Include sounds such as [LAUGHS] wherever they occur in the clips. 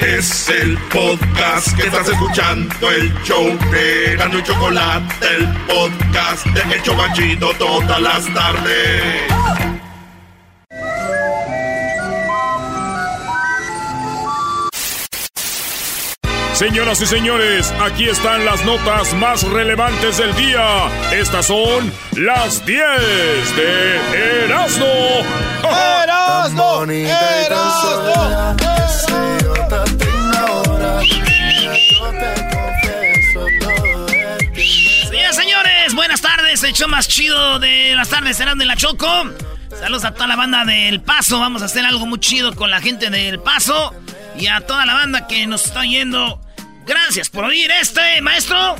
Es el podcast que estás escuchando, el show de Gano y Chocolate, el podcast de El Chocachito todas las tardes. Señoras y señores, aquí están las notas más relevantes del día. Estas son las 10 de Erasmo. ¡Erasmo! ¡Erasmo! Show más chido de las tardes serán de la Choco. Saludos a toda la banda del Paso. Vamos a hacer algo muy chido con la gente del Paso. Y a toda la banda que nos está yendo. Gracias por oír este, maestro.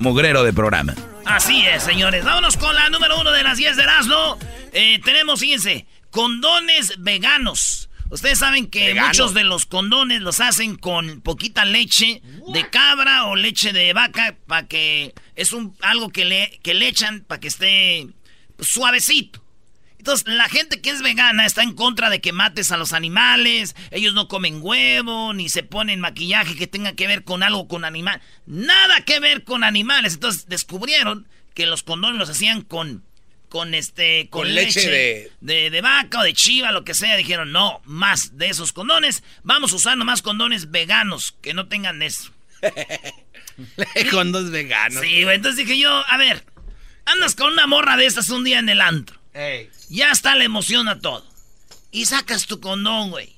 Mugrero de programa. Así es, señores. Vámonos con la número uno de las 10 de Erasmo. Eh, tenemos, fíjense, condones veganos. Ustedes saben que Vegano. muchos de los condones los hacen con poquita leche de cabra o leche de vaca para que es un algo que le, que le echan para que esté suavecito. Entonces, la gente que es vegana está en contra de que mates a los animales. Ellos no comen huevo, ni se ponen maquillaje que tenga que ver con algo con animal. Nada que ver con animales. Entonces, descubrieron que los condones los hacían con, con este, con, Con leche, leche de- de... de vaca o de chiva, lo que sea. Dijeron, no, más de esos condones. Vamos a usar nomás condones veganos que no tengan eso. [LAUGHS] [LAUGHS] Con dos veganos. Sí, güey. Entonces dije yo, a ver, andas con una morra de estas un día en el antro. Ya está la emoción a todo. Y sacas tu condón, güey.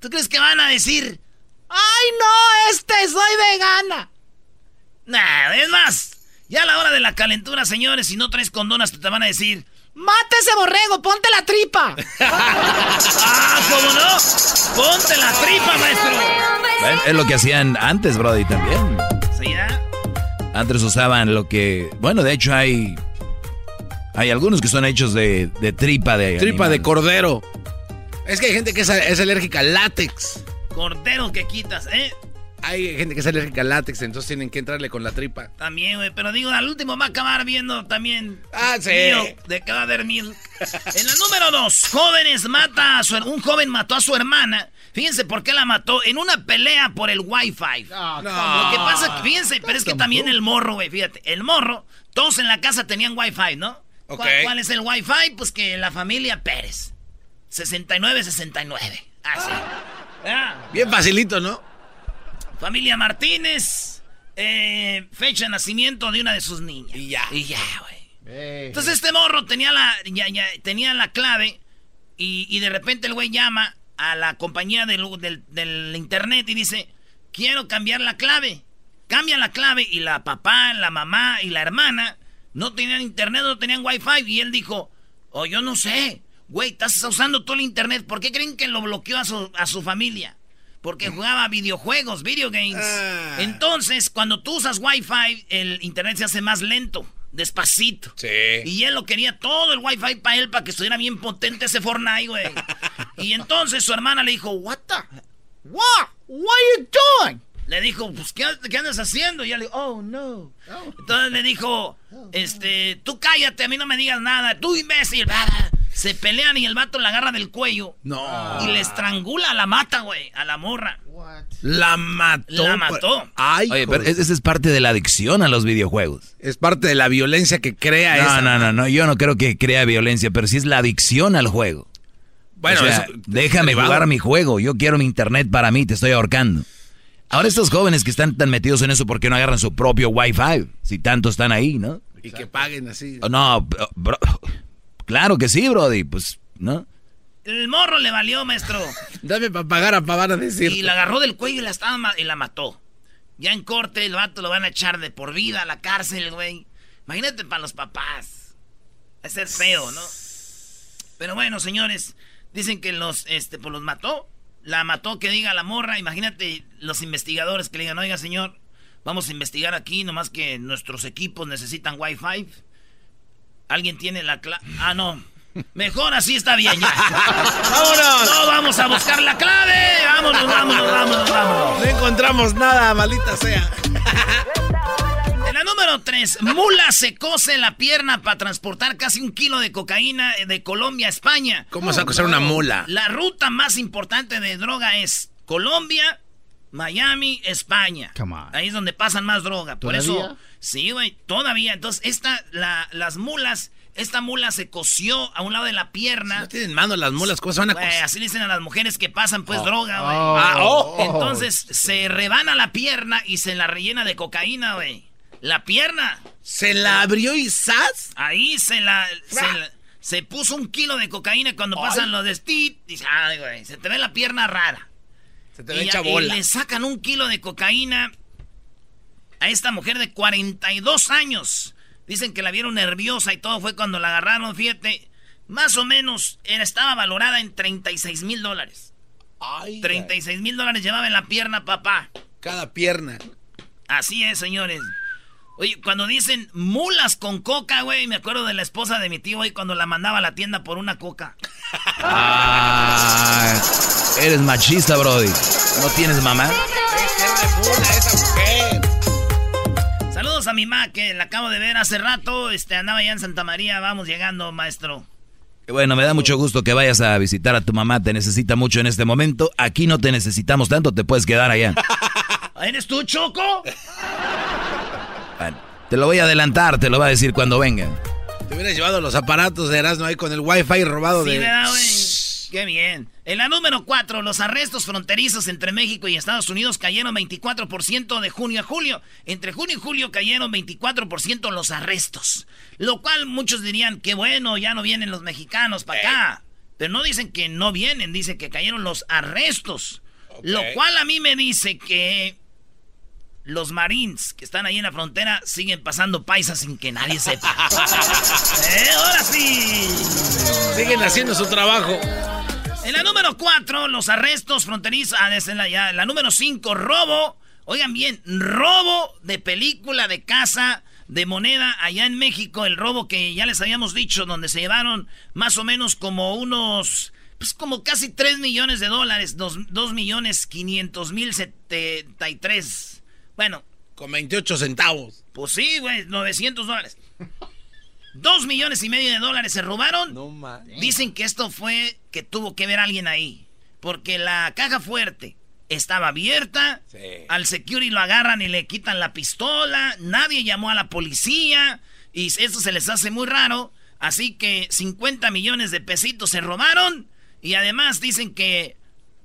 ¿Tú crees que van a decir, ay no, este soy vegana? Nah, es más, ya a la hora de la calentura, señores, si no traes condonas, te van a decir, mate ese borrego, ponte la tripa. [LAUGHS] ah, ¿cómo no? Ponte la tripa, maestro. Es lo que hacían antes, Brody, también. Antes usaban lo que... Bueno, de hecho hay... Hay algunos que son hechos de, de tripa de... Tripa de cordero. Es que hay gente que es, es alérgica al látex. Cordero que quitas, ¿eh? Hay gente que es alérgica al látex, entonces tienen que entrarle con la tripa. También, güey, pero digo, al último va a acabar viendo también. Ah, sí. Milk de Cadáver Milk. En la número dos, jóvenes mata a su, un joven mató a su hermana. Fíjense por qué la mató en una pelea por el Wi-Fi. No. Lo que pasa, fíjense, pero es que también el morro, güey, fíjate, el morro, todos en la casa tenían Wi-Fi, ¿no? Ok. ¿Cuál, cuál es el Wi-Fi? Pues que la familia Pérez. 69-69. Así. Ah. Bien facilito, ¿no? Familia Martínez, eh, fecha de nacimiento de una de sus niñas. Y ya. Y ya, güey. Entonces este morro tenía la, ya- ya- tenía la clave y, y de repente el güey llama a la compañía del, del- del internet y dice, quiero cambiar la clave. Cambia la clave y la papá, la mamá y la hermana no tenían internet, no tenían wifi y él dijo, oh, yo no sé. Güey, estás usando todo el internet. ¿Por qué creen que lo bloqueó a su, a su familia? Porque jugaba videojuegos, video games. Ah. Entonces, cuando tú usas Wi-Fi, el internet se hace más lento, despacito. Sí. Y él lo quería todo el Wi-Fi para él, para que estuviera bien potente ese Fortnite, güey. [LAUGHS] y entonces su hermana le dijo, what the... What? What are you doing? Le dijo, pues, ¿qué, qué andas haciendo? Y ella le dijo, oh, no. Entonces le dijo, este, tú cállate, a mí no me digas nada, tú imbécil. Bla, bla. Se pelean y el vato la agarra del cuello. No. Y le estrangula, la mata, güey, a la morra. La mató. La mató. Ay, Oye, pero esa es parte de la adicción a los videojuegos. es parte de la violencia que crea No, esa. no, no, no, yo no creo que crea violencia, pero sí es la adicción al juego. Bueno, O sea, eso- déjame derivado. jugar mi juego, yo quiero mi internet para mí, te estoy ahorcando. Ahora estos jóvenes que están tan metidos en eso, ¿por qué no agarran su propio Wi-Fi? Si tanto están ahí, ¿no? Y que paguen así. Oh, No, bro- bro- claro que sí, Brody, pues, ¿no? El morro le valió, maestro. [LAUGHS] Dame para pagar a pagar a decir. Y la agarró del cuello y la, estaba y la mató. Ya en corte, el vato lo van a echar de por vida a la cárcel, güey. Imagínate para los papás. Es ser feo, ¿no? Pero bueno, señores, dicen que los, este, pues los mató. La mató, que diga la morra. Imagínate los investigadores que le digan, oiga, señor, vamos a investigar aquí, nomás que nuestros equipos necesitan Wi-Fi. ¿Alguien tiene la clave? Ah, no. Mejor así está bien ya. [LAUGHS] ¡Vámonos! No vamos a buscar la clave. Vámonos, vámonos, vámonos, vámonos. No encontramos nada, maldita sea. En la número 3, mula se cose la pierna para transportar casi un kilo de cocaína de Colombia a España. ¿Cómo se acusar una mula? La ruta más importante de droga es Colombia, Miami, España. Come on. Ahí es donde pasan más droga. Por ¿Todavía? eso, sí, güey, todavía. Entonces, esta, la, las mulas, esta mula se cosió a un lado de la pierna. No tienen mano las mulas, ¿cómo se van a cos- así le dicen a las mujeres que pasan pues droga, güey. Oh. Ah, oh. Entonces se rebana la pierna y se la rellena de cocaína, güey. La pierna. Se la abrió y ¡zas! Ahí se la, se la- se puso un kilo de cocaína cuando pasan los de Steve. Dice, ay, güey, se te ve la pierna rara. Se te Y, ve hecha y bola. le sacan un kilo de cocaína a esta mujer de 42 años. Dicen que la vieron nerviosa y todo fue cuando la agarraron, fíjate. Más o menos era, estaba valorada en 36 mil dólares. Ay, 36 mil dólares llevaba en la pierna, papá. Cada pierna. Así es, señores. Oye, cuando dicen mulas con coca, güey, me acuerdo de la esposa de mi tío, güey, cuando la mandaba a la tienda por una coca. Ah, eres machista, Brody. ¿No tienes mamá? Saludos a mi ma, que la acabo de ver hace rato. Este, andaba ya en Santa María. Vamos llegando, maestro. Bueno, me da mucho gusto que vayas a visitar a tu mamá. Te necesita mucho en este momento. Aquí no te necesitamos tanto, te puedes quedar allá. [LAUGHS] ¿Eres tú, Choco? Bueno, te lo voy a adelantar, te lo va a decir cuando venga. Te hubieras llevado los aparatos de Erasmo ahí con el wifi robado Sí, de... ¿verdad, güey? Qué bien. En la número 4, los arrestos fronterizos entre México y Estados Unidos cayeron 24% de junio a julio. Entre junio y julio cayeron 24% los arrestos. Lo cual muchos dirían, qué bueno, ya no vienen los mexicanos para acá. Pero no dicen que no vienen, dicen que cayeron los arrestos. Lo cual a mí me dice que los marines que están ahí en la frontera siguen pasando paisas sin que nadie sepa. [LAUGHS] ¡Eh, ahora sí! Siguen haciendo su trabajo. En la número 4, los arrestos fronterizos. Ah, es la, ya. La número 5, robo. Oigan bien, robo de película, de casa, de moneda allá en México. El robo que ya les habíamos dicho, donde se llevaron más o menos como unos. Pues como casi 3 millones de dólares. 2, millones 500 mil 73. Bueno, Con 28 centavos. pues sí, güey, 900 dólares. 2 millones y medio de dólares se robaron. No man. Dicen que esto fue que tuvo que ver alguien ahí. Porque la caja fuerte estaba abierta. Sí. Al security lo agarran y le quitan la pistola. Nadie llamó a la policía. Y eso se les hace muy raro. Así que 50 millones de pesitos se robaron. Y además dicen que,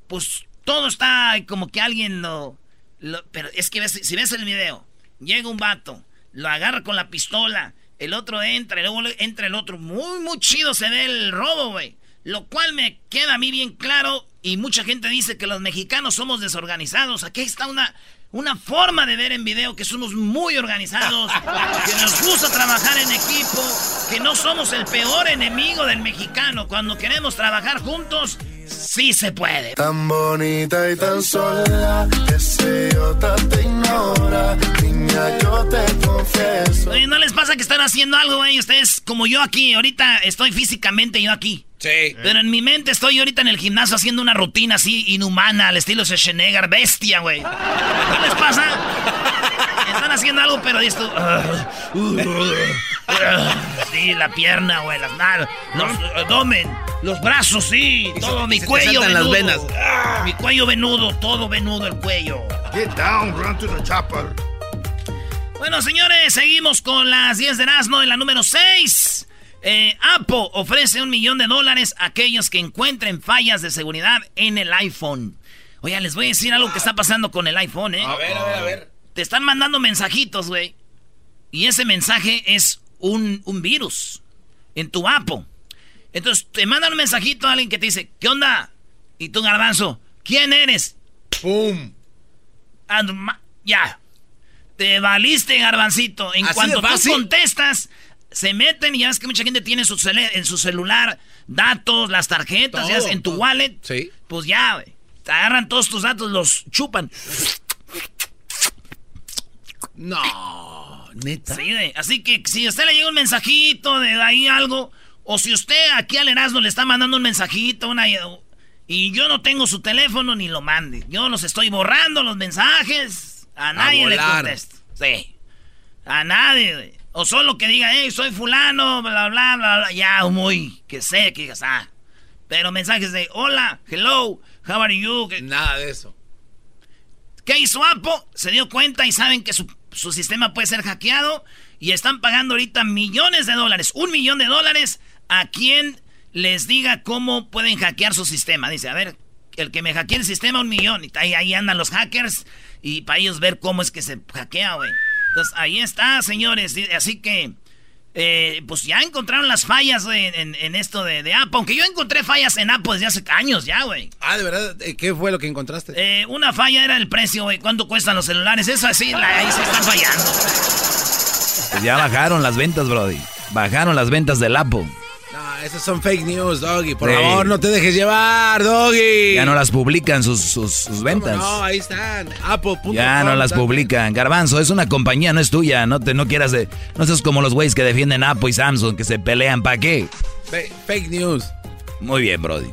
pues, todo está como que alguien lo... lo- pero es que ves- si ves el video, llega un vato, lo agarra con la pistola, el otro entra, y luego entra el otro. Muy, muy chido se ve el robo, güey. Lo cual me queda a mí bien claro. Y mucha gente dice que los mexicanos somos desorganizados. Aquí está una, una forma de ver en video que somos muy organizados, [LAUGHS] que nos gusta trabajar en equipo, que no somos el peor enemigo del mexicano. Cuando queremos trabajar juntos, sí se puede. Tan bonita y tan sola, ese idiota te ignora. Niña, yo te confieso. Oye, ¿No les pasa que están haciendo algo, güey? Ustedes, como yo aquí, ahorita estoy físicamente yo aquí. Sí. Pero en mi mente estoy ahorita en el gimnasio haciendo una rutina así inhumana al estilo Schwarzenegger, bestia, güey. ¿No les pasa? Están haciendo algo, pero esto. ah, uh, ah, sí, la pierna, güey, las nalgas, los abdomen, los brazos, sí, todo mi se cuello saltan las venudo. venas. Ah, mi cuello venudo, todo venudo el cuello. Get down, run to the chopper. Bueno, señores, seguimos con las 10 de Erasmo en la número 6. Eh, Apple ofrece un millón de dólares a aquellos que encuentren fallas de seguridad en el iPhone. Oye, les voy a decir algo que está pasando con el iPhone, ¿eh? A ver, a ver, a ver. Te están mandando mensajitos, güey. Y ese mensaje es un, un virus en tu Apple. Entonces, te mandan un mensajito a alguien que te dice, ¿qué onda? Y tú, garbanzo, ¿quién eres? ¡Pum! Ma- ya. Te valiste, garbancito. En ¿Así cuanto tú contestas, se meten y ya ves que mucha gente tiene en su, cele- en su celular datos, las tarjetas, ya ves, en tu todo. wallet. Sí. Pues ya, güey. Te agarran todos tus datos, los chupan. No, neta. Sí. Así que si a usted le llega un mensajito de ahí algo, o si usted aquí al Erasmo le está mandando un mensajito, una y yo no tengo su teléfono ni lo mande. Yo los estoy borrando los mensajes. A nadie le contesto. Sí. A nadie. O solo que diga, hey, soy fulano, bla, bla, bla, bla. Ya, muy, que sé, que digas, ah. Pero mensajes de, hola, hello, How are you? Nada de eso. ¿Qué hizo Apple? Se dio cuenta y saben que su, su sistema puede ser hackeado y están pagando ahorita millones de dólares, un millón de dólares a quien les diga cómo pueden hackear su sistema. Dice, a ver, el que me hackee el sistema, un millón. Y ahí, ahí andan los hackers y para ellos ver cómo es que se hackea, güey. Entonces, ahí está, señores. Así que, eh, pues ya encontraron las fallas en, en, esto de, de, Apple. Aunque yo encontré fallas en Apple desde hace años ya, güey. Ah, ¿de verdad? Eh, ¿Qué fue lo que encontraste? Eh, una falla era el precio, güey. ¿Cuánto cuestan los celulares? Eso así, ahí se están fallando. Pues ya bajaron las ventas, Brody. Bajaron las ventas del Apple. Esas son fake news, Doggy. Por favor, no te dejes llevar, Doggy. Ya no las publican sus, sus, ventas. No, ahí están. Apple.com. Ya no las publican. Garbanzo, es una compañía, no es tuya. No te no quieras de. No seas como los güeyes que defienden Apple y Samsung, que se pelean. ¿Para qué? fake news. Muy bien, Brody.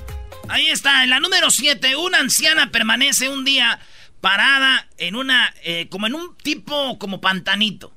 Ahí está, en la número 7, una anciana permanece un día parada en una. Eh, como en un tipo como pantanito.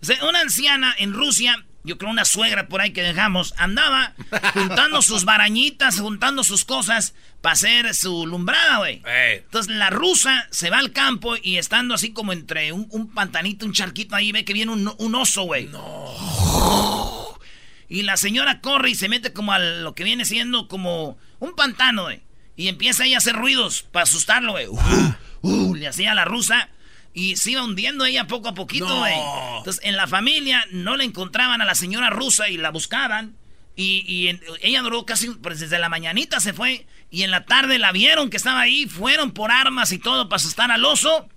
O sea, una anciana en Rusia yo creo una suegra por ahí que dejamos, andaba juntando [LAUGHS] sus barañitas, juntando sus cosas para hacer su lumbrada, güey. Entonces la rusa se va al campo y estando así como entre un, pantanito, un charquito ahí, ve que viene un, oso, güey. No. Y la señora corre y se mete como a lo que viene siendo como un pantano, güey. Y empieza ahí a hacer ruidos para asustarlo, güey. Uh, uh, le hacía a la rusa. Y se iba hundiendo ella poco a poquito, güey. Entonces, en la familia no le encontraban a la señora rusa y la buscaban. Y, ella duró casi, pues desde la mañanita se fue. Y en la tarde la vieron que estaba ahí. Fueron por armas y todo para asustar al oso.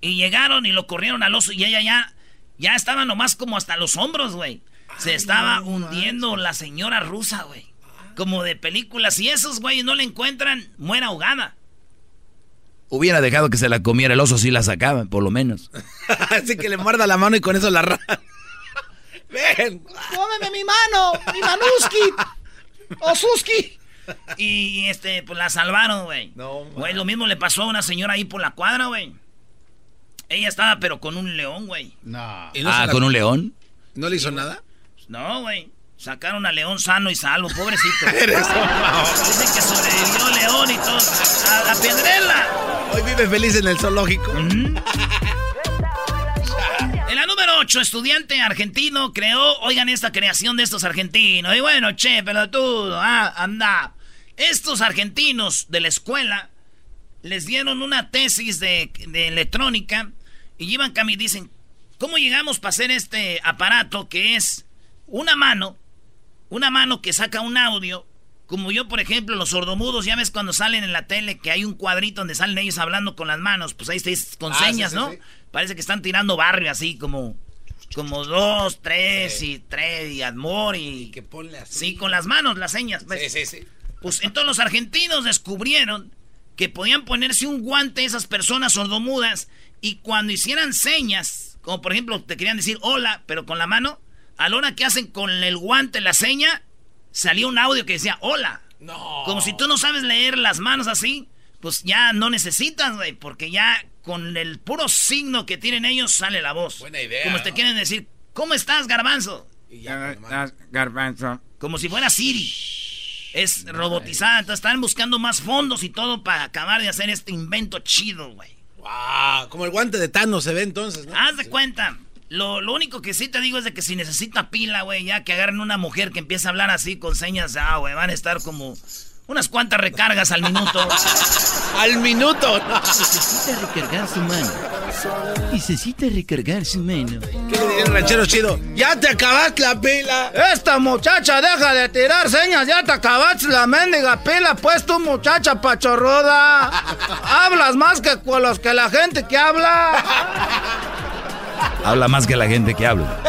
Y llegaron y lo corrieron al oso. Y ella ya, ya estaba nomás como hasta los hombros, güey. Se estaba hundiendo la señora rusa, güey. Como de película. Si esos güeyes no la encuentran, muera ahogada. Hubiera dejado que se la comiera el oso si la sacaba, por lo menos. [LAUGHS] Así que le muerda la mano y con eso la ra... [LAUGHS] ¡Ven! ¡Cómeme mi mano! ¡Mi manuski! ¡Osuski! Y este, pues la salvaron, güey. No, Güey, lo mismo le pasó a una señora ahí por la cuadra, güey. Ella estaba, pero con un león, güey. No. ah, ¿con un león? ¿No le hizo nada? No, güey. Sacaron a León sano y salvo, pobrecito. [LAUGHS] Dicen que sobrevivió León y todo. A la piedrela. Hoy vive feliz en el zoológico. En la número 8, estudiante argentino creó, oigan esta creación de estos argentinos. Y bueno, che, pero tú, ah, anda. Estos argentinos de la escuela les dieron una tesis de, electrónica y iban y dicen, ¿cómo llegamos para hacer este aparato que es una mano una mano que saca un audio, como yo, por ejemplo, los sordomudos, ya ves cuando salen en la tele que hay un cuadrito donde salen ellos hablando con las manos, pues ahí estáis con ah, señas, ¿no? Parece que están tirando barrio así, como, como dos, tres y tres y amor y... que ponle así. Sí, con las manos, las señas. Sí, sí, sí. Pues entonces los argentinos descubrieron que podían ponerse un guante esas personas sordomudas y cuando hicieran señas, como por ejemplo te querían decir hola, pero con la mano, a la hora que hacen con el guante la seña, salió un audio que decía hola. No. Como si tú no sabes leer las manos así, pues ya no necesitas, güey, porque ya con el puro signo que tienen ellos sale la voz. Buena idea. Como te quieren decir, ¿cómo estás, garbanzo? Y ya, garbanzo. Como si fuera Siri. Es robotizada, entonces están buscando más fondos y todo para acabar de hacer este invento chido, güey. Wow, como el guante de Thanos se ve entonces, ¿no? Haz de cuenta. Lo, único que sí te digo es de que si necesita pila, güey, ya que agarren una mujer que empiece a hablar así con señas, ah, güey, van a estar como unas cuantas recargas al minuto. [LAUGHS] ¡Al minuto! Necesita recargar su mano. Necesita recargar su mano. ¿Qué le el ranchero chido? ¡Ya te acabaste la pila! Esta muchacha deja de tirar señas, ya te acabaste la mendiga pila, pues tu muchacha pachorroda. [LAUGHS] Hablas más que con los que la gente que habla. [LAUGHS] Habla más que la gente que habla.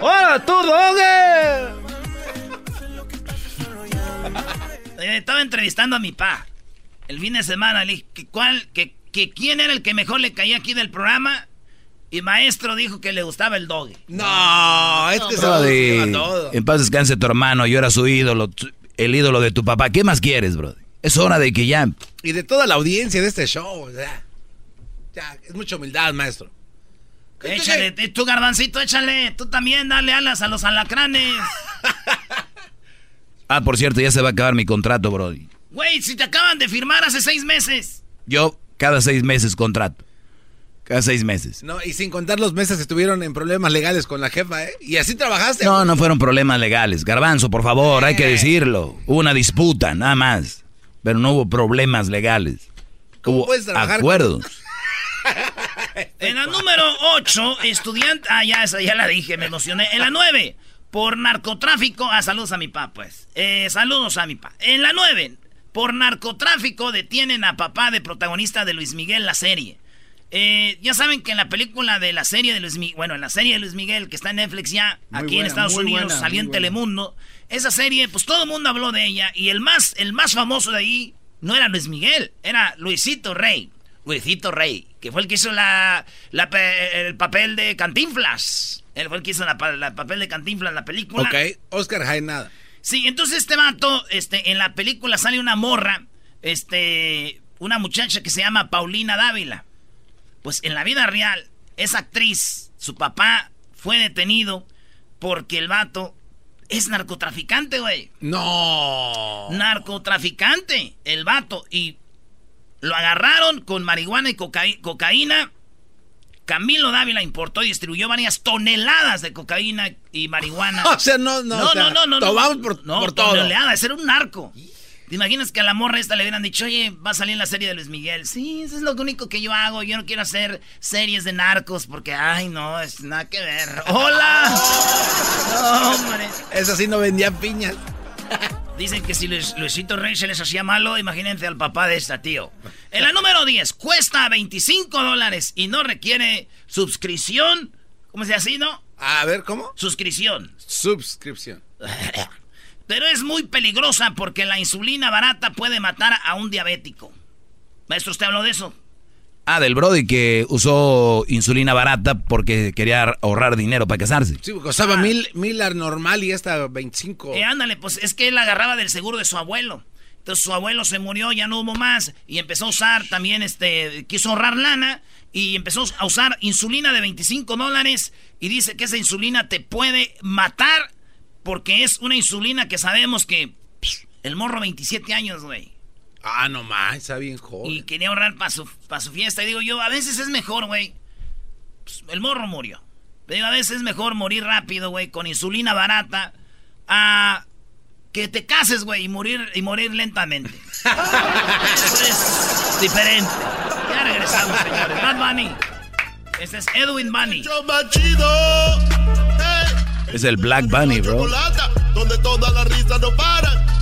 ¡Hola, tú, Doge! Eh, estaba entrevistando a mi pa. El fin de semana le dije que, cuál, que, quién era el que mejor le caía aquí del programa. Y maestro dijo que le gustaba el doge. No, es que se todo. En paz descanse tu hermano, yo era su ídolo, el ídolo de tu papá. ¿Qué más quieres, bro? Es hora de que ya. Y de toda la audiencia de este show, ya, es mucha humildad, maestro. Échale, tu garbancito, échale. Tú también, dale alas a los alacranes. ah, por cierto, ya se va a acabar mi contrato, Brody. Güey, si te acaban de firmar hace seis meses. Yo cada seis meses contrato. Cada seis meses. No, y sin contar los meses que estuvieron en problemas legales con la jefa, ¿eh? Y así trabajaste. No, no fueron problemas legales. Garbanzo, por favor, hay que Eh. decirlo. Hubo una disputa, nada más. Pero no hubo problemas legales. ¿Cómo hubo puedes trabajar con- acuerdos. En la número 8, estudiante. Ah, ya, esa ya la dije, me emocioné. En la 9, por narcotráfico. Ah, saludos a mi papá, pues. Eh, saludos a mi papá. En la 9, por narcotráfico detienen a papá de protagonista de Luis Miguel, la serie. Eh, ya saben que en la película de la serie de Luis Miguel, bueno, en la serie de Luis Miguel, que está en Netflix ya, Muy aquí en Estados Unidos, buena, salió en buena. Telemundo. Esa serie, pues todo el mundo habló de ella. Y el más, el más famoso de ahí no era Luis Miguel, era Luisito Rey. Luisito Rey, que fue el que hizo la, el papel de Cantinflas. Él fue el que hizo la, la papel de Cantinflas en la película. Ok, Oscar Jaenada. Sí, entonces este vato, este, en la película sale una morra, este, una muchacha que se llama Paulina Dávila. Pues en la vida real, esa actriz, su papá fue detenido porque el vato es narcotraficante, güey. No. Narcotraficante, el vato. Y lo agarraron con marihuana y cocaí- cocaína. Camilo Dávila importó y distribuyó varias toneladas de cocaína y marihuana. [LAUGHS] O sea, no, no. No, o sea, no, no, no. Tomamos no, por, no, por todo. toneladas, era un narco. ¿Te imaginas que a la morra esta le hubieran dicho, oye, va a salir la serie de Luis Miguel? Sí, eso es lo único que yo hago. Yo no quiero hacer series de narcos porque, ay, no, es nada que ver. ¡Hola! [LAUGHS] No, hombre. Esa sí no vendía piñas. [LAUGHS] Dicen que si Luis- Luisito Rey se les hacía malo, imagínense al papá de esta, tío. En la número 10, cuesta 25 dólares y no requiere suscripción. ¿Cómo se dice así, no? A ver, ¿cómo? Suscripción. Suscripción. [LAUGHS] Pero es muy peligrosa porque la insulina barata puede matar a un diabético. Maestro, ¿usted habló de eso? Ah, del Brody que usó insulina barata porque quería ahorrar dinero para casarse. Sí, costaba mil, mil la normal y esta 25. Eh, ándale, pues es que él agarraba del seguro de su abuelo. Entonces su abuelo se murió, ya no hubo más. Y empezó a usar también, este, quiso ahorrar lana. Y empezó a usar insulina de 25 dólares. Y dice que esa insulina te puede matar. Porque es una insulina que sabemos que el morro 27 años, güey. Ah, no más, está bien joven. Y quería ahorrar para su, pa' su fiesta. Y digo yo, a veces es mejor, güey. Pues, el morro murió. Pero digo, a veces es mejor morir rápido, güey, con insulina barata. A que te cases, güey, y morir, y morir lentamente. [LAUGHS] Eso es diferente. Ya regresamos, señores. Bad Bunny. Este es Edwin Bunny. Es el Black Bunny, bro. Donde todas las risas no paran.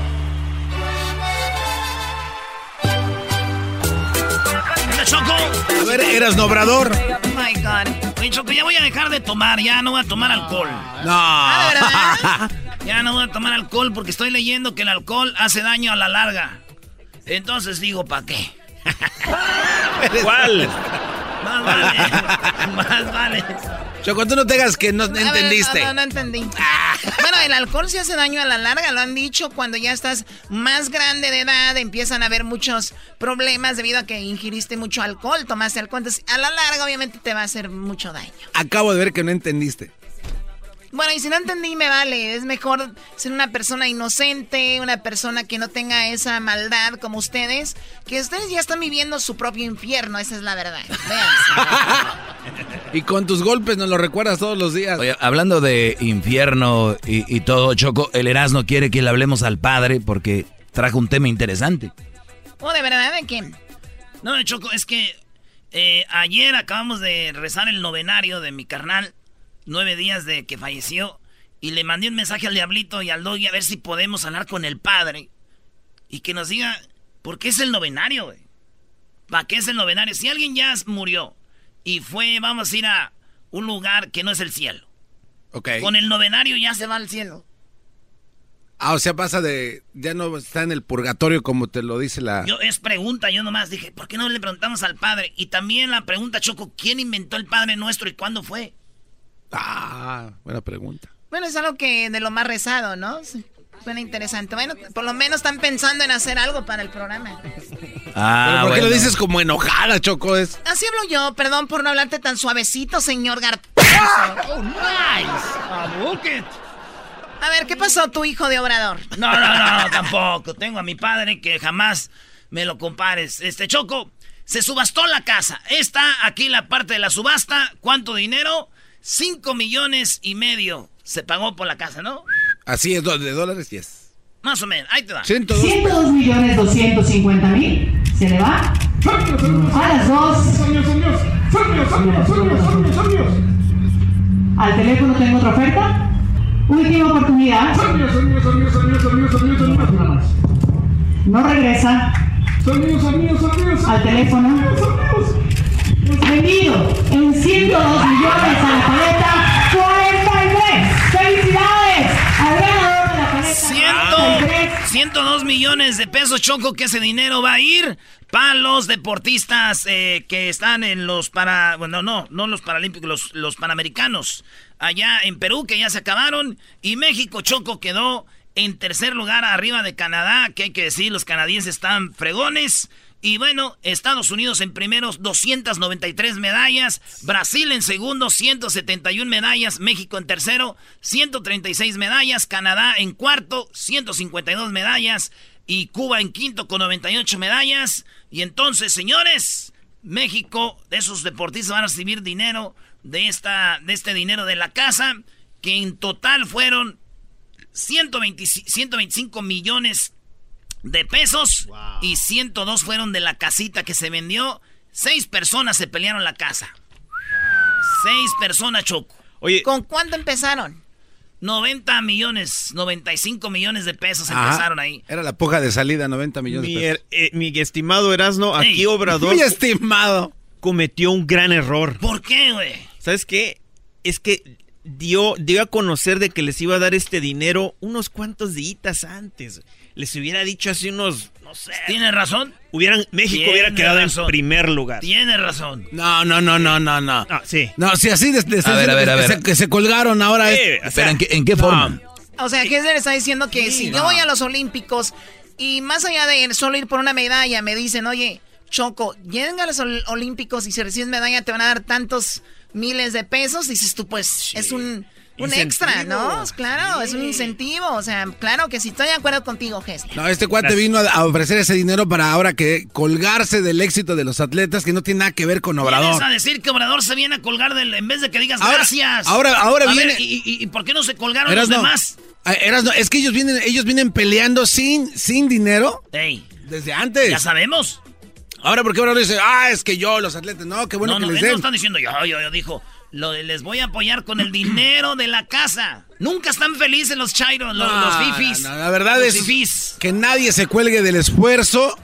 ¿Qué, Choco? A ver, eras nobrador. Oh my God. Oye, Choco, ya voy a dejar de tomar. Ya no voy a tomar alcohol. No. [LAUGHS] Ya no voy a tomar alcohol porque estoy leyendo que el alcohol hace daño a la larga. Entonces digo, ¿para qué? [LAUGHS] ¿Cuál? [LAUGHS] Más vale. Más vale. Choco, tú no te hagas que no A ver, entendiste. no, no, no entendí. Bueno, el alcohol se hace daño a la larga, lo han dicho. Cuando ya estás más grande de edad, empiezan a haber muchos problemas debido a que ingiriste mucho alcohol, tomaste alcohol. Entonces, a la larga, obviamente, te va a hacer mucho daño. Acabo de ver que no entendiste. Bueno, y si no entendí, me vale. Es mejor ser una persona inocente, una persona que no tenga esa maldad como ustedes, que ustedes ya están viviendo su propio infierno, esa es la verdad. [LAUGHS] Y con tus golpes nos lo recuerdas todos los días. Oye, hablando de infierno y, y todo, Choco, el Erasmo quiere que le hablemos al padre porque trajo un tema interesante. ¿Oh, de verdad? ¿De quién? No, Choco, es que eh, ayer acabamos de rezar el novenario de mi carnal, nueve días de que falleció, y le mandé un mensaje al Diablito y al Doggy a ver si podemos hablar con el padre y que nos diga por qué es el novenario, güey. ¿Para qué es el novenario? Si alguien ya murió y fue, vamos a ir a un lugar que no es el cielo, Ok. con el novenario ya se va al cielo. Ah, o sea, pasa de. Ya no está en el purgatorio como te lo dice la. Yo, es pregunta, yo nomás dije, ¿por qué no le preguntamos al padre? Y también la pregunta, Choco, ¿quién inventó el Padre Nuestro y cuándo fue? Ah, buena pregunta. Bueno, es algo que de lo más rezado, ¿no? Suena interesante. Bueno, por lo menos están pensando en hacer algo para el programa. Ah, ¿Pero ¿Por qué lo dices como enojada, Choco? Es... Así hablo yo, perdón por no hablarte tan suavecito, señor Gar... ¡Oh, nice! A ver, ¿qué pasó tu hijo de obrador? No, no, no, tampoco. Tengo a mi padre que jamás me lo compares. Este Choco, se subastó la casa. Está aquí la parte de la subasta. ¿Cuánto dinero? Cinco millones y medio se pagó por la casa, ¿no? Así es, de dólares, yes. Más o menos, ahí te va. 102, 102 millones 250 mil. ¿Se le va? A las dos. Al teléfono tengo otra oferta. Última oportunidad. No regresa. Al teléfono. Vendido en 102 millones a la paleta 43. ¡Felicidades! Al ganador de la paleta 102 millones de pesos, Choco, que ese dinero va a ir para los deportistas eh, que están en los para... Bueno, no, no los paralímpicos, los, los panamericanos allá en Perú, que ya se acabaron. Y México, Choco, quedó en tercer lugar arriba de Canadá, que hay que decir, los canadienses están fregones. Y bueno, Estados Unidos en primeros 293 medallas, Brasil en segundo 171 medallas, México en tercero 136 medallas, Canadá en cuarto 152 medallas. Y Cuba en quinto con 98 medallas. Y entonces, señores, México, esos deportistas van a recibir dinero de, esta, de este dinero de la casa, que en total fueron 125 millones de pesos y 102 fueron de la casita que se vendió. Seis personas se pelearon la casa. Seis personas, Choco. Oye, ¿con cuánto empezaron? 90 millones, 95 millones de pesos empezaron ahí. Era la puja de salida, 90 millones mi, de pesos. Er, eh, mi estimado Erasno, aquí Obrador. [LAUGHS] Mi estimado. Cometió un gran error. ¿Por qué, güey? ¿Sabes qué? Es que dio, dio a conocer de que les iba a dar este dinero unos cuantos días antes. Les hubiera dicho así unos, no sé. ¿Tiene razón? Hubieran, México hubiera quedado en primer lugar. Tiene razón. No, no, no, no, no, no. Ah, sí. No, si así de, de, a ver, a ver, a ver. Se, que se colgaron ahora. Sí, es, o sea, ¿Pero en qué, en qué forma? O sea, ¿qué se le está diciendo? Que Sí, si no. yo voy a los Olímpicos y más allá de solo ir por una medalla, me dicen, oye, Choco, lleguen a los ol- Olímpicos y si recibes medalla te van a dar tantos miles de pesos. Dices tú, pues es un, un extra, ¿no? Claro, es un incentivo. O sea, claro que sí, estoy de acuerdo contigo, Gessler. No, este cuate Gracias. vino a, ofrecer ese dinero para ahora que colgarse del éxito de los atletas que no tiene nada que ver con ¿Vienes Obrador. a decir que Obrador se viene a colgar del, en vez de que digas Ahora- gracias? ahora- ahora A ver, viene- ¿y, y, y por qué no se colgaron Eras los no. demás? Ah, Eras no, es que ellos vienen, ellos vienen peleando sin, sin dinero Ey, desde antes. ya sabemos. Ahora, ¿por qué Obrador dice, ah, es que yo, los atletas, no, qué bueno no, que no, les él no den? están diciendo yo, yo, yo, dijo, lo de les voy a apoyar con el [CLEARS THROAT] dinero de la casa. Nunca están felices los chairos, los, No, los fifis. no, no, la verdad Los es fifís. que nadie se cuelgue del esfuerzo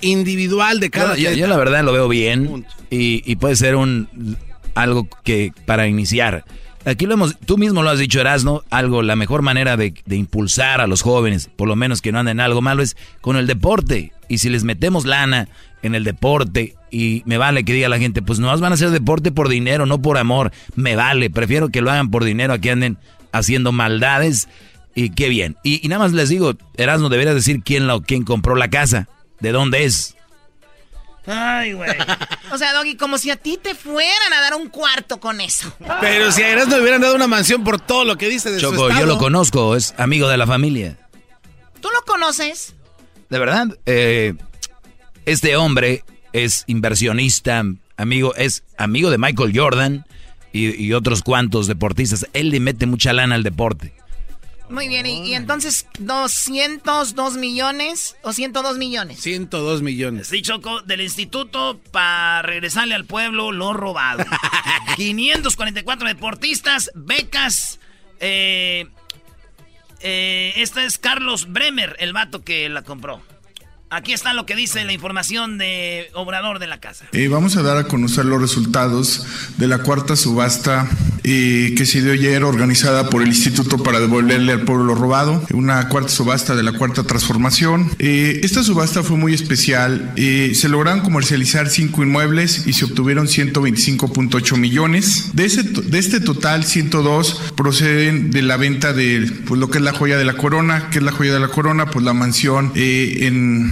individual de cada Yo, yo- la verdad lo veo bien y, y puede ser un algo que para iniciar. Aquí lo hemos, tú mismo lo has dicho, Erasno, algo, la mejor manera de, de impulsar a los jóvenes, por lo menos que no anden en algo malo, es con el deporte. Y si les metemos lana en el deporte, y me vale que diga la gente, pues no van a hacer deporte por dinero, no por amor, me vale, prefiero que lo hagan por dinero a que anden haciendo maldades, y qué bien. Y, y nada más les digo, Erasno, deberías decir quién, la, quién compró la casa, de dónde es. Ay, güey. O sea, Doggy, como si a ti te fueran a dar un cuarto con eso. Pero si a Erasmo le hubieran dado una mansión por todo lo que dice de su Choco, yo estado. lo conozco, es amigo de la familia. ¿Tú lo conoces? De verdad, eh, este hombre es inversionista, amigo, es amigo de Michael Jordan y, y otros cuantos deportistas. Él le mete mucha lana al deporte. Muy bien, y, y entonces 202 millones o 102 millones. 102 millones. Sí, Choco, del instituto para regresarle al pueblo lo robado. [LAUGHS] 544 deportistas, becas. Eh, eh, esta es Carlos Bremer, el vato que la compró. Aquí está lo que dice la información de Obrador de la Casa. Eh, vamos a dar a conocer los resultados de la cuarta subasta que se dio ayer organizada por el Instituto para devolverle al pueblo lo robado, una cuarta subasta de la cuarta transformación. Eh, esta subasta fue muy especial. Se lograron comercializar cinco inmuebles y se obtuvieron 125.8 millones. De, ese, de este total, 102 proceden de la venta de pues, lo que es la joya de la corona. que es la joya de la corona? Pues la mansión eh, en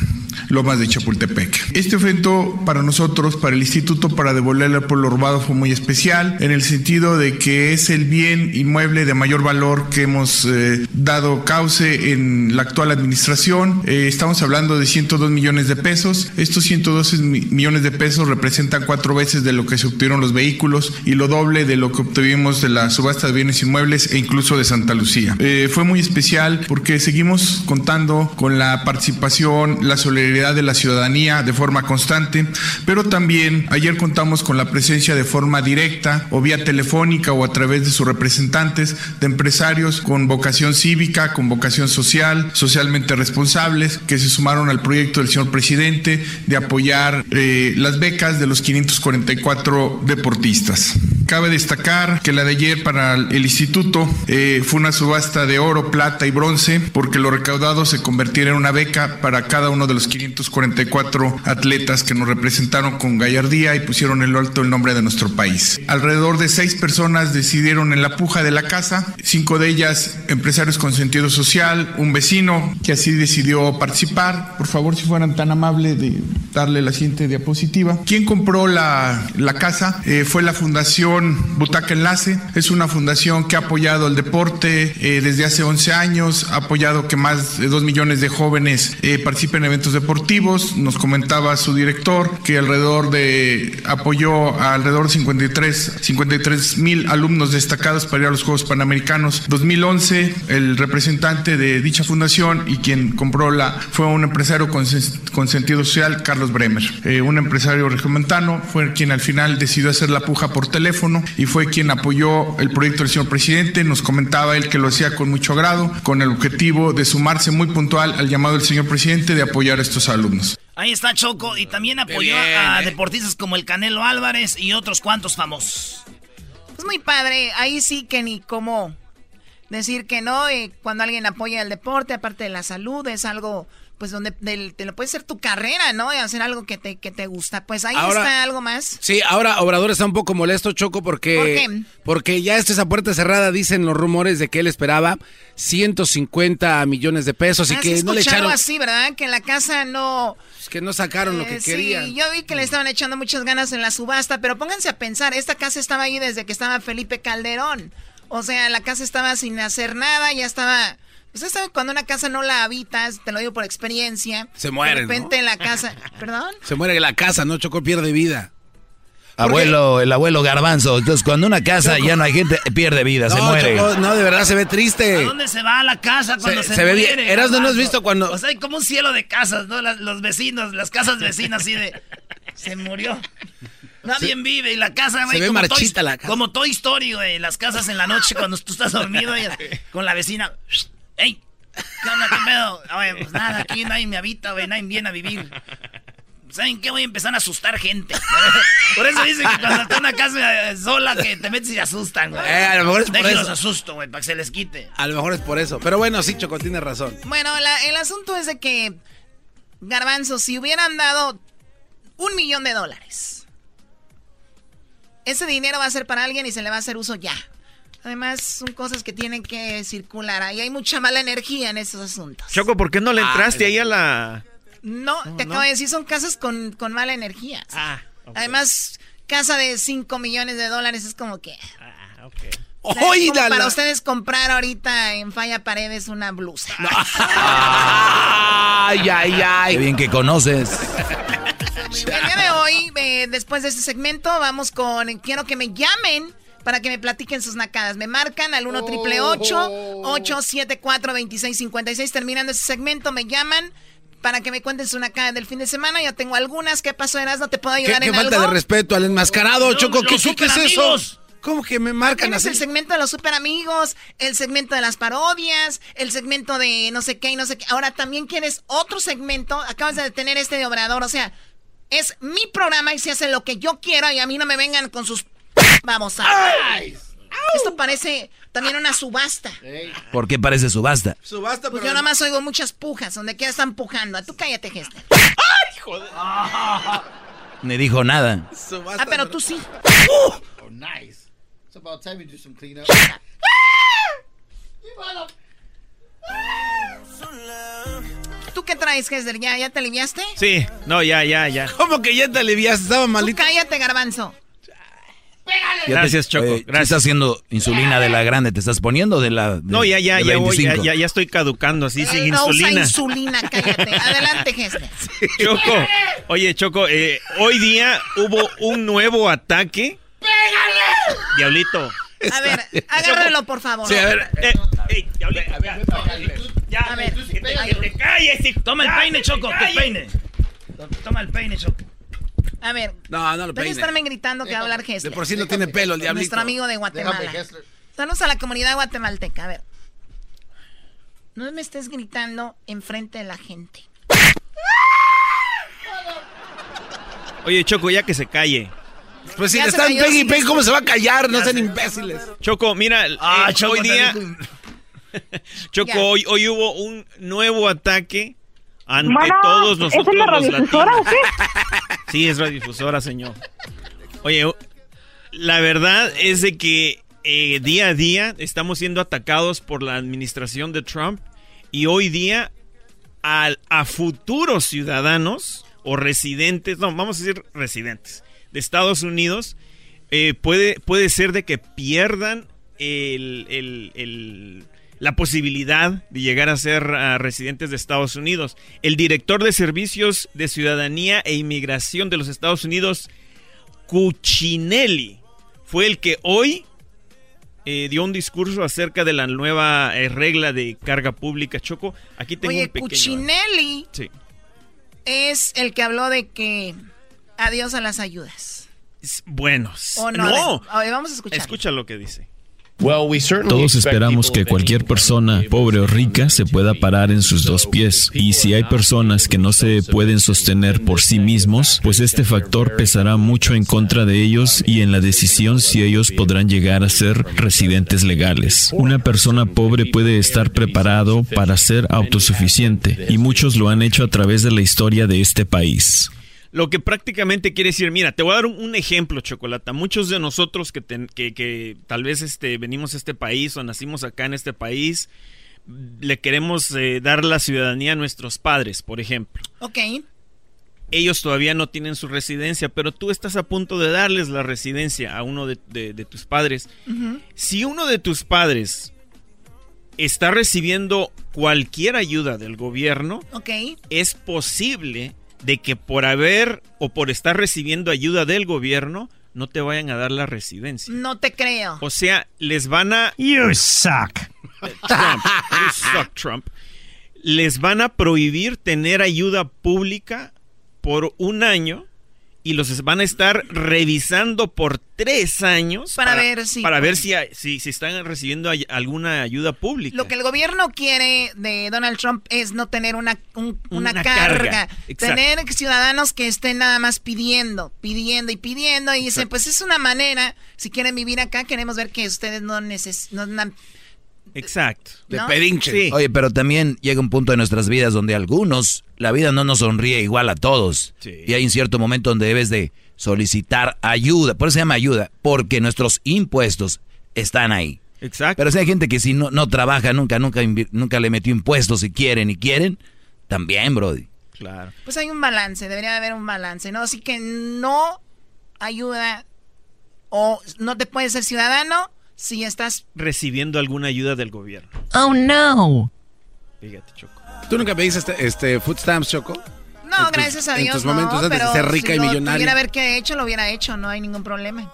Lomas de Chapultepec. Este evento para nosotros, para el Instituto para devolverle al pueblo robado fue muy especial en el sentido de que es el bien inmueble de mayor valor que hemos eh, dado cauce en la actual administración. Eh, estamos hablando de 102 millones de pesos. Estos 112 mi- millones de pesos representan cuatro veces de lo que se obtuvieron los vehículos y lo doble de lo que obtuvimos de la subasta de bienes inmuebles e incluso de Santa Lucía. Eh, fue muy especial porque seguimos contando con la participación, la solidaridad de la ciudadanía de forma constante, pero también ayer contamos con la presencia de forma directa o vía telefónica o a través de sus representantes de empresarios con vocación cívica, con vocación social, socialmente responsables, que se sumaron al proyecto del señor presidente de apoyar eh, las becas de los 544 deportistas. Cabe destacar que la de ayer para el instituto eh, fue una subasta de oro, plata y bronce, porque lo recaudado se convirtiera en una beca para cada uno de los 544 atletas que nos representaron con gallardía y pusieron en lo alto el nombre de nuestro país. Alrededor de seis personas decidieron en la puja de la casa, cinco de ellas empresarios con sentido social, un vecino que así decidió participar. Por favor, si fueran tan amables de darle la siguiente diapositiva. ¿Quién compró la, la casa? Eh, fue la Fundación Butaca Enlace. Es una fundación que ha apoyado el deporte eh, desde hace 11 años, ha apoyado que más de 2 millones de jóvenes eh, participen en eventos deportivos. Nos comentaba su director que alrededor de apoyó a alrededor de 53 53 mil alumnos destacados para ir a los Juegos Panamericanos 2011. El representante de dicha fundación y quien compró la fue un empresario con, con sentido social, Carlos Bremer. Eh, un empresario regiomontano fue quien al final decidió hacer la puja por teléfono y fue quien apoyó el proyecto del señor presidente. Nos comentaba él que lo hacía con mucho agrado, con el objetivo de sumarse muy puntual al llamado del señor presidente de apoyar a estos alumnos. Ahí está Choco y también apoyó bien, a eh. deportistas como el Canelo Álvarez y otros cuantos famosos. Es muy padre. Ahí sí que ni cómo decir que no. eh, cuando alguien apoya el deporte, aparte de la salud, es algo, pues, donde del- te lo puede ser tu carrera, ¿no? Y hacer algo que te, que te gusta. Pues ahí Ahora- está algo más. Sí, ahora Obrador está un poco molesto, Choco, porque. ¿Por qué? Porque ya está esa puerta cerrada, dicen los rumores de que él esperaba 150 millones de pesos y Ah, que no le echaron. así, ¿verdad? Que la casa no... Que no sacaron lo que Eh, sí, querían. yo vi que le estaban echando muchas ganas en la subasta, pero pónganse a pensar, esta casa estaba ahí desde que estaba Felipe Calderón. O sea, la casa estaba sin hacer nada, ya estaba... Usted sabe cuando una casa no la habitas, te lo digo por experiencia. Se mueren, De repente ¿no? la casa... ¿Perdón? Se muere la casa, ¿no? Choco pierde vida. Abuelo, el abuelo garbanzo. Entonces, cuando una casa ya no hay gente, pierde vida, se no, muere. Choco, no, de verdad se ve ¿A triste. dónde se va la casa cuando se, se ve bien. muere, Eras, ¿no has visto cuando- O sea, hay como un cielo de casas, ¿no? Las- los vecinos, las casas vecinas así de... Se murió. Nadie vive y la casa, güey. ve como marchita Toy- la casa. Como Toy Story, güey. Las casas en la noche cuando tú estás dormido y [LAUGHS] con la vecina. ¡Ey! ¿Qué onda? ¿Qué pedo? Oye, pues nada, aquí nadie me habita, güey. Nadie viene a vivir. ¿Saben qué? Voy a empezar a asustar gente. [LAUGHS] Por eso dicen que cuando está en una casa eh, sola que te metes y se asustan, güey. Eh, a lo mejor es por eso. asusto, güey, para que se les quite. A lo mejor es por eso. Pero bueno, sí, Choco, tienes razón. Bueno, la- el asunto es de que, Garbanzo, si hubieran dado un millón de dólares, ese dinero va a ser para alguien y se le va a hacer uso ya. Además, son cosas que tienen que circular. Ahí hay mucha mala energía en esos asuntos. Choco, ¿por qué no le Ah, entraste ahí a la...? No, te acabo de decir, son casas con, con mala energía. Ah, ok. Además, casa de 5 millones de dólares es como que... Ah, ok. o sea, es ¡Oy, como la- para la- ustedes comprar ahorita en Falla Paredes una blusa. [LAUGHS] Ay, ay, Qué ay. bien que conoces. El día de hoy, eh, después de este segmento, vamos con Quiero que me llamen para que me platiquen sus nacadas. Me marcan al 1 triple 874 2656 Terminando este segmento, me llaman para que me cuenten su nacada del fin de semana. Ya tengo algunas. ¿Qué pasó, Eras? ¿No te puedo ¿Qué, ayudar qué en falta algo? de respeto al enmascarado, Choco? ¿Qué, qué- es eso? ¿Cómo que me marcan así? el segmento de los super amigos, el segmento de las parodias, el segmento de no sé qué y no sé qué. Ahora también quieres otro segmento. Acabas de tener este de Obrador. O sea, es mi programa y se hace lo que yo quiera y a mí no me vengan con sus... Vamos a... Esto parece también una subasta. ¿Por qué parece subasta? Subasta, Pues yo nada más oigo muchas pujas, donde quiera están pujando. Tú cállate, Gester. ¡Ay, joder! [LAUGHS] Ni dijo nada. Ah, pero tú sí. Oh, nice. It's about time we do some cleanup. ¿Tú qué traes, Gester? ¿Ya, ¿Ya te aliviaste? Sí, no, ya, ya, ya. ¿Cómo que ya te aliviaste? Estaba Tú malito. cállate, garbanzo. Gracias, Choco. ¿Qué estás haciendo insulina de la grande? ¿Te estás poniendo de la de- No, ya, ya, ya, voy, ya, 25? ya, ya estoy caducando así, sin no usa insulina. insulina, cállate. [LAUGHS] Adelante, Gester. Choco, oye, Choco, eh, hoy día hubo un nuevo ataque. ¡Pégale! Diablito. A ver, agárralo, por favor. Sí, a ver. Eh, ey, Diablito, ya, ya, A ver, que te, que te calles y- Toma el ya, peine, Choco, te que peine. Toma el peine, Choco. A ver. No, no lo Deja de peine. estarme gritando que va a hablar Gester. De por sí no tiene pelo el diablito. Nuestro amigo de Guatemala. Saludos a la comunidad guatemalteca. A ver. No me estés gritando enfrente de la gente. Oye, Choco, ya que se calle. Pues si Ya le están cayó, pegue y sí, pegue, sí. ¿cómo se va a callar? No sean imbéciles. Choco, mira, Ah, eh, Choco, hoy día, [LAUGHS] Choco, Ya. hoy, hoy hubo un nuevo ataque ante todos ¿es nosotros una los latinos. Sí, es radiodifusora, señor. Oye, la verdad es de que eh, día a día estamos siendo atacados por la administración de Trump y hoy día al- a futuros ciudadanos o residentes, no, vamos a decir residentes de Estados Unidos, eh, puede, puede ser de que pierdan el- el- la posibilidad de llegar a ser ah, residentes de Estados Unidos. El director de Servicios de Ciudadanía e Inmigración de los Estados Unidos, Cuccinelli, fue el que hoy eh, dio un discurso acerca de la nueva eh, regla de carga pública. Choco, aquí tengo Oye, un pequeño... Cuccinelli Sí. es el que habló de que adiós a las ayudas. Bueno, ¿O no? no. A ver, vamos a escuchar. Escucha lo que dice. Todos esperamos que cualquier persona, pobre o rica, se pueda parar en sus dos pies. Y si hay personas que no se pueden sostener por sí mismos, pues este factor pesará mucho en contra de ellos y en la decisión si ellos podrán llegar a ser residentes legales. Una persona pobre puede estar preparado para ser autosuficiente y muchos lo han hecho a través de la historia de este país. Lo que prácticamente quiere decir, mira, te voy a dar un, un ejemplo, Chocolata. Muchos de nosotros que, que, que tal vez este, venimos a este país o nacimos acá en este país, le queremos eh, dar la ciudadanía a nuestros padres, por ejemplo. Ok. Ellos todavía no tienen su residencia, pero tú estás a punto de darles la residencia a uno de, de- de tus padres. Si uno de tus padres está recibiendo cualquier ayuda del gobierno, Ok. es posible de que por haber o por estar recibiendo ayuda del gobierno no te vayan a dar la residencia. No te creo. O sea, les van a... You suck. Trump. You suck, Trump. Les van a prohibir tener ayuda pública por un año y los van a estar revisando por tres años Para ver si- para ver si, si, si están recibiendo ay- alguna ayuda pública. Lo que el gobierno quiere de Donald Trump es no tener una, un- una, Una carga. carga. Tener ciudadanos que estén nada más pidiendo, pidiendo y pidiendo. Y dicen, pues es una manera, si quieren vivir acá, queremos ver que ustedes no necesitan... Exacto. De. Sí. Oye, pero también llega un punto de nuestras vidas donde algunos, la vida no nos sonríe igual a todos. Y hay un cierto momento donde debes de solicitar ayuda. Por eso se llama ayuda, porque nuestros impuestos están ahí. Exacto. Pero si hay gente que si no, no trabaja nunca, nunca, nunca le metió impuestos y quieren y quieren, también, Brody. Claro. Pues hay un balance, debería haber un balance, ¿no? Así que no ayuda o no te puedes ser ciudadano si estás... Recibiendo alguna ayuda del gobierno. Oh, no. Fíjate, Choco. ¿Tú nunca pediste este, este food stamps, Choco? No, En tus- gracias a en Dios, tus momentos no, antes de ser rica si y lo millonaria. qué he hecho, lo hubiera hecho, no hay ningún problema.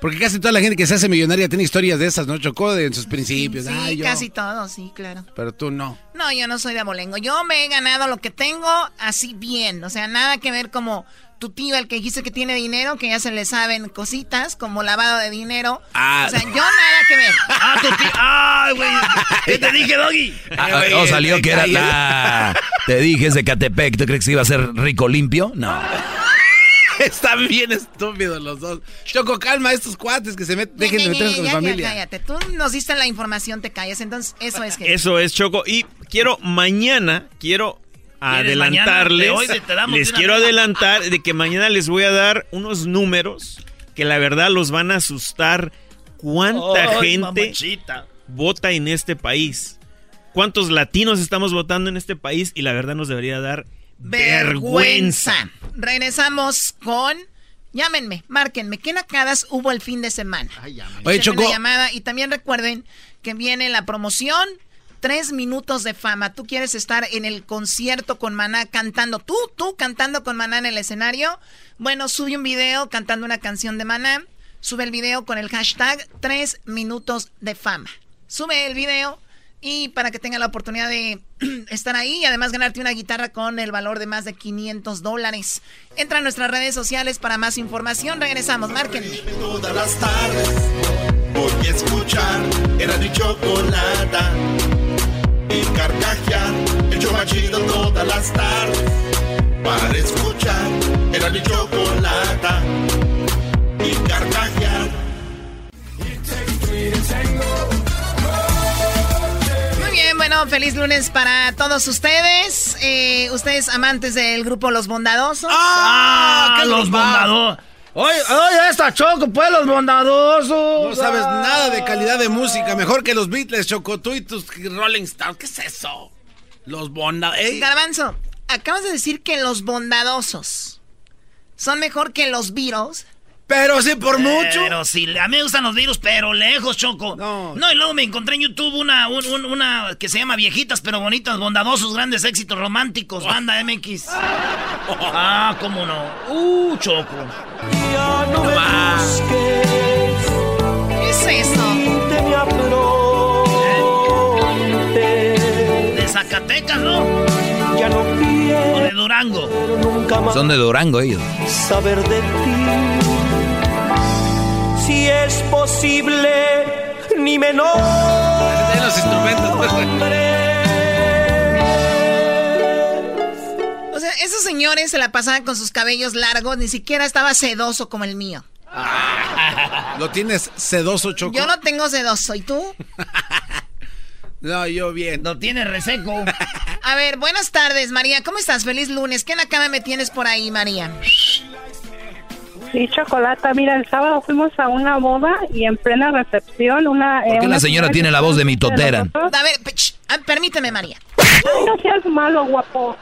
Porque casi toda la gente que se hace millonaria tiene historias de esas, ¿no? Chocó de en sus principios. Sí, Ay, yo. casi todo, sí, claro. Pero tú no. No, yo no soy de abolengo. Yo me he ganado lo que tengo así bien. O sea, nada que ver como tu tío, el que dijiste que tiene dinero, que ya se le saben cositas, como lavado de dinero. Ah. O sea, yo nada que ver. Ah, tu tío. ¡Ay, güey! [LAUGHS] ¿Qué te dije, Doggy? Ah, ah, salió que era la... Te dije, es de Catepec. ¿Tú crees que iba a ser rico limpio? No. [LAUGHS] Están bien estúpidos los dos. Choco, calma a estos cuates que se met- dejen de meterse con Ya, ya, familia. cállate. Tú nos diste la información, te callas. Entonces, eso es que. Eso es, Choco. Y quiero mañana, quiero. Adelantarles. De hoy te damos les quiero vez. adelantar de que mañana les voy a dar unos números que la verdad los van a asustar. ¿Cuánta Ay, gente mamachita. vota en este país? ¿Cuántos latinos estamos votando en este país? Y la verdad nos debería dar vergüenza. Vergüenza. Regresamos con. Llámenme, márquenme. ¿Qué nacadas hubo el fin de semana? Oye, Échenme Choco. una llamada y también recuerden que viene la promoción. Tres minutos de fama. Tú quieres estar en el concierto con Maná cantando. Tú, tú cantando con Maná en el escenario. Bueno, sube un video cantando una canción de Maná. Sube el video con el hashtag tres minutos de fama. Sube el video y para que tenga la oportunidad de [CLEARS THROAT] estar ahí y además ganarte una guitarra con el valor de más de 500 dólares. Entra a nuestras redes sociales para más información. Regresamos, márquenme. Todas las tardes voy a escuchar era y carcajear el show más chido todas las tardes para escuchar era mi chocolata y carcajear. Muy bien, bueno, feliz lunes para todos ustedes. Eh, ustedes amantes del grupo Los Bondadosos. ¡Ah! ¡Que los bondados! Oye, oye, esta Choco, pues, los bondadosos. No sabes nada de calidad de música. Mejor que los Beatles, Choco. Tú y tus Rolling Stones. ¿Qué es eso? Los bonda... ¡Ey! Garbanzo, acabas de decir que los bondadosos son mejor que los Beatles. Pero sí, por mucho. Pero sí, a mí me gustan los virus, pero lejos, Choco. No. No, y luego me encontré en YouTube una, un- un- una que se llama Viejitas pero bonitas, bondadosos, grandes éxitos románticos, banda MX. [LAUGHS] Ah, cómo no. Uh, Choco. No más. ¿Qué es eso? De Zacatecas, ¿no? O de Durango. Son de Durango ellos. saber de ti. Si es posible, ni menor. Tienen los instrumentos. pues. O sea, esos señores se la pasaban con sus cabellos largos, ni siquiera estaba sedoso como el mío. Lo tienes sedoso, Choco. Yo no tengo sedoso, ¿y tú? [LAUGHS] No, yo bien. Lo tiene reseco. A ver, buenas tardes, María. ¿Cómo estás? Feliz lunes. ¿Qué nakama me tienes por ahí, María? Sí, Chocolata, mira, el sábado fuimos a una boda y en plena recepción una... ¿Por qué la señora tiene la voz de mitotera? A ver, ah, permíteme, María. Ay, no seas malo, guapo.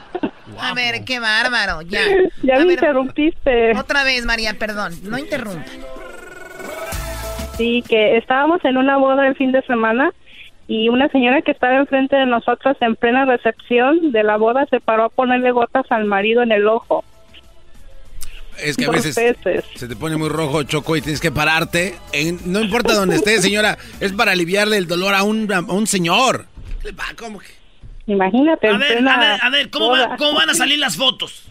A ver, qué bárbaro, ya. [LAUGHS] Ya A me ver, interrumpiste. Otra vez, María, perdón. No interrumpa. Sí, que estábamos en una boda el fin de semana y una señora que estaba enfrente de nosotros en plena recepción de la boda se paró a ponerle gotas al marido en el ojo. Es que a veces veces. se te pone muy rojo, Choco, y tienes que pararte. En- no importa dónde estés, señora, es para aliviarle el dolor a un, a un señor. ¿Cómo que? Imagínate, A ver, a ver, a ver, ¿cómo, va-. ¿cómo van a salir las fotos?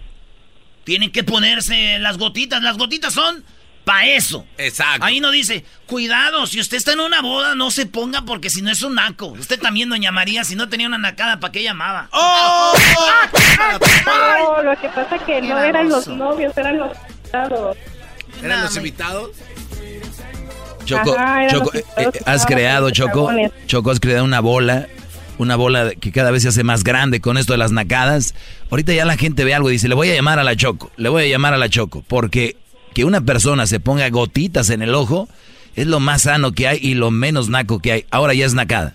Tienen que ponerse las gotitas. Las gotitas son para eso. Exacto. Ahí no dice, cuidado, si usted está en una boda, no se ponga porque si no es un naco. Usted también, doña María, si no tenía una nacada, ¿para qué llamaba? [LAUGHS] ¡Oh! No, lo que pasa que Qué no eran los novios, eran los invitados. ¿Eran los invitados? Choco, Ajá, Choco, eh, eh, que has estaban creado, Choco. Choco, has creado una bola, una bola que cada vez se hace más grande con esto de las nacadas. Ahorita ya la gente ve algo y dice, le voy a llamar a la Choco, le voy a llamar a la Choco, porque que una persona se ponga gotitas en el ojo es lo más sano que hay y lo menos naco que hay. Ahora ya es nacada.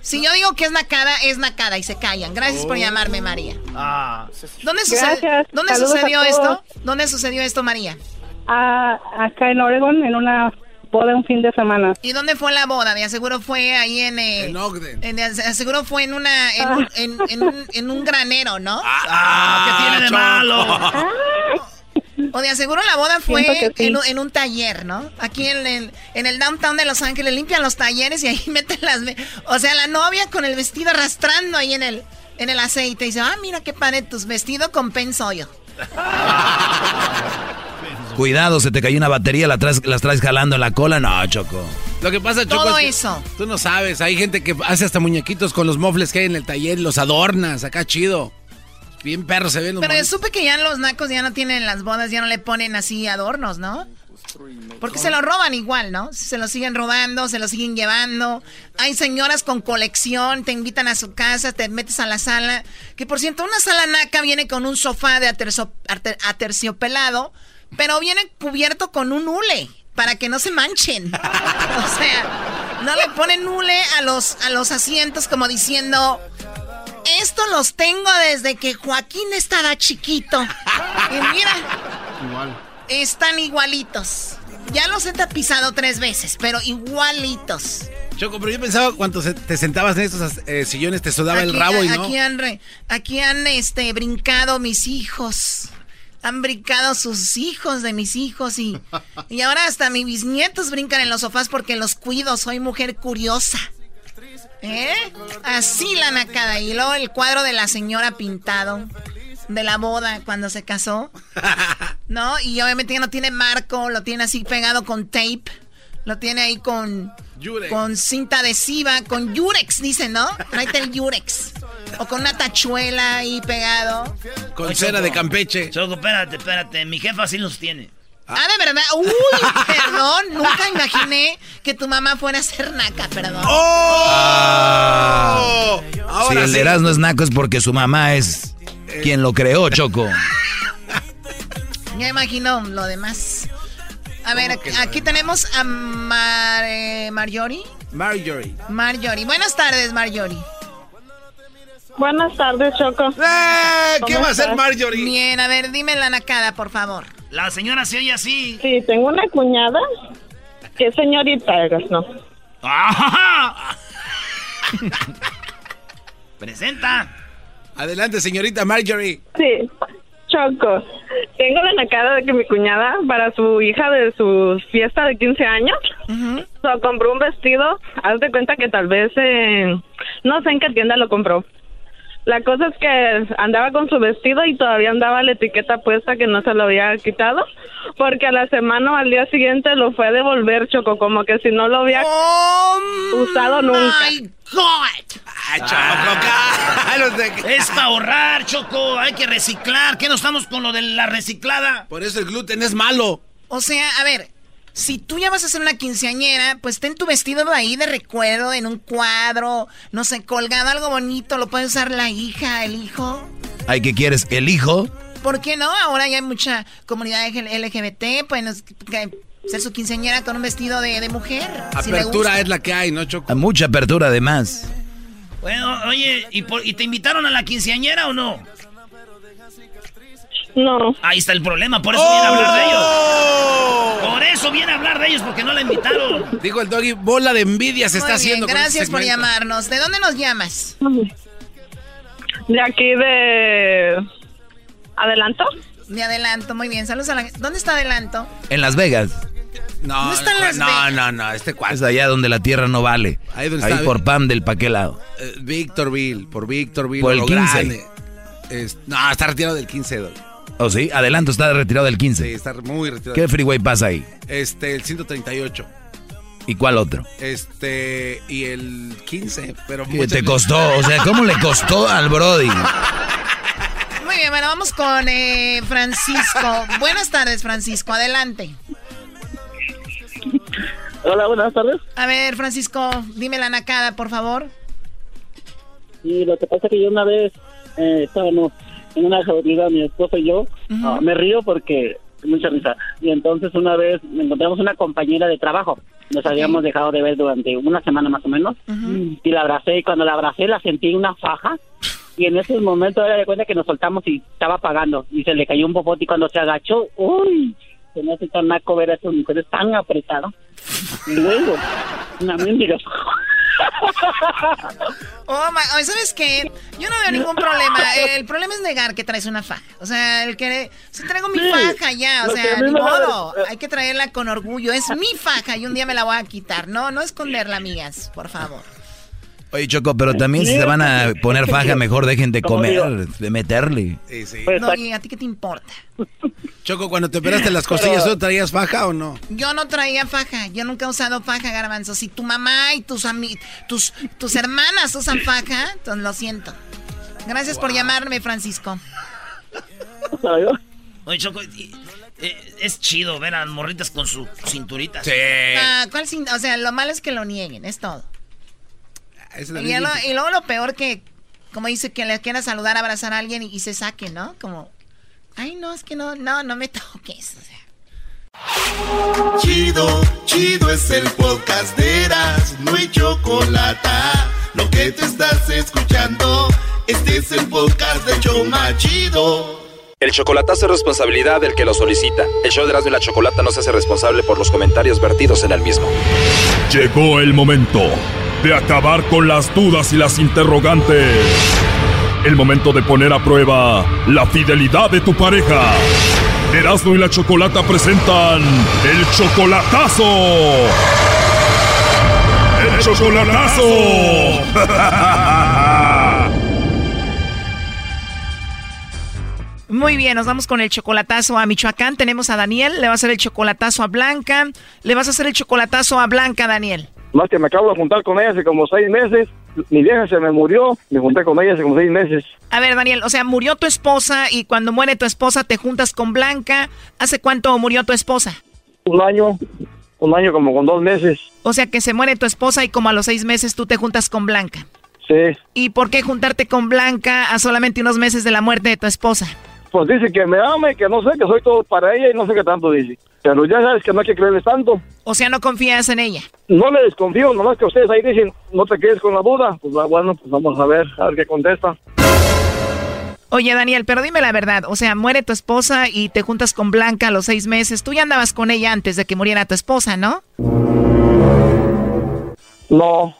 Si yo digo que es nacada, es nacada y se callan. Gracias por llamarme, María. Ah. ¿Dónde. ¿dónde sucedió esto? ¿Dónde sucedió esto, María? Ah, acá en Oregon, en una boda un fin de semana. ¿Y dónde fue la boda? De aseguro fue ahí en... eh, En Ogden. en- de aseguro fue en una... En, en un, en un granero, ¿no? Ah, ¿qué tiene de malo? O de aseguro la boda fue sí. en, un, en un taller, ¿no? Aquí en el, en el downtown de Los Ángeles limpian los talleres y ahí [LAUGHS] meten las... ve- O sea, la novia con el vestido arrastrando ahí en el, en el aceite. Y dice, ah, mira qué padre, tus vestido con pensollo. Cuidado, se te cayó una batería, la traes, las traes jalando en la cola. No, Choco. Lo que pasa, Choco. Todo es que eso. Tú no sabes, hay gente que hace hasta muñequitos con los mofles que hay en el taller y los adornas, acá chido. Bien perro se ven los Pero yo supe que ya los nacos ya no tienen en las bodas, ya no le ponen así adornos, ¿no? Porque se lo roban igual, ¿no? Se lo siguen robando, se lo siguen llevando. Hay señoras con colección, te invitan a su casa, te metes a la sala. Que por cierto, una sala naca viene con un sofá de aterzo- aterciopelado, pero viene cubierto con un hule para que no se manchen. [LAUGHS] O sea, no le ponen hule a los, a los asientos como diciendo, esto los tengo desde que Joaquín estaba chiquito. Y mira, Igual. están igualitos. Ya los he tapizado tres veces, pero igualitos. Choco, pero yo pensaba cuando te sentabas en estos eh, sillones te sudaba el rabo y no. Aquí han, re- aquí han este, brincado mis hijos. Han brincado sus hijos de mis hijos y, y ahora hasta mis bisnietos brincan en los sofás porque los cuido. Soy mujer curiosa. ¿Eh? Así la nacada. Y luego el cuadro de la señora pintado. De la boda cuando se casó. [LAUGHS] ¿No? Y obviamente ya no tiene marco. Lo tiene así pegado con tape. Lo tiene ahí con... Yurex. Con cinta adhesiva. Con yurex, dicen, ¿no? Tráete el yurex. O con una tachuela ahí pegado. Con cera de Campeche. Choco, espérate, espérate. Mi jefa sí los tiene. Ah, de verdad. Uy, [LAUGHS] perdón. Nunca imaginé que tu mamá fuera a ser naca, perdón. Ah. si el sí. de Erasmo es naco es porque su mamá es quien lo creó, Choco. [LAUGHS] Ya imagino lo demás. A ver, aquí, aquí tenemos a Mar eh, Marjorie. Marjorie. Marjorie. Buenas tardes, Marjorie. Buenas tardes, Choco. ¡Eh! ¿Qué ¿Cómo va a hacer? Marjorie? Bien, a ver, dime la nacada, por favor. La señora se oye así. Sí, tengo una cuñada que señorita, no. ¡Ajá! [LAUGHS] Presenta. Adelante, señorita Marjorie. Sí, Choco. Tengo la nacada de que mi cuñada, para su hija de su fiesta de 15 años, so, compró un vestido. Haz de cuenta que tal vez, eh, no sé en qué tienda lo compró. La cosa es que andaba con su vestido y todavía andaba la etiqueta puesta que no se lo había quitado, porque a la semana o al día siguiente lo fue a devolver, Choco, como que si no lo había usado nunca. ¡My God! ¡Ah, Choco! cállate. Es para ahorrar, Choco. Hay que reciclar. ¿Qué no estamos con lo de la reciclada? Por eso el gluten es malo. O sea, a ver, si tú ya vas a hacer una quinceañera, pues ten tu vestido ahí de recuerdo en un cuadro, no sé, colgado algo bonito, lo puede usar la hija, el hijo. Ay, ¿qué quieres? ¿El hijo? ¿Por qué no? Ahora ya hay mucha comunidad LGBT, pueden ser su quinceañera con un vestido de, de mujer. Apertura es la que hay, ¿no, Choco? Mucha apertura además. Bueno, oye, ¿y, por- ¿y te invitaron a la quinceañera o no? No. Ahí está el problema, por eso viene a hablar de ellos. Por eso viene a hablar de ellos, porque no la invitaron. Dijo el doggy, bola de envidia se Muy está bien, haciendo. con Gracias este por llamarnos. ¿De dónde nos llamas? De aquí de... ¿Adelanto? De Adelanto, muy bien. Saludos a la... ¿Dónde está Adelanto? En Las Vegas. No, ¿Dónde están las no, Vegas? no, no, este cual. Es allá donde la tierra no vale. Ahí Ahí, donde está- por Pam del pa' qué lado. Eh, Victorville, por Victorville. Por el lo 15. grande. Es- no, está retirado del 15, doggy. ¿Oh, sí? Adelanto está retirado del 15. Sí, está muy retirado. ¿Qué freeway pasa ahí? Este, el 138. ¿Y cuál otro? Este, y el 15, pero ¿Qué te costó? [LAUGHS] O sea, ¿cómo le costó al Brody? Muy bien, bueno, vamos con eh, Francisco. [LAUGHS] Buenas tardes, Francisco. Adelante. Hola, buenas tardes. A ver, Francisco, dime la nacada, por favor. Y lo que pasa es que yo una vez eh, estábamos una jaulida, mi esposo y yo, ah, me río porque mucha risa. Y entonces una vez encontramos una compañera de trabajo. Nos habíamos dejado de ver durante una semana más o menos. Y la abracé y cuando la abracé la sentí una faja. Y en ese momento era de cuenta que nos soltamos y estaba pagando. Y se le cayó un popote y cuando se agachó, ¡uy! Se me hace tan naco ver a esas mujeres tan apretadas. Y luego, una mendiga. [LAUGHS] Oh, my- ¿sabes qué? Yo no veo ningún problema. El problema es negar que traes una faja. O sea, el que... Si traigo mi Sí, faja ya, o sea, ni me modo. Hay que traerla con orgullo. Es mi faja y un día me la voy a quitar. No, no esconderla, amigas, por favor. Oye, Choco, pero también si se van a poner [LAUGHS] faja, mejor dejen de comer, de meterle. Sí, sí. No, ¿y a ti qué te importa? [LAUGHS] Choco, cuando te operaste las costillas, ¿tú traías faja o no? Yo no traía faja, yo nunca he usado faja, garbanzo. Si tu mamá y tus tus, tus hermanas usan faja, entonces lo siento. Gracias por llamarme, Francisco. Oye, Choco, eh, es chido ver a morritas con su cinturita. Sí. Ah, ¿cuál o sea, lo malo es que lo nieguen, es todo. Y, ya lo- y luego lo peor que, como dice, que le quiera saludar, abrazar a alguien y, y se saque, ¿no? Como, ay, no, es que no, no, no me toques. O sea. Chido, chido es el podcast de Eras, no hay chocolate. Lo que te estás escuchando, este es el podcast de Choma Chido. El chocolatazo es responsabilidad del que lo solicita. El show de Erasmo y la Chocolata no se hace responsable por los comentarios vertidos en el mismo. Llegó el momento de acabar con las dudas y las interrogantes. El momento de poner a prueba la fidelidad de tu pareja. Erasmo y la Chocolata presentan el chocolatazo. El chocolatazo. Muy bien, nos vamos con el chocolatazo a Michoacán. Tenemos a Daniel, le va a hacer el chocolatazo a Blanca. Le vas a hacer el chocolatazo a Blanca, Daniel. Más que me acabo de juntar con ella hace como seis meses. Mi vieja se me murió. Me junté con ella hace como seis meses. A ver, Daniel, o sea, murió tu esposa y cuando muere tu esposa te juntas con Blanca. ¿Hace cuánto murió tu esposa? Un año. Un año como con dos meses. O sea, que se muere tu esposa y como a los seis meses tú te juntas con Blanca. Sí. ¿Y por qué juntarte con Blanca a solamente unos meses de la muerte de tu esposa? Pues dice que me ama y que no sé, que soy todo para ella y no sé qué tanto dice. Pero ya sabes que no hay que creerles tanto. O sea, no confías en ella. No le desconfío, nomás que ustedes ahí dicen, no te quedes con la duda. Pues bueno, pues vamos a ver, a ver qué contesta. Oye, Daniel, pero dime la verdad. O sea, muere tu esposa y te juntas con Blanca a los seis meses. Tú ya andabas con ella antes de que muriera tu esposa, ¿no? No,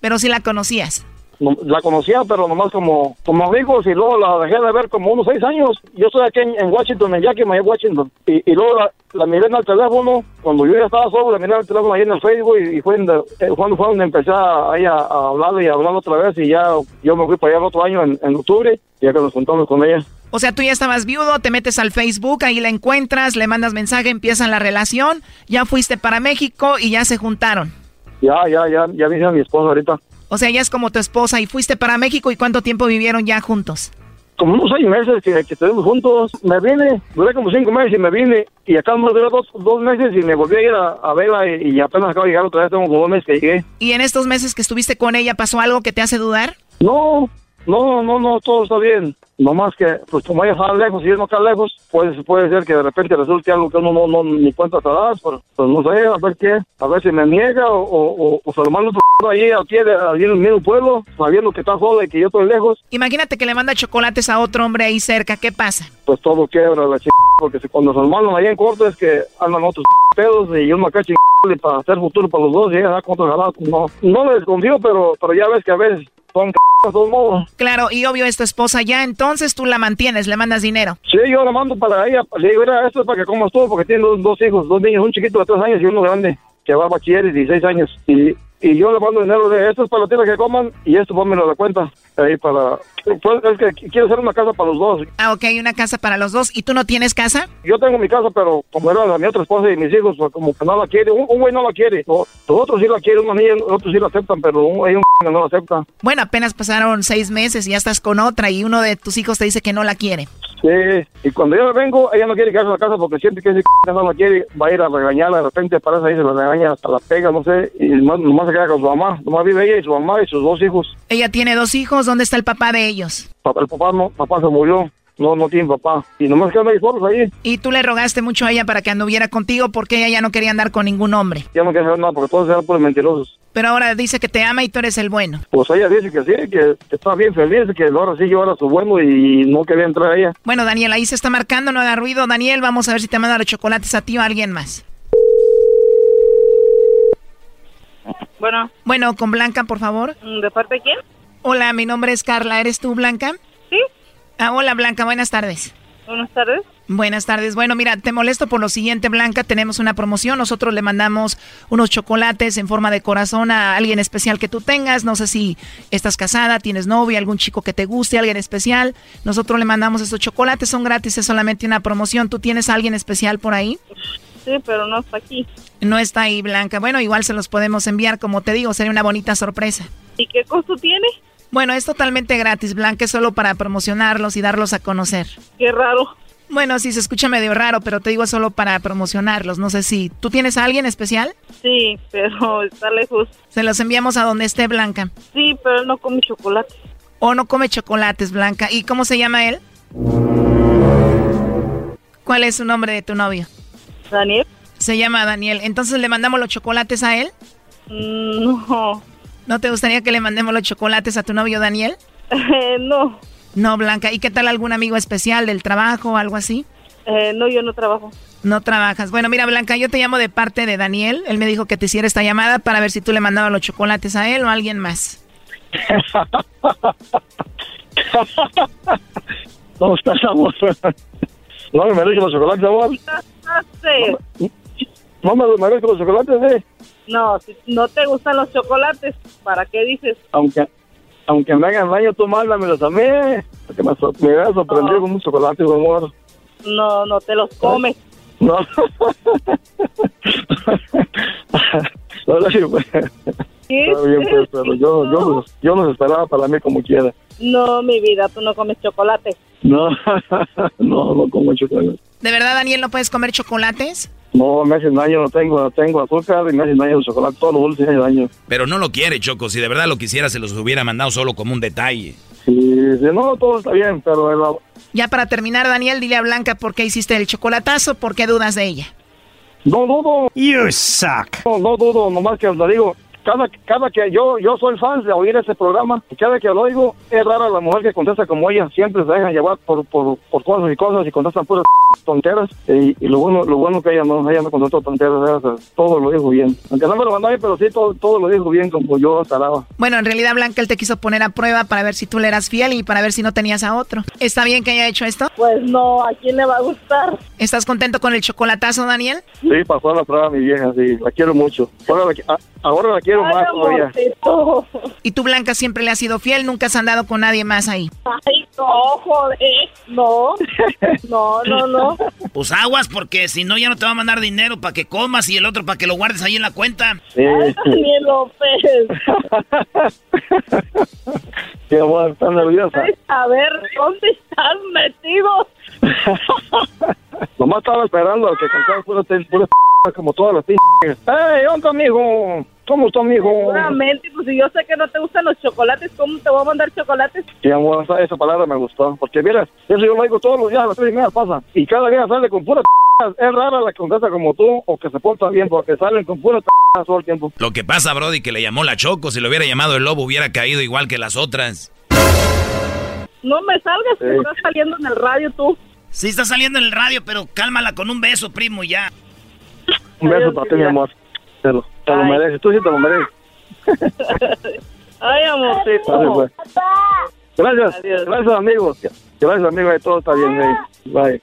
Pero sí la conocías. La conocía, pero nomás como, como amigos y luego la dejé de ver como unos seis años. Yo estoy aquí en, en Washington, en Yakima, en Washington. Y, y luego la, la miré en el teléfono, cuando yo ya estaba solo, la miré en el teléfono ahí en el Facebook y, y fue, eh, cuando fue donde empecé a, ahí a, a hablar y a hablar otra vez y ya yo me fui para allá el otro año en, en octubre, ya que nos juntamos con ella. O sea, tú ya estabas viudo, te metes al Facebook, ahí la encuentras, le mandas mensaje, empiezan la relación, ya fuiste para México y ya se juntaron. Ya, ya, ya, ya vine a mi esposa ahorita. O sea, ya es como tu esposa y fuiste para México y cuánto tiempo vivieron ya juntos. Como unos seis meses que, que estuvimos juntos, me vine, duré como cinco meses y me vine, y acá me duré dos, dos meses y me volví a ir a, a verla y, y apenas acabo de llegar otra vez, tengo como dos meses que llegué. ¿Y en estos meses que estuviste con ella pasó algo que te hace dudar? No, no, no, no, todo está bien. Nomás que, pues como ella está lejos y él no está lejos, pues puede ser que de repente resulte algo que uno no, no ni cuenta te das, pero pues no sé, a ver qué, a ver si me niega o, o, o, o se lo mando otro ahí, aquí, allí en el mismo pueblo, sabiendo que está sola y que yo estoy lejos, Imagínate que le manda chocolates a otro hombre ahí cerca, ¿qué pasa? pues todo quiebra la ch... porque si cuando se lo mandan ahí en corto es que andan otros [LAUGHS] pedos y uno acá chingale para hacer futuro para los dos y ella da contra jalado, no, no le desconfío, pero, pero ya ves que a veces son c... de todos modos. Claro, y obvio es tu esposa ya, entonces tú la mantienes, le mandas dinero. Sí, yo la mando para ella. Le digo, mira, esto es para que comas todo, porque tiene dos, dos hijos, dos niños, un chiquito de tres años y uno grande, que va a bachiller y 16 años. Y, y yo le mando dinero de esto es para tíos que coman y esto pónmelo a la cuenta. Ahí para... Pues, es que quiero hacer una casa para los dos. Ah, ok, una casa para los dos. ¿Y tú no tienes casa? Yo tengo mi casa, pero como era la mi otra esposa y mis hijos, pues como que no la quiere. Un, un güey no la quiere. O- Los otros sí la quieren, una niña, los otros sí la aceptan, pero un, hay un [LAUGHS] que no la acepta. Bueno, apenas pasaron seis meses y ya estás con otra y uno de tus hijos te dice que no la quiere. Sí, y cuando yo me vengo, ella no quiere quedarse en la casa porque siente que ese que no la quiere, va a ir a regañarla, de repente parece ahí, se la regaña, hasta la pega, no sé, y nomás, nomás se queda con su mamá, nomás vive ella y su mamá y sus dos hijos. Ella tiene dos hijos, ¿dónde está el papá de ellos? Papá, el papá no, papá se murió, no, no tiene papá, y nomás quedan ahí solos ahí, Y tú le rogaste mucho a ella para que anduviera contigo porque ella ya no quería andar con ningún hombre. ya no saber nada porque todos eran por mentirosos. Pero ahora dice que te ama y tú eres el bueno. Pues ella dice que sí, que, que está bien feliz, que ahora sí yo era su bueno y no quería entrar a ella. Bueno, Daniel, ahí se está marcando, no haga ruido. Daniel, vamos a ver si te manda los chocolates a ti o a alguien más. Bueno, Bueno, con Blanca, por favor. ¿de parte de quién? Hola, mi nombre es Carla. ¿Eres tú, Blanca? Sí. Ah, hola, Blanca. Buenas tardes. Buenas tardes. Buenas tardes. Bueno, mira, te molesto por lo siguiente, Blanca. Tenemos una promoción. Nosotros le mandamos unos chocolates en forma de corazón a alguien especial que tú tengas. No sé si estás casada, tienes novia, algún chico que te guste, alguien especial. Nosotros le mandamos estos chocolates. Son gratis, es solamente una promoción. ¿Tú tienes a alguien especial por ahí? Sí, pero no está aquí. No está ahí, Blanca. Bueno, igual se los podemos enviar. Como te digo, sería una bonita sorpresa. ¿Y qué costo tiene? Bueno, es totalmente gratis, Blanca, es solo para promocionarlos y darlos a conocer. Qué raro. Bueno, sí, se escucha medio raro, pero te digo solo para promocionarlos. No sé si. ¿Tú tienes a alguien especial? Sí, pero [LAUGHS] está lejos. Se los enviamos a donde esté Blanca. Sí, pero él no come chocolate. O no come chocolates, Blanca. ¿Y cómo se llama él? ¿Cuál es su nombre de tu novio? Daniel. Se llama Daniel. Entonces le mandamos los chocolates a él. Mm, No. ¿No te gustaría que le mandemos los chocolates a tu novio Daniel? Eh, [LAUGHS] no. No, Blanca. ¿Y qué tal algún amigo especial del trabajo o algo así? Eh, no, yo no trabajo. No trabajas. Bueno, mira, Blanca, yo te llamo de parte de Daniel. Él me dijo que te hiciera esta llamada para ver si tú le mandabas los chocolates a él o a alguien más. [LAUGHS] ¿Cómo estás, amor? No me merezco los chocolates, amor. Sí. No me merezco los chocolates, eh. No, si no te gustan los chocolates, ¿para qué dices? Aunque, aunque me hagan daño, tú mándamelos a mí. Porque me, me había sorprendido con un chocolate, mi amor. No, no te los comes. No. [LAUGHS] Ahora sí, pues. Bien, pues, pero yo, yo, los- yo los esperaba para mí como quiera. No, mi vida, tú no comes chocolate. No, [LAUGHS] no, no como chocolate. ¿De verdad, Daniel, no puedes comer chocolates? No, me hacen daño, no tengo, no tengo azúcar y me hacen daño el chocolate, todos los dulces me hacen daño. Pero no lo quiere, Choco. Si de verdad lo quisiera, se los hubiera mandado solo como un detalle. Sí, no, todo está bien, pero el- Ya para terminar, Daniel, dile a Blanca por qué hiciste el chocolatazo, por qué dudas de ella. No dudo. You suck. No, no dudo, nomás que le digo, cada, cada que yo, yo soy fan de oír ese programa, y cada que lo oigo, es rara la mujer que contesta como ella, siempre se dejan llevar por, por, por cosas y cosas y contestan puras [LAUGHS] tonteras, y, y lo bueno, lo bueno que ella no, ella no contestó tonteras, todo lo dijo bien. Aunque no me lo mandó ahí, pero sí, todo, todo lo dijo bien como yo esperaba. Bueno, en realidad, Blanca, él te quiso poner a prueba para ver si tú le eras fiel y para ver si no tenías a otro. ¿Está bien que haya hecho esto? Pues no, ¿a quién le va a gustar? ¿Estás contento con el chocolatazo, Daniel? Sí, pasó la prueba mi vieja, sí, la quiero mucho. Ahora la, qui- a- ahora la quiero más todavía. Y tú, Blanca, siempre le has sido fiel, nunca has andado con nadie más ahí. Ay, no, joder. No, [LAUGHS] no, no, no. Pues aguas, porque si no ya no te va a mandar dinero para que comas y el otro para que lo guardes ahí en la cuenta. Sí. Daniel López. Sí, amor, está nerviosa. A ver, ¿dónde estás metido? [LAUGHS] Nomás estaba esperando a que cantara pura, pura [LAUGHS] p- como todas las p. ¡Hey, onda, amigo! ¿Cómo está, amigo? Seguramente, pues si yo sé que no te gustan los chocolates, ¿cómo te voy a mandar chocolates? Sí, amor, esa, esa palabra me gustó. Porque, mira, eso yo lo digo todos los días, a las tres y media pasa. Y cada día sale con pura p- [LAUGHS] Es rara la que contesta como tú o que se porta bien, porque salen con pura p- todo el tiempo. Lo que pasa, Brody, que le llamó la Choco. Si lo hubiera llamado el lobo, hubiera caído igual que las otras. No me salgas, que Sí. estás saliendo en el radio tú. Sí está saliendo en el radio, pero cálmala con un beso, primo, y ya. Un beso para ti, mi amor. Te lo, te lo mereces, tú sí te lo mereces. [LAUGHS] Ay, amorcito. Pues. Gracias, gracias, amigos. Gracias, amigos, todo está bien. Bye.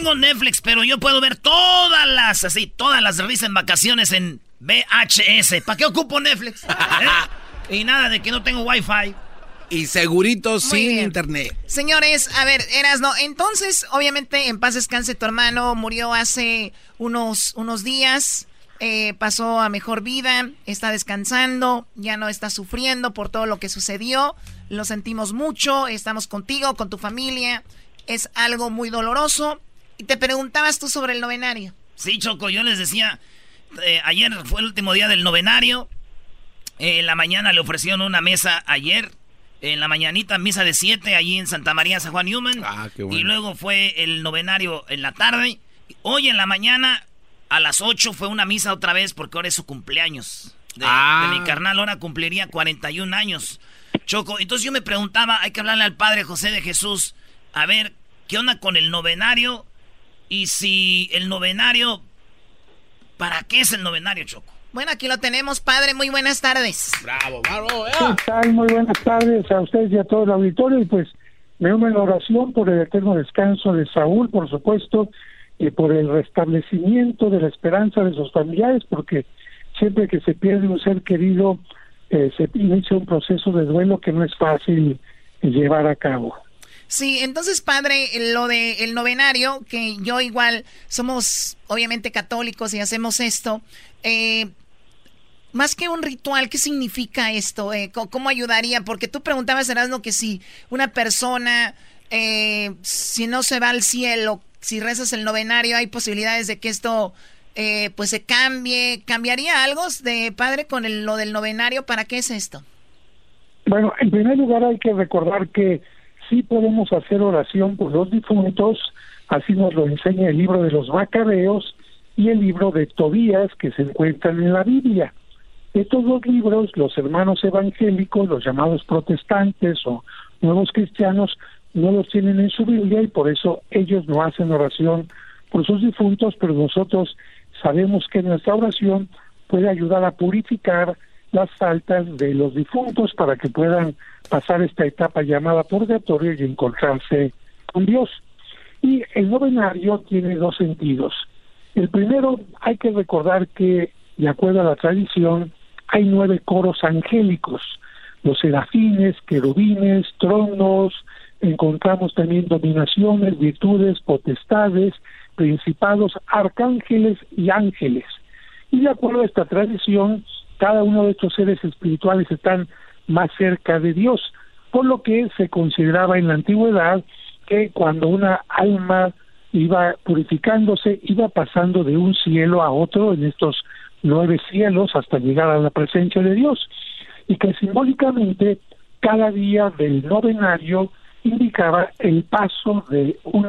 tengo Netflix, pero yo puedo ver todas las, así, todas las risas en vacaciones en VHS. ¿Para qué ocupo Netflix? ¿Eh? Y nada de que no tengo Wi-Fi. Y segurito Muy sin bien. internet. Señores, a ver, eras no. Entonces, obviamente, en paz descanse tu hermano, murió hace unos, unos días, eh, pasó a mejor vida, está descansando, ya no está sufriendo por todo lo que sucedió. Lo sentimos mucho, estamos contigo, con tu familia. Es algo muy doloroso. Y te preguntabas tú sobre el novenario. Sí, Choco, yo les decía, eh, ayer fue el último día del novenario. Eh, en la mañana le ofrecieron una mesa ayer. En la mañanita, misa de 7 allí en Santa María, San Juan Newman. qué bueno. Y luego fue el novenario en la tarde. Hoy en la mañana, a las 8, fue una misa otra vez porque ahora es su cumpleaños. De, Ah. de mi carnal, ahora cumpliría 41 años. Choco, entonces yo me preguntaba, hay que hablarle al Padre José de Jesús, a ver, ¿qué onda con el novenario? Y si el novenario, ¿para qué es el novenario, Choco? Bueno, aquí lo tenemos, padre. Muy buenas tardes. Bravo, bravo. ¿Qué tal? Muy buenas tardes a ustedes y a todo el auditorio. Y pues me uno en la oración por el eterno descanso de Saúl, por supuesto, y por el restablecimiento de la esperanza de sus familiares, porque siempre que se pierde un ser querido, eh, se inicia un proceso de duelo que no es fácil llevar a cabo. Sí, entonces, padre, lo de el novenario, que yo igual somos obviamente católicos y hacemos esto, eh, más que un ritual, ¿qué significa esto? Eh, ¿Cómo ayudaría? Porque tú preguntabas, Erasmo, que si una persona, eh, si no se va al cielo, si rezas el novenario, hay posibilidades de que esto eh, pues se cambie. ¿Cambiaría algo de padre con lo del novenario? ¿Para qué es esto? Bueno, en primer lugar hay que recordar que sí podemos hacer oración por los difuntos, así nos lo enseña el libro de los Macabeos y el libro de Tobías que se encuentran en la Biblia. Estos dos libros, los hermanos evangélicos, los llamados protestantes o nuevos cristianos, no los tienen en su Biblia y por eso ellos no hacen oración por sus difuntos, pero nosotros sabemos que nuestra oración puede ayudar a purificar las faltas de los difuntos para que puedan pasar esta etapa llamada purgatorio y encontrarse con Dios. Y el novenario tiene dos sentidos. El primero, hay que recordar que, de acuerdo a la tradición, hay nueve coros angélicos, los serafines, querubines, tronos, encontramos también dominaciones, virtudes, potestades, principados, arcángeles y ángeles. Y de acuerdo a esta tradición, cada uno de estos seres espirituales están más cerca de Dios, por lo que se consideraba en la antigüedad que cuando una alma iba purificándose, iba pasando de un cielo a otro en estos nueve cielos hasta llegar a la presencia de Dios y que simbólicamente cada día del novenario indicaba el paso de un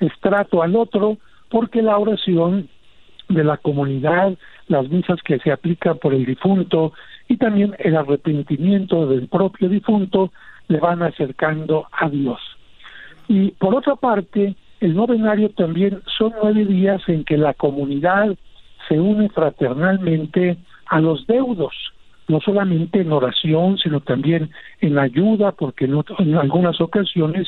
estrato al otro porque la oración de la comunidad, las misas que se aplican por el difunto y también el arrepentimiento del propio difunto le van acercando a Dios. Y por otra parte, el novenario también son nueve días en que la comunidad se une fraternalmente a los deudos, no solamente en oración, sino también en ayuda, porque en, algunas ocasiones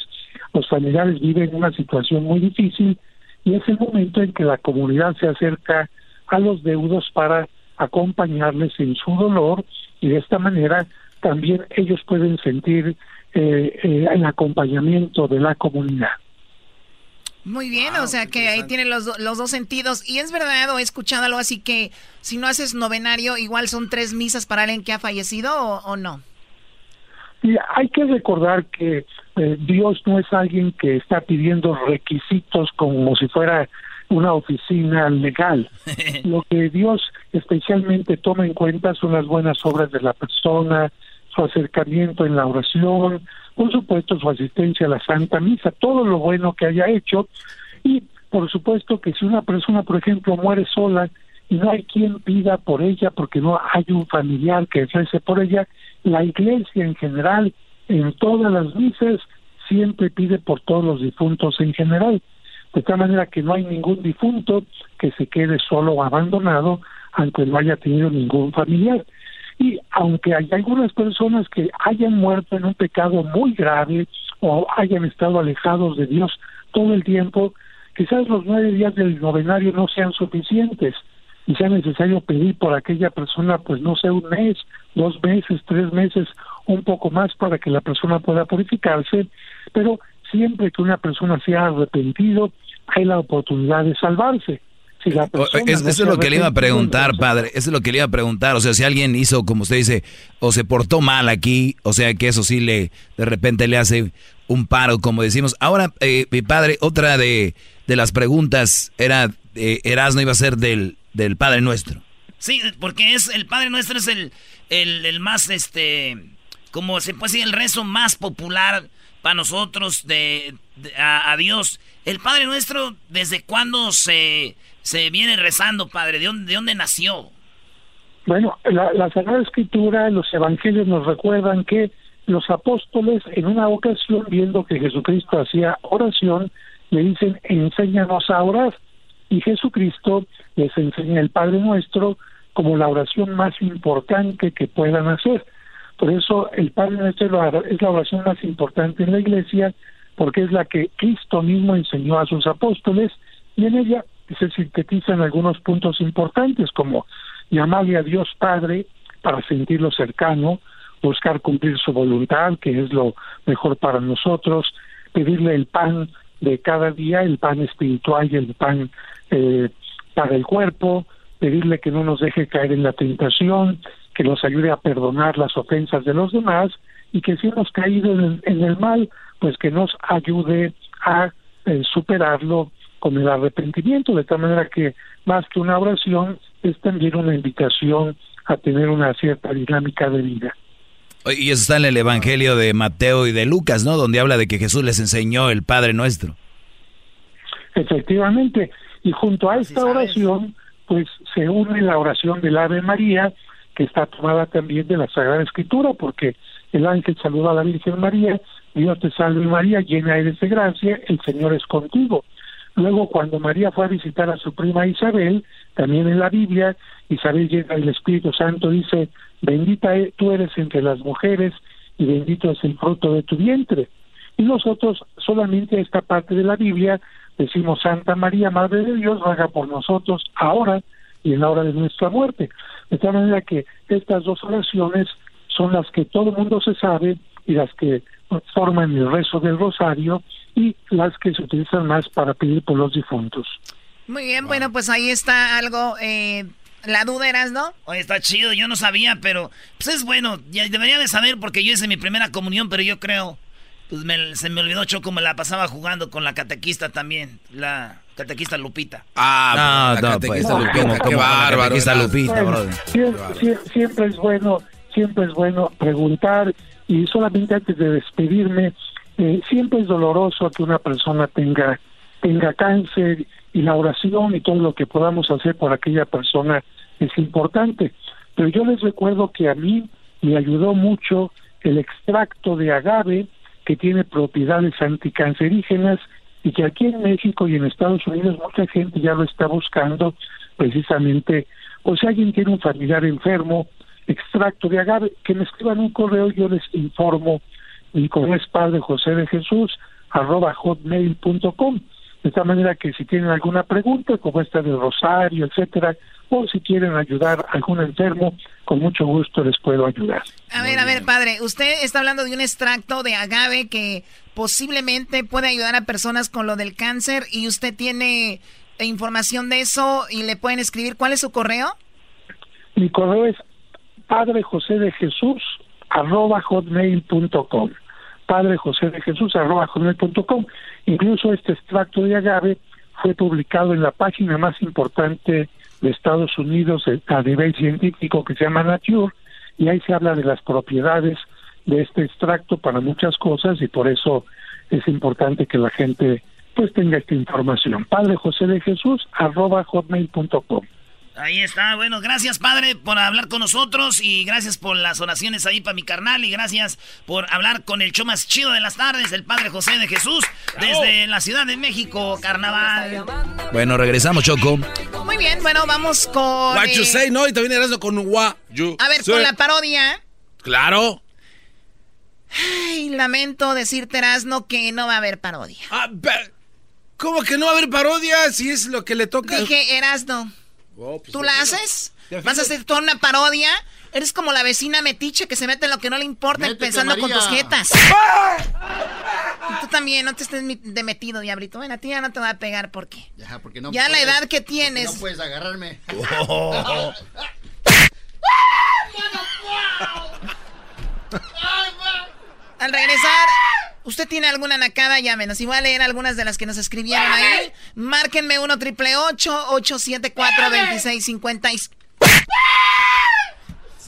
los familiares viven una situación muy difícil y es el momento en que la comunidad se acerca a los deudos para acompañarles en su dolor y de esta manera también ellos pueden sentir eh, eh, el acompañamiento de la comunidad. Muy bien, o sea que ahí tienen los, los dos sentidos. Y es verdad, o he escuchado algo así que si no haces novenario, igual son tres misas para alguien que ha fallecido o, no. Y hay que recordar que eh, Dios no es alguien que está pidiendo requisitos como si fuera una oficina legal. [LAUGHS] Lo que Dios especialmente toma en cuenta son las buenas obras de la persona, su acercamiento en la oración, por supuesto su asistencia a la Santa Misa, todo lo bueno que haya hecho y por supuesto que si una persona, por ejemplo, muere sola y no hay quien pida por ella porque no hay un familiar que rece por ella, la iglesia en general, en todas las misas, siempre pide por todos los difuntos en general. De tal manera que no hay ningún difunto que se quede solo o abandonado aunque no haya tenido ningún familiar. Y aunque hay algunas personas que hayan muerto en un pecado muy grave o hayan estado alejados de Dios todo el tiempo, quizás los nueve días del novenario no sean suficientes y sea necesario pedir por aquella persona, pues no sé, un mes, dos meses, tres meses, un poco más para que la persona pueda purificarse, pero siempre que una persona sea arrepentido, hay la oportunidad de salvarse eso es lo que le iba a preguntar, padre. Eso es lo que le iba a preguntar. O sea, si alguien hizo, como usted dice, o se portó mal aquí, o sea, que eso sí le, de repente le hace un paro, como decimos. Ahora, eh, mi padre, otra de, de las preguntas era, eh, Erasmo iba a ser del, del Padre Nuestro. Sí, porque es el Padre Nuestro es el, el, más, este, como se puede decir, el rezo más popular para nosotros de, a, a Dios. El Padre Nuestro, ¿desde cuándo se se viene rezando, padre? ¿De dónde, de dónde nació? Bueno, la, la Sagrada Escritura, los evangelios nos recuerdan que los apóstoles en una ocasión, viendo que Jesucristo hacía oración, le dicen, enséñanos a orar. Y Jesucristo les enseña el Padre Nuestro como la oración más importante que puedan hacer. Por eso el Padre Nuestro es la oración más importante en la iglesia, porque es la que Cristo mismo enseñó a sus apóstoles, y en ella se sintetizan algunos puntos importantes, como llamarle a Dios Padre para sentirlo cercano, buscar cumplir su voluntad, que es lo mejor para nosotros, pedirle el pan de cada día, el pan espiritual y el pan eh, para el cuerpo, pedirle que no nos deje caer en la tentación, que nos ayude a perdonar las ofensas de los demás y que si hemos caído en el, mal, pues que nos ayude a eh, superarlo con el arrepentimiento, de tal manera que más que una oración es también una invitación a tener una cierta dinámica de vida. Y eso está en el Evangelio de Mateo y de Lucas, ¿no? Donde habla de que Jesús les enseñó el Padre Nuestro. Efectivamente, y junto a esta oración, pues se une la oración del Ave María, que está tomada también de la Sagrada Escritura, porque el ángel saluda a la Virgen María, Dios te salve María, llena eres de gracia, el Señor es contigo. Luego, cuando María fue a visitar a su prima Isabel, también en la Biblia, Isabel llega el Espíritu Santo, dice, bendita e-, tú eres entre las mujeres y bendito es el fruto de tu vientre. Y nosotros solamente esta parte de la Biblia decimos Santa María, Madre de Dios, haga por nosotros ahora y en la hora de nuestra muerte. De tal manera que estas dos oraciones son las que todo el mundo se sabe y las que forman el rezo del rosario y las que se utilizan más para pedir por los difuntos. Muy bien, bueno, pues ahí está algo, eh, la duda eras, ¿no? Oye, está chido, yo no sabía, pero pues es bueno, ya debería de saber porque yo hice mi primera comunión, pero yo creo, pues se me olvidó Choco, me la pasaba jugando con la catequista también, la catequista Lupita. Ah, no, no, pues, Lupita, qué bárbaro. Lupita, Siempre, siempre es bueno, siempre es bueno preguntar y solamente antes de despedirme, eh, siempre es doloroso que una persona tenga tenga cáncer y la oración y todo lo que podamos hacer por aquella persona es importante. Pero yo les recuerdo que a mí me ayudó mucho el extracto de agave que tiene propiedades anticancerígenas y que aquí en México y en Estados Unidos mucha gente ya lo está buscando precisamente, o si alguien tiene un familiar enfermo, extracto de agave, que me escriban un correo, yo les informo, mi correo es padre José de Jesús, arroba hotmail.com. De esta manera que si tienen alguna pregunta, como esta de Rosario, etcétera, o si quieren ayudar a algún enfermo, con mucho gusto les puedo ayudar. A ver, a ver, padre, usted está hablando de un extracto de agave que posiblemente puede ayudar a personas con lo del cáncer y usted tiene información de eso y le pueden escribir. ¿Cuál es su correo? Mi correo es Padre José de Jesús arroba hotmail.com. Padre José de Jesús arroba hotmail.com. Incluso este extracto de agave fue publicado en la página más importante de Estados Unidos a nivel científico que se llama Nature y ahí se habla de las propiedades de este extracto para muchas cosas y por eso es importante que la gente pues tenga esta información. Padre José de Jesús arroba hotmail.com. Ahí está, bueno, gracias padre por hablar con nosotros y gracias por las oraciones ahí para mi carnal y gracias por hablar con el show más chido de las tardes, el padre José de Jesús, desde la Ciudad de México, carnaval. Bueno, regresamos, Choco. Muy bien, bueno, vamos con... What you say, no, y también eras con what A ver, con la parodia. Claro. Ay, lamento decirte, Erasno, que no va a haber parodia. Ah, ¿Cómo que no va a haber parodia si es lo que le toca? Dije, Erasno. Oh, pues ¿Tú la haces? ¿Vas a hacer toda una parodia? Eres como la vecina metiche que se mete en lo que no le importa pensando con tus jetas. [LAUGHS] tú también, no te estés de metido, diablito. Bueno, a ti ya no te va a pegar porque. Ya, porque no ya la edad que tienes. No puedes agarrarme. [LAUGHS] Al regresar, ¿usted tiene alguna nacada? Llámenos. Y voy a leer algunas de las que nos escribieron ahí. Márquenme 1 triple 874 2656.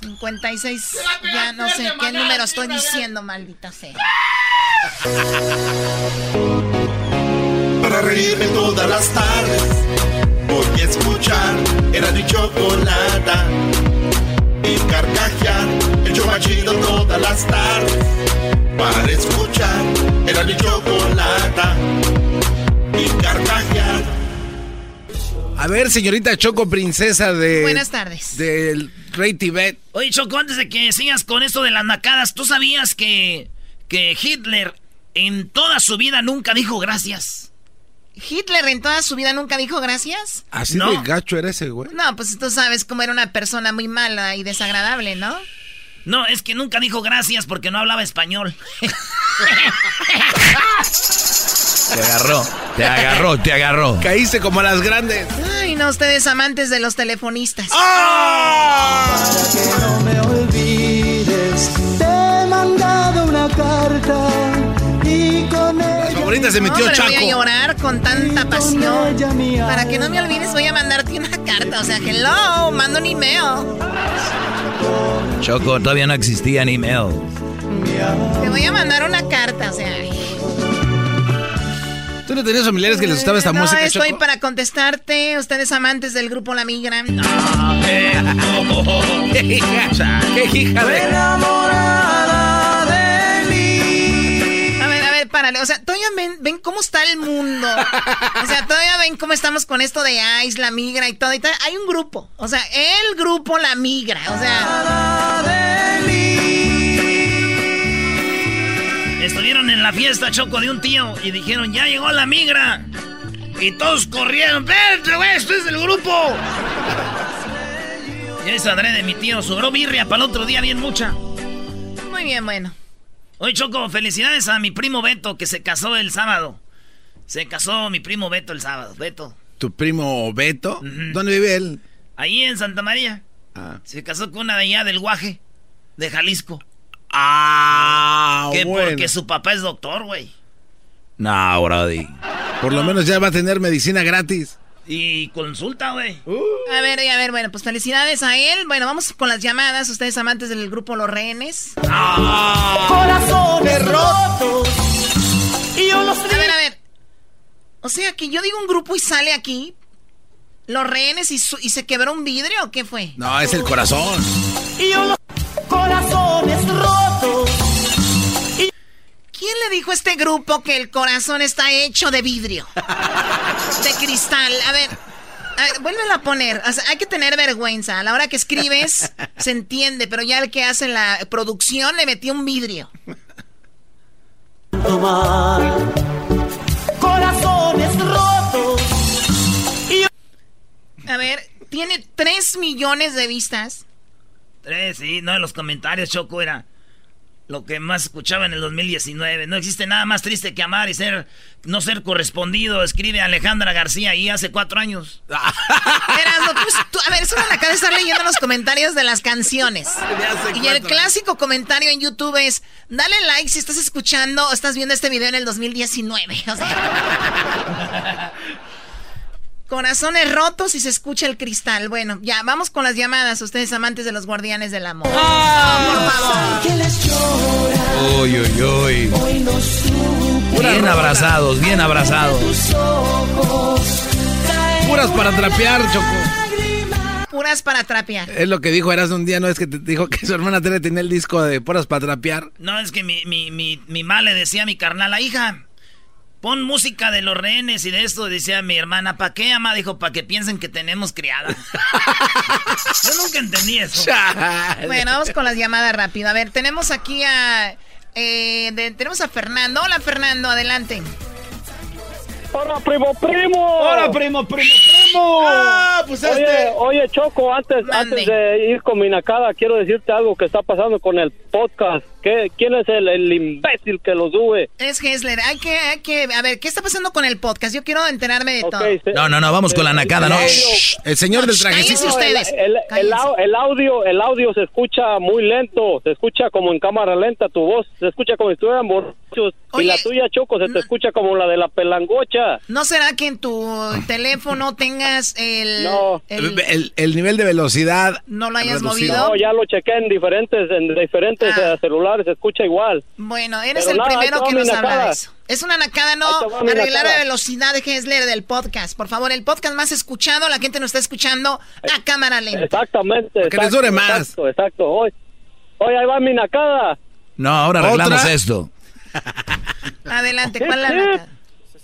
56. Ya no sé qué número estoy diciendo, maldita sea. Para reírme todas las tardes, voy a escuchar. Era mi chocolata y carcajear. El yo todas las tardes. Para escuchar. Era mi chocolata y carcajear. A ver, señorita Choco, princesa de... Buenas tardes. Del rey Tibet. Oye, Choco, antes de que sigas con esto de las nacadas, ¿tú sabías que, que Hitler en toda su vida nunca dijo gracias? ¿Hitler en toda su vida nunca dijo gracias? Así de gacho era ese, güey. No, pues tú sabes cómo era una persona muy mala y desagradable, ¿no? No, es que nunca dijo gracias porque no hablaba español. Te agarró, te agarró, te agarró. Caíste como las grandes. Ay, no, ustedes amantes de los telefonistas. ¡Ah! Para que no me olvides, te he mandado una carta se metió Hombre, Chaco. voy a llorar con tanta pasión. Para que no me olvides, voy a mandarte una carta. O sea, hello, mando un email. Choco, todavía no existían emails. Te voy a mandar una carta, o sea. ¿Tú no tenías familiares que les gustaba esta no, música, estoy Choco? para contestarte. Ustedes amantes del grupo La Migra. [LAUGHS] ¡Qué hija! ¡Qué hija de... O sea, todavía ven, ven cómo está el mundo. O sea, todavía ven cómo estamos con esto de ICE, La Migra y todo. Y todo. Hay un grupo. O sea, el grupo La Migra. O sea... Estuvieron en la fiesta, Choco, de un tío y dijeron, ya llegó la migra. Y todos corrieron, espérate, güey, esto es del grupo. Ya es adrede, mi tío, sobró birria para el otro día bien mucha. Muy bien, bueno. Oye, Choco, felicidades a mi primo Beto que se casó el sábado. Se casó mi primo Beto el sábado, Beto. ¿Tu primo Beto? ¿Dónde vive él? Ahí en Santa María. Ah. Se casó con una de allá del Guaje, de Jalisco. Ah, que bueno. porque su papá es doctor, güey. No, Brody. Por lo menos ya va a tener medicina gratis. Y consulta, güey. A ver, y a ver, bueno, pues felicidades a él. Bueno, vamos con las llamadas. Ustedes amantes del grupo Los Rehenes. Corazones rotos. Y yo los A ver, a ver. O sea, que yo digo un grupo y sale aquí. Los rehenes y, su- y se quebró un vidrio o qué fue? No, es el corazón. Y yo los corazones rotos. ¿Quién le dijo a este grupo que el corazón está hecho de vidrio? De cristal. A ver, a ver, vuélvelo a poner. O sea, hay que tener vergüenza. A la hora que escribes, se entiende, pero ya el que hace la producción le metió un vidrio. Corazones rotos. A ver, tiene 3 millones de vistas. Tres, sí, no, en los comentarios, Choco, era lo que más escuchaba en el 2019. No existe nada más triste que amar y ser, no ser correspondido, escribe Alejandra García ahí hace cuatro años. [LAUGHS] Erasmo, tú- tú- a ver, me acaba de estar leyendo los comentarios de las canciones. [LAUGHS] Y el clásico comentario en YouTube es, dale like si estás escuchando o estás viendo este video en el 2019. [LAUGHS] O sea, corazones rotos y se escucha el cristal. Bueno, ya, vamos con las llamadas, ustedes amantes de los guardianes del amor. por favor. Uy, uy, uy. Bien abrazados, bien abrazados. Puras para trapear, Choco. Puras para trapear. Es lo que dijo Eras un día, ¿no? Es que te dijo que su hermana Tere tenía el disco de puras para trapear. No, es que mi, mi, mi, mi ma le decía a mi carnal, "La hija, pon música de los rehenes y de esto. Decía mi hermana, ¿para qué, ama? Dijo, para que piensen que tenemos criada. [LAUGHS] Yo nunca entendí eso. Bueno, vamos con las llamadas rápido. A ver, tenemos aquí a. eh, de- tenemos a Fernando. Hola, Fernando, adelante. Hola, primo, primo. Hola, primo, primo, primo. Ah, pues oye, este. oye, Choco, antes, antes de ir con mi nacada, quiero decirte algo que está pasando con el podcast. ¿Qué, ¿Quién es el, el imbécil que lo sube? Es Hessler. Hay que, hay que. A ver, ¿qué está pasando con el podcast? Yo quiero enterarme de todo. No, no, no, vamos con la nacada, ¿no? Shh, El señor del Cállense ustedes. El, el- el au- el audio, el audio se escucha muy lento, se escucha como en cámara lenta, tu voz se escucha como si estuvieran borrachos. y la tuya, Choco, se te escucha como la de la pelangocha. ¿No será que en tu teléfono tengas el. No. el- El, el nivel de velocidad. ¿No lo hayas reducido. movido? No, ya lo chequé en diferentes, en diferentes Ah. eh, celulares, se escucha igual. Bueno, eres Pero el nada, primero que nos habla nacada. de eso. Es una nacada, no arreglar la nacada. velocidad de Hessler del podcast. Por favor, el podcast más escuchado, la gente nos está escuchando a cámara lenta. Exactamente. que les dure más. Exacto, exacto. Hoy, hoy ahí va mi nacada. No, ahora arreglamos ¿Otra? esto. [LAUGHS] Adelante, ¿cuál es la Hip, hip. nacada?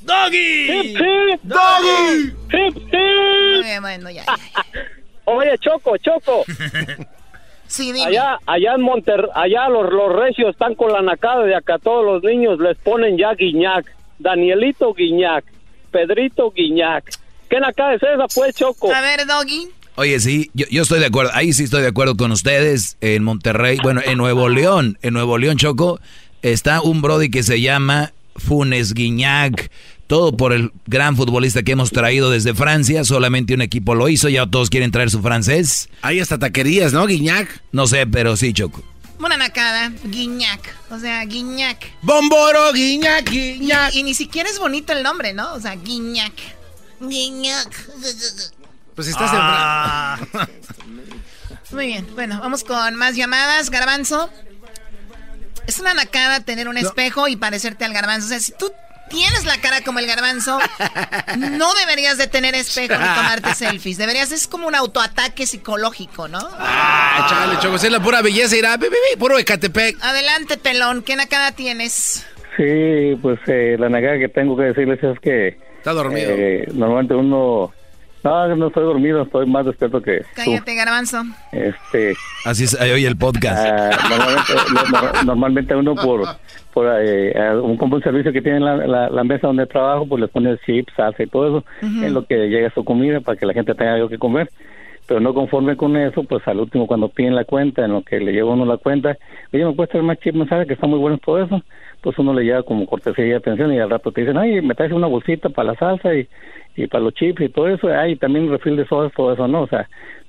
¡Doggy! Hip, hip. Doggy. Hip, hip. Muy bien, [LAUGHS] Choco, Choco. [LAUGHS] Sí, dime. Allá, allá en Monter, allá los, los recios están con la nacada de acá. Todos los niños les ponen ya Guiñac. Danielito Guiñac. Pedrito Guiñac. ¿Qué nacada es esa, pues, Choco? A ver, Doggy. Oye, sí, yo, yo estoy de acuerdo. Ahí sí estoy de acuerdo con ustedes. En Monterrey, bueno, en Nuevo León, en Nuevo León, Choco, está un Brody que se llama Funes Guiñac. Todo por el gran futbolista que hemos traído desde Francia. Solamente un equipo lo hizo. Ya todos quieren traer su francés. Hay hasta taquerías, ¿no, Guiñac? No sé, pero sí, Choco. Una nacada, Guiñac. O sea, Guiñac. Bomboro, Guiñac, Guiñac. Y, y ni siquiera es bonito el nombre, ¿no? O sea, Guiñac. Guiñac. Pues estás Ah. Muy bien, bueno, vamos con más llamadas. Garbanzo. Es una nacada tener un espejo y parecerte al garbanzo. O sea, si tú tienes la cara como el garbanzo, no deberías de tener espejo ni tomarte selfies. Deberías, es como un autoataque psicológico, ¿no? Ah, chale, Choco, es la pura belleza, irá, puro Ecatepec. Adelante, pelón. ¿Qué nacada tienes? Sí, pues eh, la nagada que tengo que decirles es que... Está dormido. eh, normalmente uno... No, no estoy dormido, estoy más despierto que tú. Cállate, garbanzo. Este, Así es hoy el podcast. ah, normalmente, no- normalmente uno por, por eh, a un, como un servicio que tiene en la, la, la mesa donde trabajo, pues le pone chips, salsa y todo eso, en lo que llega su comida para que la gente tenga algo que comer. Pero no conforme con eso, pues al último cuando piden la cuenta, en lo que le lleva uno la cuenta, oye, ¿me puedes traer más chips? ¿Me sabe que está muy bueno todo eso? Pues uno le lleva como cortesía y atención y al rato te dicen, ay, me traes una bolsita para la salsa y, y para los chips y todo eso, ay, también refil de sodas, todo eso, ¿no? O sea,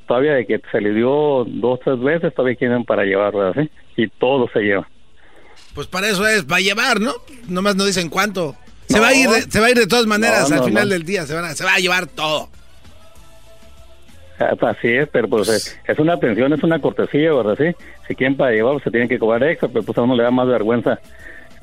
todavía de que se le dio dos, tres veces, todavía quieren para llevar, ¿verdad? ¿Sí? Y todo se lleva. Pues para eso es, para llevar, ¿no? Nomás no dicen cuánto. Se va a ir, de, se va a ir de todas maneras No, al final del día, se, van a- se va a llevar todo. Ah, Así es, pero pues es, es una atención, es una cortesía, ¿verdad? Sí, si quieren para llevar, pues, se tienen que cobrar extra, pero pues a uno le da más vergüenza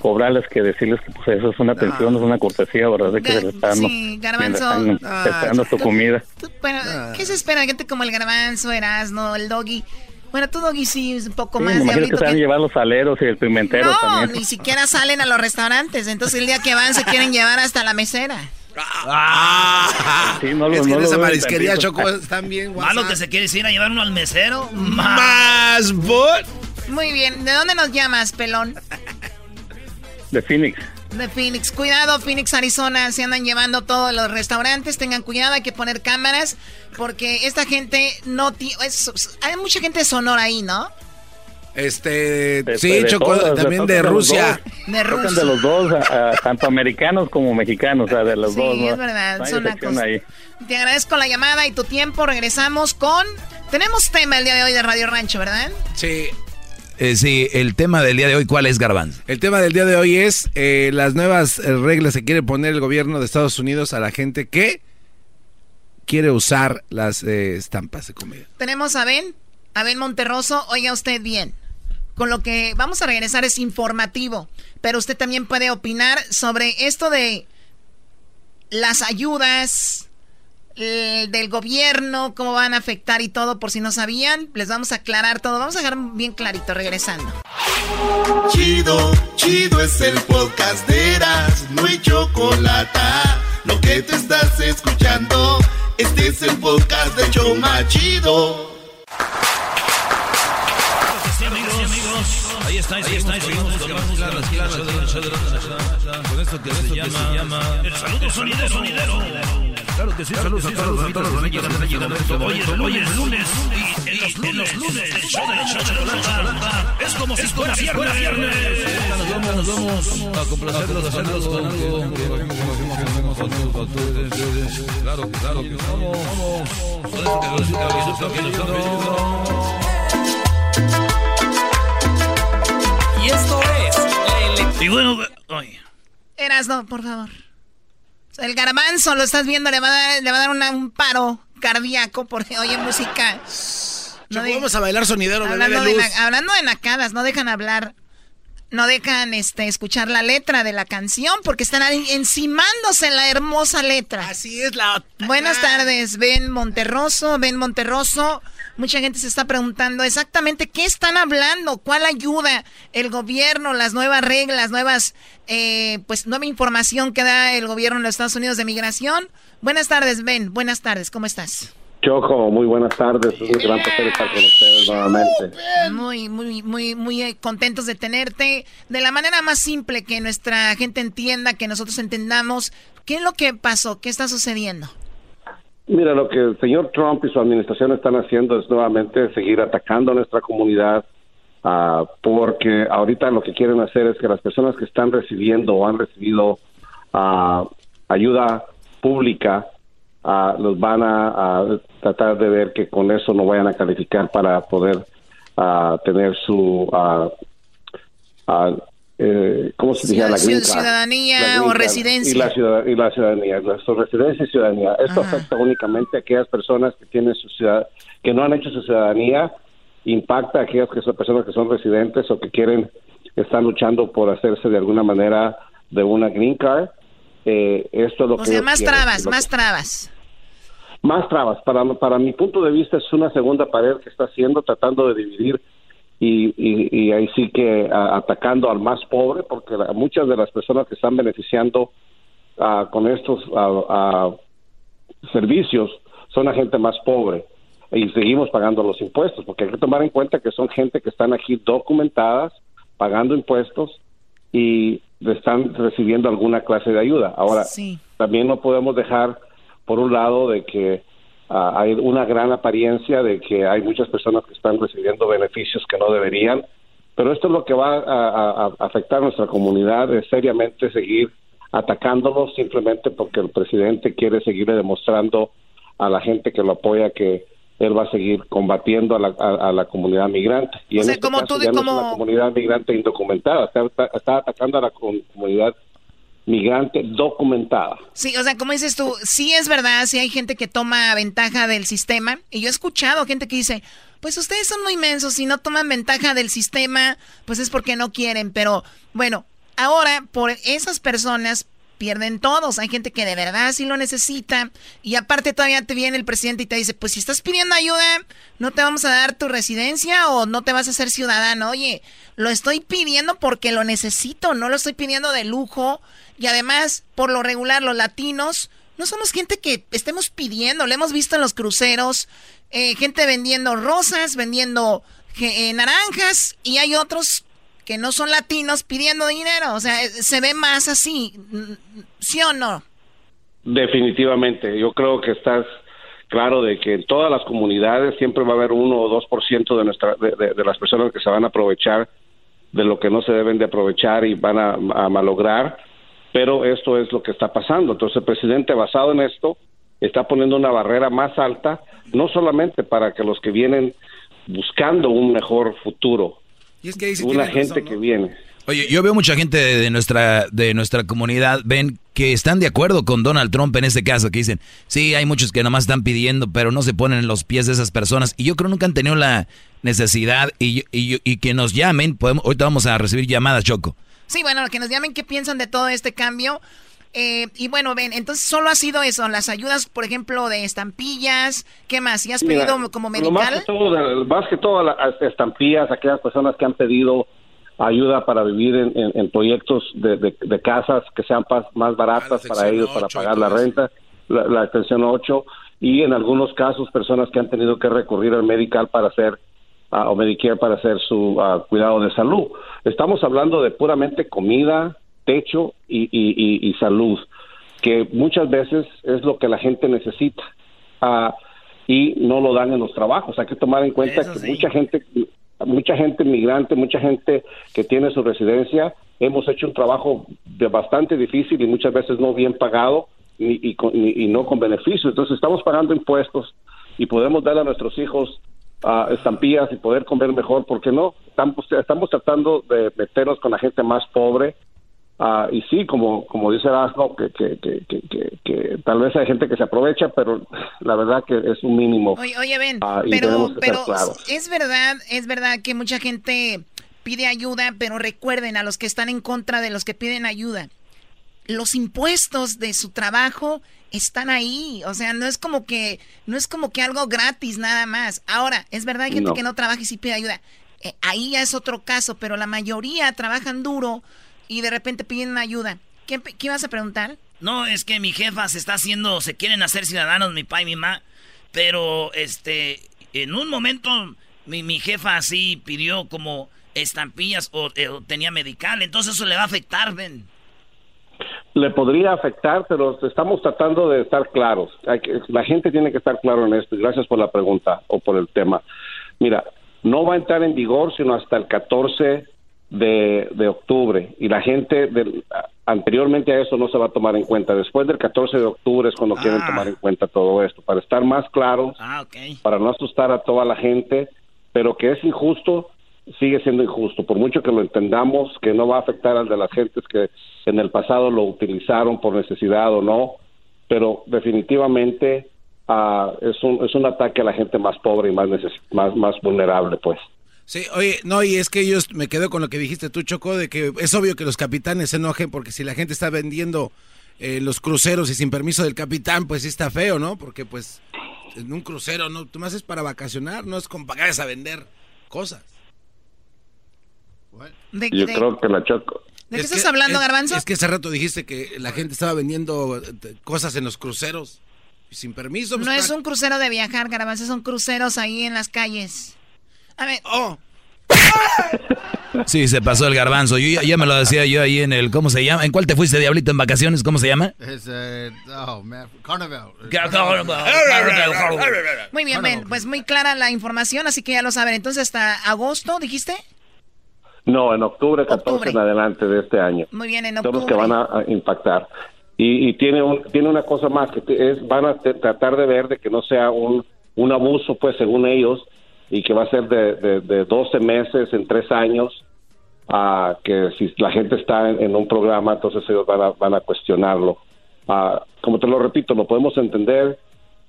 cobrarles que decirles que pues eso es una atención, es una cortesía, ¿verdad? Sí, que se le está dando, Sí, garbanzo. están- Ah, dando tu comida. Bueno, ¿qué se espera? Gente como el garbanzo, Erasno, el doggy. Bueno, tú, doggy, sí, es un poco Sí, más imagino que se van a que... llevar los aleros y el pimentero No, también. ni siquiera salen a los restaurantes. Entonces el día que van se quieren llevar hasta la mesera. Sí, no lo- es que no en esa marisquería. Choco, están bien Malo que se quiere ir a llevar uno al mesero. Más bot. Muy bien, ¿de dónde nos llamas, pelón? De Phoenix. De Phoenix. Cuidado, Phoenix, Arizona. Se andan llevando todos los restaurantes. Tengan cuidado, hay que poner cámaras. Porque esta gente no tiene. Hay mucha gente de Sonora ahí, ¿no? Este, De- sí, de Choco, todas, también de Rusia. dos. De Tocan Rusia. de los dos, a- a- tanto americanos como mexicanos, o sea, de los Sí, dos. ¿no? es verdad, No son excepción nacos. ahí. Te agradezco la llamada y tu tiempo. Regresamos con. Tenemos tema el día de hoy de Radio Rancho, ¿verdad? Sí. Eh, sí, el tema del día de hoy, ¿cuál es, Garbanzo? El tema del día de hoy es eh, las nuevas eh, reglas que quiere poner el gobierno de Estados Unidos a la gente que quiere usar las eh, estampas de comida. Tenemos a Ben, a Ben Monterroso. Oiga usted bien. Con lo que vamos a regresar es informativo, pero usted también puede opinar sobre esto de las ayudas del gobierno, cómo van a afectar y todo, por si no sabían, les vamos a aclarar todo. Vamos a dejar bien clarito regresando. Chido, chido es el podcast de Eras, no hay chocolate. Lo que te estás escuchando, este es el podcast de Choma Chido. Ahí está, ahí está, seguimos con más claro, claro, con esto que se llama el saludo sonidero, sonidero. Claro que sí, saludos a todos, a todos los amigos que están llegando en este momento. Hoy es lunes y en los lunes, en los lunes, el show de la chocolata es como si fuera viernes. Nos vamos, nos vamos. A complacerlos, a hacerlos con algo. Claro, claro, que vamos. Y esto es Y bueno, oye. Erasno, por favor. El garbanzo, lo estás viendo, le va a dar, le va a dar una- un paro cardíaco porque oye música. De- vamos a bailar sonidero, bebé hablando, de de luz. na- hablando de nacadas, no dejan hablar, no dejan este escuchar la letra de la canción porque están encimándose en la hermosa letra. Así es la. Buenas tardes, Ben Monterroso, Ben Monterroso. Mucha gente se está preguntando exactamente qué están hablando, cuál ayuda el gobierno, las nuevas reglas, nuevas, eh, pues nueva información que da el gobierno de los Estados Unidos de migración. Buenas tardes, Ben. Buenas tardes, ¿cómo estás? Choco, muy buenas tardes. Es un gran placer estar con ustedes nuevamente. Muy, muy, muy, muy eh, contentos de tenerte. De la manera más simple que nuestra gente entienda, que nosotros entendamos, ¿qué es lo que pasó? ¿Qué está sucediendo? Mira, lo que el señor Trump y su administración están haciendo es nuevamente seguir atacando a nuestra comunidad, ah, porque ahorita lo que quieren hacer es que las personas que están recibiendo o han recibido ah, ayuda pública ah, los van a, a tratar de ver que con eso no vayan a calificar para poder ah, tener su ah, eh, ¿cómo se dice? La Ciudad- green card. ciudadanía La green o residencia. Y la, ciudad- y la ciudadanía, su residencia y ciudadanía. Esto Ajá. afecta únicamente a aquellas personas que tienen su ciudad, que no han hecho su ciudadanía, impacta a aquellas que son personas que son residentes o que quieren, están luchando por hacerse de alguna manera de una green card. Eh, esto es lo O que sea, más quieren. trabas, más trabas. Más trabas. Para, para mi punto de vista es una segunda pared que está haciendo, tratando de dividir y, y, y ahí sí que a- atacando al más pobre, porque la- muchas de las personas que están beneficiando con estos servicios son la gente más pobre y seguimos pagando los impuestos, porque hay que tomar en cuenta que son gente que están aquí documentadas, pagando impuestos y están recibiendo alguna clase de ayuda. Ahora, también no podemos dejar, por un lado, de que ah, hay una gran apariencia de que hay muchas personas que están recibiendo beneficios que no deberían, pero esto es lo que va a, a- a afectar a nuestra comunidad, es seriamente seguir atacándolos simplemente porque el presidente quiere seguirle demostrando a la gente que lo apoya que él va a seguir combatiendo a la, a- a la comunidad migrante. Y O en sea, este como caso tú- ya no es una comunidad migrante indocumentada, está, está- atacando a la com- comunidad migrante documentada. Sí, o sea, como dices tú, sí es verdad, sí hay gente que toma ventaja del sistema. Y yo he escuchado gente que dice, pues ustedes son muy mensos, si no toman ventaja del sistema, pues es porque no quieren. Pero bueno, ahora por esas personas pierden todos. Hay gente que de verdad sí lo necesita. Y aparte todavía te viene el presidente y te dice, pues si estás pidiendo ayuda, no te vamos a dar tu residencia o no te vas a hacer ciudadano. Oye, lo estoy pidiendo porque lo necesito, no lo estoy pidiendo de lujo. Y además, por lo regular, los latinos no somos gente que estemos pidiendo. Lo hemos visto en los cruceros, eh, gente vendiendo rosas, vendiendo eh, naranjas y hay otros que no son latinos pidiendo dinero. O sea, eh, se ve más así, ¿sí o no? Definitivamente, yo creo que estás claro de que en todas las comunidades siempre va a haber uno o dos por ciento de nuestra de las personas que se van a aprovechar de lo que no se deben de aprovechar y van a, a malograr, pero esto es lo que está pasando. Entonces el presidente basado en esto está poniendo una barrera más alta, no solamente para que los que vienen buscando un mejor futuro, Y es que ahí sí una gente razón, ¿no? que viene. Oye, yo veo mucha gente de, de nuestra de nuestra comunidad, ven, que están de acuerdo con Donald Trump en este caso, que dicen, sí, hay muchos que nomás están pidiendo, pero no se ponen en los pies de esas personas. Y yo creo que nunca han tenido la necesidad y, y, y que nos llamen. Podemos, ahorita vamos a recibir llamadas, Choco. Sí, bueno, que nos llamen qué piensan de todo este cambio. Eh, y bueno, ven, entonces solo ha sido eso, las ayudas, por ejemplo, de estampillas, ¿qué más? ¿Y has Mira, pedido como lo Más medical? que todo, más que todo las estampillas, aquellas personas que han pedido ayuda para vivir en, en- en proyectos de, de- de casas que sean pas- más baratas para ellos, para pagar la renta, la, la extensión 8, y en algunos casos personas que han tenido que recurrir al medical para hacer ah, o Medicare para hacer su ah, cuidado de salud. Estamos hablando de puramente comida, techo y, y- y- y salud, que muchas veces es lo que la gente necesita. Ah, y no lo dan en los trabajos. Hay que tomar en cuenta que mucha gente, mucha gente migrante, mucha gente que tiene su residencia, hemos hecho un trabajo de bastante difícil y muchas veces no bien pagado ni, y, con- ni- y no con beneficio. Entonces estamos pagando impuestos y podemos darle a nuestros hijos ah, estampillas y poder comer mejor, ¿por qué no? Estamos, estamos tratando de meternos con la gente más pobre Ah, y sí, como, como dice Erasmo, que, que, que, que, que- que tal vez hay gente que se aprovecha, pero la verdad que es un mínimo. Oye, oye, ven, Ah, pero, pero es verdad, es verdad que mucha gente pide ayuda, pero recuerden a los que están en contra de los que piden ayuda, los impuestos de su trabajo están ahí, o sea, no es como que no es como que algo gratis nada más. Ahora, es verdad hay gente No. que no trabaja y sí pide ayuda. Eh, ahí ya es otro caso, pero la mayoría trabajan duro y de repente piden ayuda. ¿Qué, qué ibas a preguntar? No, es que mi jefa se está haciendo, se quieren hacer ciudadanos, mi papá y mi mamá. Pero, este, en un momento, mi, mi jefa así pidió como estampillas o, eh, o tenía medical. Entonces eso le va a afectar, ven. le podría afectar, pero estamos tratando de estar claros. Hay que- la gente tiene que estar claro en esto. y Gracias por la pregunta o por el tema. Mira, no va a entrar en vigor sino hasta el 14 de, de octubre y la gente del- anteriormente a eso no se va a tomar en cuenta. Después del 14 de octubre es cuando quieren tomar en cuenta todo esto. Para estar más claros, Ah, para no asustar a toda la gente, pero que es injusto, sigue siendo injusto. Por mucho que lo entendamos, que no va a afectar al de las gentes que en el pasado lo utilizaron por necesidad o no, pero definitivamente ah, es, un, es un ataque a la gente más pobre y más, neces- más, más vulnerable, pues. Sí, oye, no, y es que yo me quedo con lo que dijiste tú, Choco, de que es obvio que los capitanes se enojen porque si la gente está vendiendo eh, los cruceros y sin permiso del capitán, pues sí está feo, ¿no? Porque pues en un crucero, ¿no? Tú más es para vacacionar, no es como pagarles a vender cosas. ¿De, Yo de- creo que la Choco... ¿de qué Es estás que- hablando, es- Garbanzo? Es que hace rato dijiste que la gente estaba vendiendo eh, cosas en los cruceros y sin permiso. pues, No es un crucero de viajar, Garbanzo, son cruceros ahí en las calles. A ver. Oh. Sí, se pasó el garbanzo. Yo ya, ya me lo decía yo ahí en el, ¿cómo se llama? ¿En cuál te fuiste, Diablito, en vacaciones? ¿Cómo se llama? Es, eh, oh, man, Carnival. Muy bien, Ben, pues muy clara la información, así que ya lo saben. Entonces, hasta agosto, dijiste. No, en octubre 14 en adelante de este año. Muy bien, en son los octubre. que van a, impactar. Y, y tiene un, tiene una cosa más que es van a tratar de ver de que no sea un, un abuso, pues según ellos, y que va a ser de, de, de 12 meses en tres años, a que si la gente está en, en un programa, entonces ellos van a, van a cuestionarlo. Ah, como te lo repito, lo podemos entender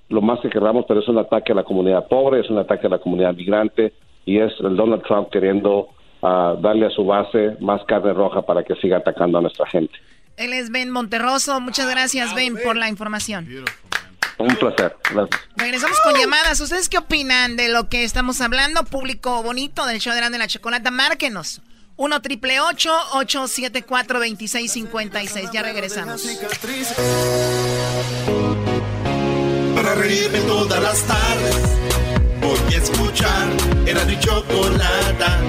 lo más que queramos, pero es un ataque a la comunidad pobre, es un ataque a la comunidad migrante y es el Donald Trump queriendo ah, darle a su base más carne roja para que siga atacando a nuestra gente. Él es Ben Monterroso. Muchas gracias, Ben, por la información. Un placer. Gracias. Regresamos con llamadas. ¿Ustedes qué opinan de lo que estamos hablando? Público bonito del show de Grande la Chocolata, márquenos. 1 triple 874 2656 Ya regresamos. Para reírme todas las tardes Voy a escuchar Era mi chocolata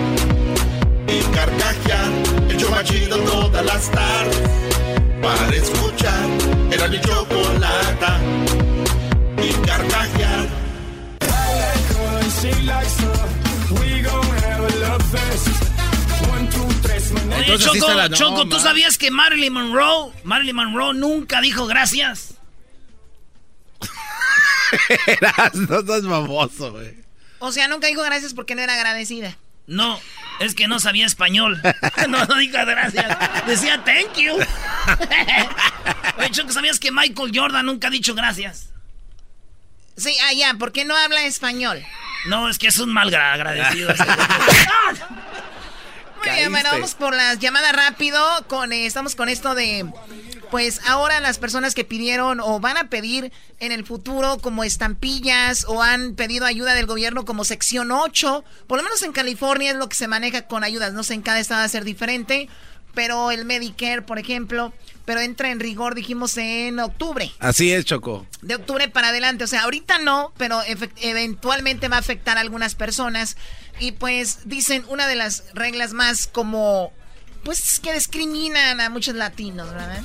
Y carcajear El show más chido todas las tardes Para escuchar Era mi chocolata Y carcajear Oye, Entonces sí Choco, está la- no, Choco, ¿tú man. sabías que Marilyn Monroe, Marilyn Monroe nunca dijo gracias? [LAUGHS] Eras, no estás famoso, güey. O sea, nunca dijo gracias porque no era agradecida. No, es que no sabía español. [LAUGHS] No, no dijo gracias. Decía thank you. [LAUGHS] Oye, Choco, ¿sabías que Michael Jordan nunca ha dicho gracias? Sí, ah, ya, ¿por qué no habla español? No, es que es un mal gra- agradecido. [LAUGHS] Muy bien, bueno, vamos por las llamadas rápido. Con, eh, estamos con esto de, pues ahora las personas que pidieron o van a pedir en el futuro como estampillas o han pedido ayuda del gobierno como sección 8, por lo menos en California es lo que se maneja con ayudas, no sé, en cada estado va a ser diferente, pero el Medicare, por ejemplo, pero entra en rigor, dijimos, en octubre. Así es, Choco. De octubre para adelante, o sea, ahorita no, pero eventualmente va a afectar a algunas personas. Y pues dicen una de las reglas más como, pues que discriminan a muchos latinos, ¿verdad?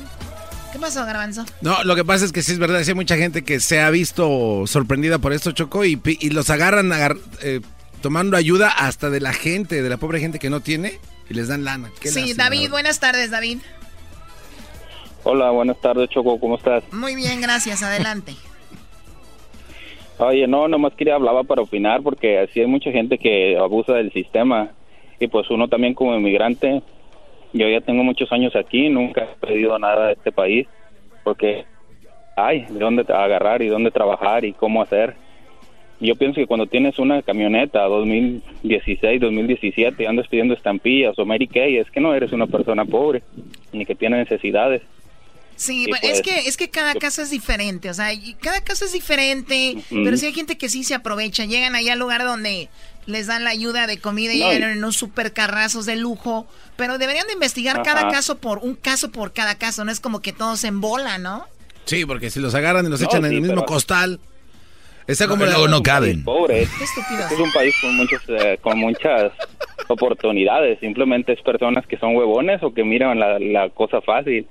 ¿Qué pasó, Garbanzo? No, lo que pasa es que sí es verdad, sí hay mucha gente que se ha visto sorprendida por esto, Choco, y, y los agarran agar- eh, tomando ayuda hasta de la gente, de la pobre gente que no tiene, y les dan lana. Qué Sí, lástima, David, buenas tardes, David. Hola, buenas tardes, Choco, ¿cómo estás? Muy bien, gracias, adelante. Oye, no, nomás quería hablaba para opinar porque así hay mucha gente que abusa del sistema y pues uno también como inmigrante, yo ya tengo muchos años aquí, nunca he pedido nada de este país porque hay de dónde agarrar y dónde trabajar y cómo hacer. Yo pienso que cuando tienes una camioneta 2016, 2017 y andas pidiendo estampillas o Mary Kay, es que no eres una persona pobre ni que tiene necesidades. Sí, bueno, pues, es que es que cada caso es diferente, o sea, cada caso es diferente, pero sí hay gente que sí se aprovecha, llegan allá al lugar donde les dan la ayuda de comida y No, llegan en unos super carrazos de lujo, pero deberían de investigar Ajá. cada caso por un caso por cada caso, no es como que todos en bola, ¿no? Sí, porque si los agarran y los No, echan en el mismo pero- costal. Está como luego no caben. Pobre. Es, es un país con, muchos, eh, con muchas [LAUGHS] oportunidades. Simplemente es personas que son huevones o que miran la, la cosa fácil.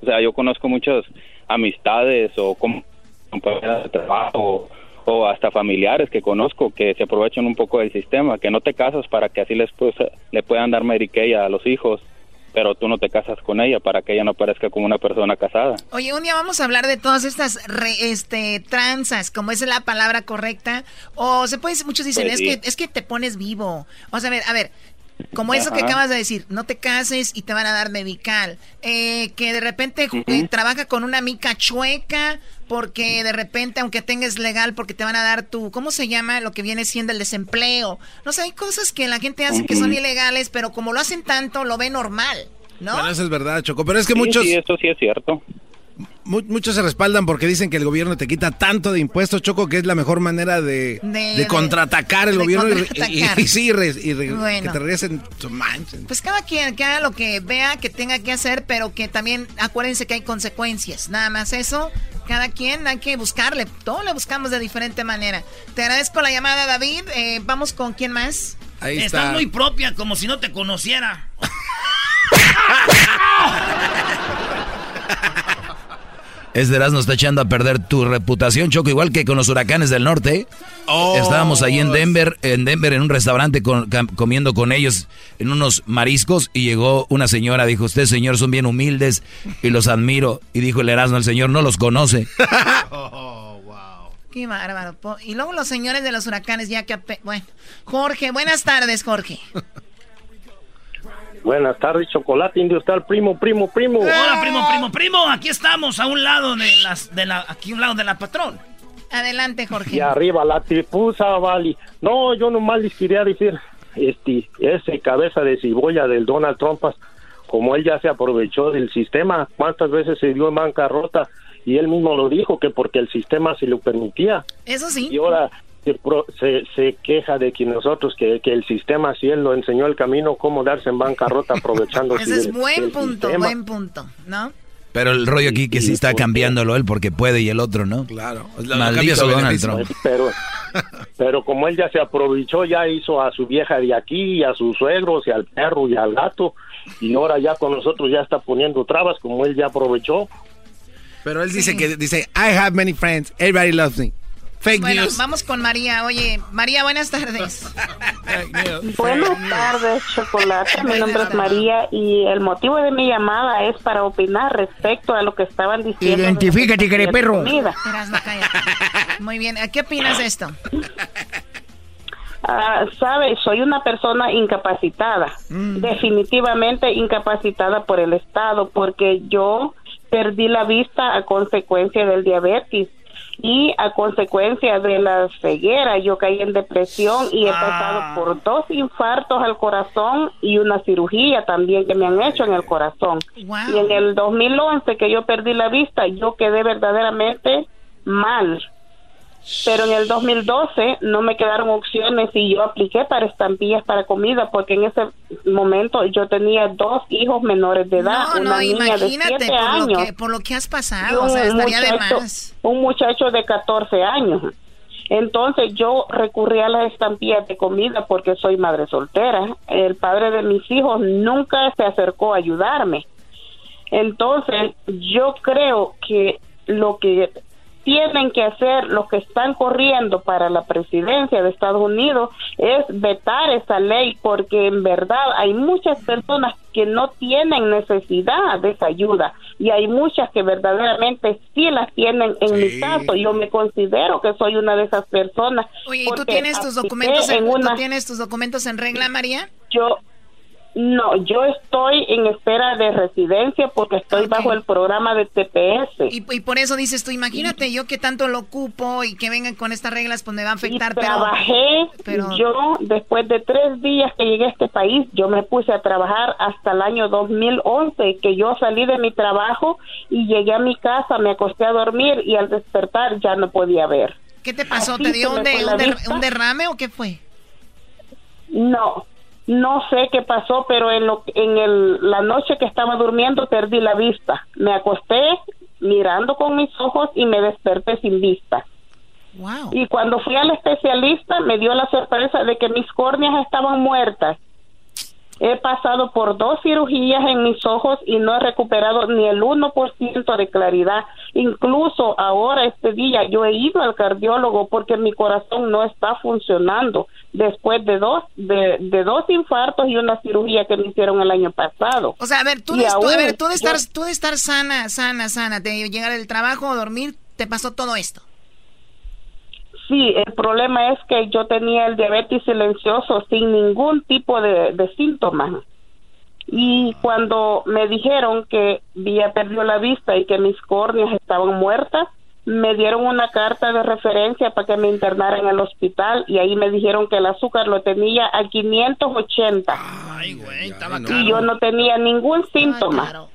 O sea, yo conozco muchas amistades o compañeras de trabajo o hasta familiares que conozco que se aprovechan un poco del sistema, que no te casas para que así les pues, le puedan dar Medicaid a los hijos pero tú no te casas con ella para que ella no parezca como una persona casada. Oye, un día vamos a hablar de todas estas este tranzas, como es la palabra correcta, o se puede muchos dicen, pues es que es que te pones vivo. Vamos a ver, a ver, como eso que acabas de decir, no te cases y te van a dar medical. Eh, que de repente eh, trabaja con una mica chueca porque de repente, aunque tengas legal, porque te van a dar tu, ¿cómo se llama? Lo que viene siendo el desempleo. No sé, hay cosas que la gente hace que son ilegales, pero como lo hacen tanto, lo ve normal, ¿no? Bueno, eso es verdad, Choco. Pero es que muchos... Sí, eso sí es cierto muchos se respaldan porque dicen que el gobierno te quita tanto de impuestos, Choco, que es la mejor manera de, contraatacar el gobierno y, sí, y, que te regresen su Pues cada quien que haga lo que vea que tenga que hacer, pero que también acuérdense que hay consecuencias. Nada más eso. Cada quien hay que buscarle. Todo le buscamos de diferente manera. Te agradezco la llamada, David. Eh, vamos con quién más. Ahí está. Estás muy propia, como si no te conociera. [LAUGHS] [LAUGHS] Este nos está echando a perder tu reputación, Choco, igual que con los huracanes del norte. Oh. Estábamos ahí en Denver, en Denver, en un restaurante comiendo con ellos en unos mariscos y llegó una señora, dijo, ustedes señor son bien humildes y los admiro. Y dijo el Erasmo, el señor no los conoce. [LAUGHS] oh, wow. Qué bárbaro. Y luego los señores de los huracanes ya que... Bueno, Jorge, buenas tardes, Jorge. [LAUGHS] Buenas tardes, Chocolate Industrial, primo, primo, primo. Hola, primo, primo, primo. Aquí estamos, a un lado de las, de la, aquí a un lado de la patrón. Adelante, Jorge. Y arriba la tipusa, Vali. No, yo nomás les quería decir, este, ese cabeza de cibolla del Donald Trump, como él ya se aprovechó del sistema, cuántas veces se dio en bancarrota y él mismo lo dijo que porque el sistema se lo permitía. Eso sí. Y ahora se, se, queja de que nosotros, que, que, el sistema, si él lo enseñó el camino, cómo darse en bancarrota aprovechando. [LAUGHS] Ese es buen punto, buen punto, ¿no? Pero el rollo aquí que sí está cambiándolo él porque puede y el otro no. Claro. Maldito Donald Trump. Pero, [LAUGHS] pero como él ya se aprovechó, ya hizo a su vieja de aquí, y a sus suegros, y al perro, y al gato, y ahora ya con nosotros ya está poniendo trabas, como él ya aprovechó. Pero él dice que, dice, I have many friends, everybody loves me bueno, vamos con María. Oye, María, buenas tardes. buenas tardes, Chocolate. Mi nombre es María y el motivo de mi llamada es para opinar respecto a lo que estaban diciendo. Identifícate, que perro. Muy bien, ¿qué opinas de esto? Ah, Sabes, soy una persona incapacitada, mm. definitivamente incapacitada por el Estado, porque yo perdí la vista a consecuencia del diabetes y a consecuencia de la ceguera yo caí en depresión y he pasado ah. por dos infartos al corazón y una cirugía también que me han hecho en el corazón. Y en el 2011 que yo perdí la vista, yo quedé verdaderamente mal pero en el 2012 no me quedaron opciones y yo apliqué para estampillas para comida porque en ese momento yo tenía dos hijos menores de edad, una niña de 7 años. Lo que, por lo que has pasado, o sea, estaría de más. Un muchacho de 14 años. Entonces yo recurrí a las estampillas de comida porque soy madre soltera. El padre de mis hijos nunca se acercó a ayudarme. Entonces yo creo que lo que tienen que hacer los que están corriendo para la presidencia de Estados Unidos es vetar esa ley porque en verdad hay muchas personas que no tienen necesidad de esa ayuda y hay muchas que verdaderamente sí las tienen en mi caso yo me considero que soy una de esas personas Oye, ¿y tú tienes tus documentos en, ¿tú tienes tus documentos en regla María? Yo no, yo estoy en espera de residencia porque estoy bajo el programa de TPS. Y, por eso dices tú, imagínate yo que tanto lo ocupo y que vengan con estas reglas, pues me va a afectar. pero, trabajé, pero... yo después de tres días que llegué a este país, yo me puse a trabajar hasta el año 2011, que yo salí de mi trabajo y llegué a mi casa, me acosté a dormir y al despertar ya no podía ver. ¿Qué te pasó? ¿Te dio un, un derrame o qué fue? No, no sé qué pasó, pero en, lo, en el, la noche que estaba durmiendo perdí la vista. Me acosté mirando con mis ojos y me desperté sin vista. Wow. Y cuando fui al especialista me dio la sorpresa de que mis córneas estaban muertas. He pasado por dos cirugías en mis ojos y no he recuperado ni el 1% de claridad. Incluso ahora, este día, yo he ido al cardiólogo porque mi corazón no está funcionando después de dos, de, de dos infartos y una cirugía que me hicieron el año pasado. O sea, a ver, tú, de, tú- a aún ver, tú de estar, yo- tú de estar sana, sana, sana, de llegar al trabajo, dormir, te pasó todo esto. Sí, el problema es que yo tenía el diabetes silencioso sin ningún tipo de, de síntomas. Y cuando me dijeron que había perdido la vista y que mis córneas estaban muertas, me dieron una carta de referencia para que me internara en el hospital y ahí me dijeron que el azúcar lo tenía a 580. Ay, güey, estaba y yo no tenía ningún síntoma.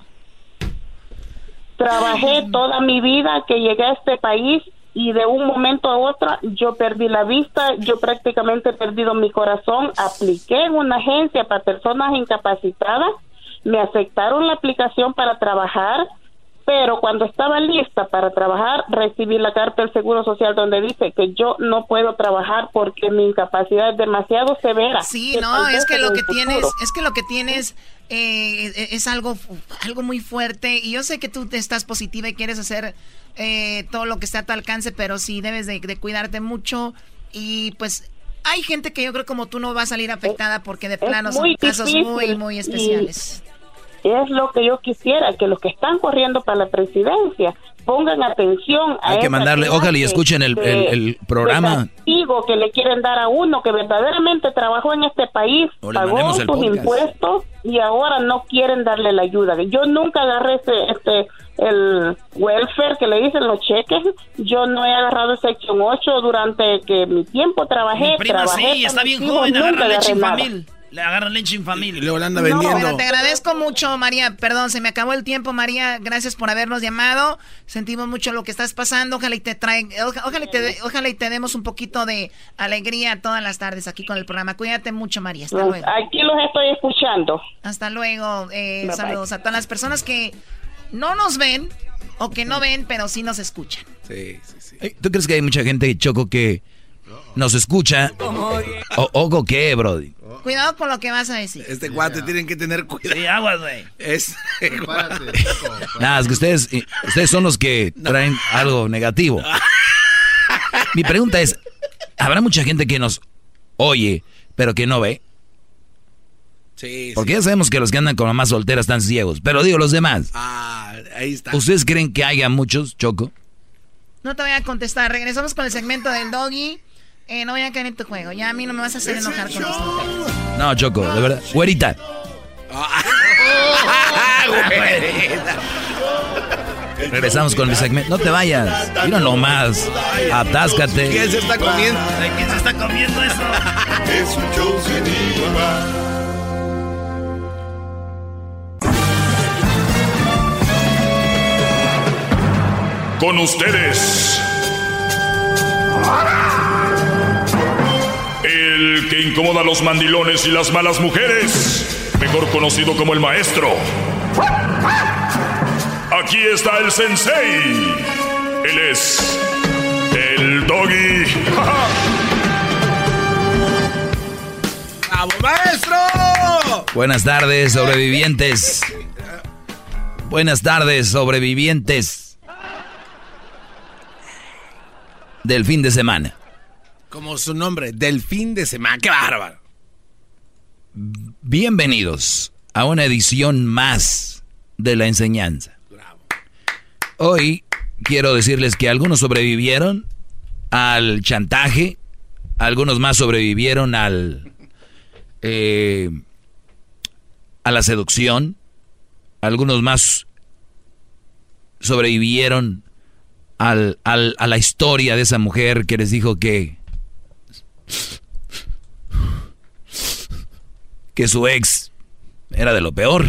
Trabajé toda mi vida que llegué a este país y de un momento a otro yo perdí la vista, yo prácticamente he perdido mi corazón, apliqué en una agencia para personas incapacitadas, me aceptaron la aplicación para trabajar, pero cuando estaba lista para trabajar recibí la carta del Seguro Social donde dice que yo no puedo trabajar porque mi incapacidad es demasiado severa. Sí, no, es que lo que futuro- tienes, es que lo que tienes eh, es es algo, algo muy fuerte y yo sé que tú te estás positiva y quieres hacer eh, todo lo que esté a tu alcance, pero sí debes de, de cuidarte mucho y pues hay gente que yo creo como tú no va a salir afectada porque de plano son casos difícil muy, muy y- especiales. Es lo que yo quisiera, que los que están corriendo para la presidencia pongan atención a Hay que mandarle, ojalá y escuchen el, de- el- el programa. castigo que le quieren dar a uno que verdaderamente trabajó en este país, pagó sus podcast. impuestos y ahora no quieren darle la ayuda. Yo nunca agarré ese, este el welfare que le dicen los cheques, yo no he agarrado sección 8 durante que mi tiempo trabajé, Mi prima trabajé sí, está bien joven, agarra leche nada. Le agarra leche infamil. Y luego la anda No, bueno, te agradezco mucho, María. Perdón, se me acabó el tiempo, María. Gracias por habernos llamado. Sentimos mucho lo que estás pasando. Ojalá y te traen, oja- ojalá y te, ojalá y te demos un poquito de alegría todas las tardes aquí con el programa. Cuídate mucho, María. Hasta luego. Aquí los estoy escuchando. Hasta luego. Eh, Bye, bye. saludos a todas las personas que no nos ven o que no ven, pero sí nos escuchan. Sí, sí, sí. ¿Tú crees que hay mucha gente, Choco, que nos escucha? O, ¿Oco qué, Brody? Cuidado con lo que vas a decir. Este guate tienen que tener cuidado. Sí, aguas, güey. Es [LAUGHS] Nada, es que ustedes, ustedes son los que traen algo negativo. Mi pregunta es, ¿habrá mucha gente que nos oye, pero que no ve? Sí, Porque ya sabemos que los que andan con mamás solteras están ciegos. Pero digo, los demás. Ah, ahí está. ¿Ustedes creen que haya muchos, Choco? No te voy a contestar. Regresamos con el segmento del doggy. Eh, no voy a caer en tu juego. Ya a mí no me vas a hacer enojar con tonterías. No, Choco, de verdad. [LAUGHS] [LAUGHS] Güerita. Regresamos con el segmento. No te vayas. Mira nomás. Atáscate. ¿Quién se está comiendo? ¿Quién se está comiendo eso? [LAUGHS] Es un show sin igual. Con ustedes. El que incomoda a los mandilones y las malas mujeres. Mejor conocido como el maestro. Aquí está el sensei. Él es el doggy. [LAUGHS] ¡Bravo, maestro! Buenas tardes, sobrevivientes. Buenas tardes, sobrevivientes. Del fin de semana. Como su nombre, del fin de semana. ¡Qué bárbaro! Bienvenidos a una edición más de la enseñanza. Hoy quiero decirles que algunos sobrevivieron al chantaje, algunos más sobrevivieron al eh, a la seducción, algunos más sobrevivieron al, al- a la historia de esa mujer que les dijo que que su ex era de lo peor.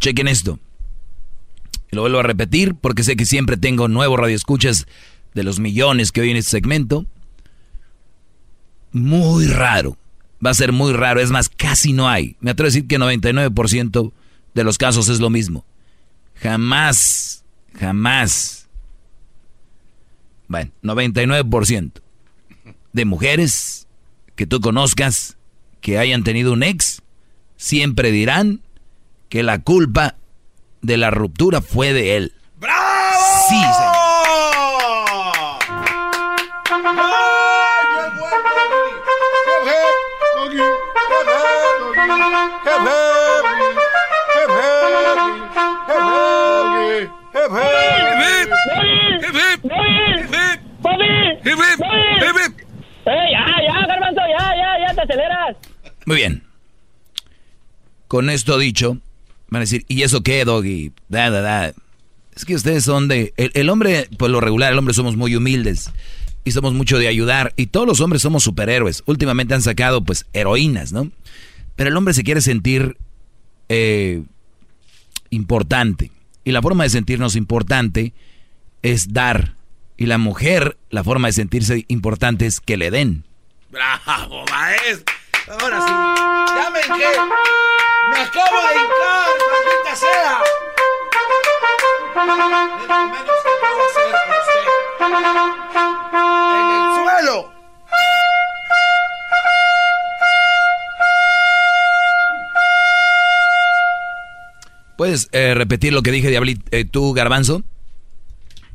Chequen esto. Lo vuelvo a repetir porque sé que siempre tengo nuevos radioescuchas de los millones que hoy en este segmento. Muy raro. Va a ser muy raro. Es más, casi no hay. Me atrevo a decir que 99% de los casos es lo mismo. Jamás, jamás Bueno, 99% de mujeres que tú conozcas que hayan tenido un ex, siempre dirán que la culpa de la ruptura fue de él. ¡Bravo! Sí, señor. ¡Ey, ya, ya, Garbanzo, ya, ya, ya te Muy bien. Con esto dicho, van a decir, ¿y eso qué, Doggy? Da, da, da. Es que ustedes son de... El, hombre, pues lo regular, el hombre somos muy humildes. Y somos mucho de ayudar. Y todos los hombres somos superhéroes. Últimamente han sacado, pues, heroínas, ¿no? Pero el hombre se quiere sentir eh, importante. Y la forma de sentirnos importante es dar. Y la mujer, la forma de sentirse importante es que le den. ¡Bravo, maestro! Ahora sí. Ya me hinqué. Me acabo de hincar, maldita sea. Es lo menos que puedo hacer por usted. En el suelo. ¿Puedes eh, repetir lo que dije, Diablit, eh, tú, Garbanzo?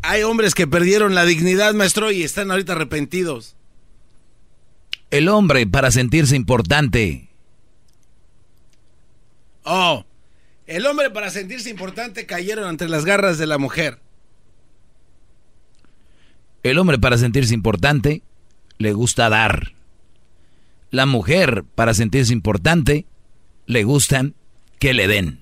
Hay hombres que perdieron la dignidad, maestro, y están ahorita arrepentidos. El hombre, para sentirse importante, Oh, el hombre para sentirse importante cayeron entre las garras de la mujer. el hombre, para sentirse importante, le gusta dar. La mujer, para sentirse importante, le gustan que le den.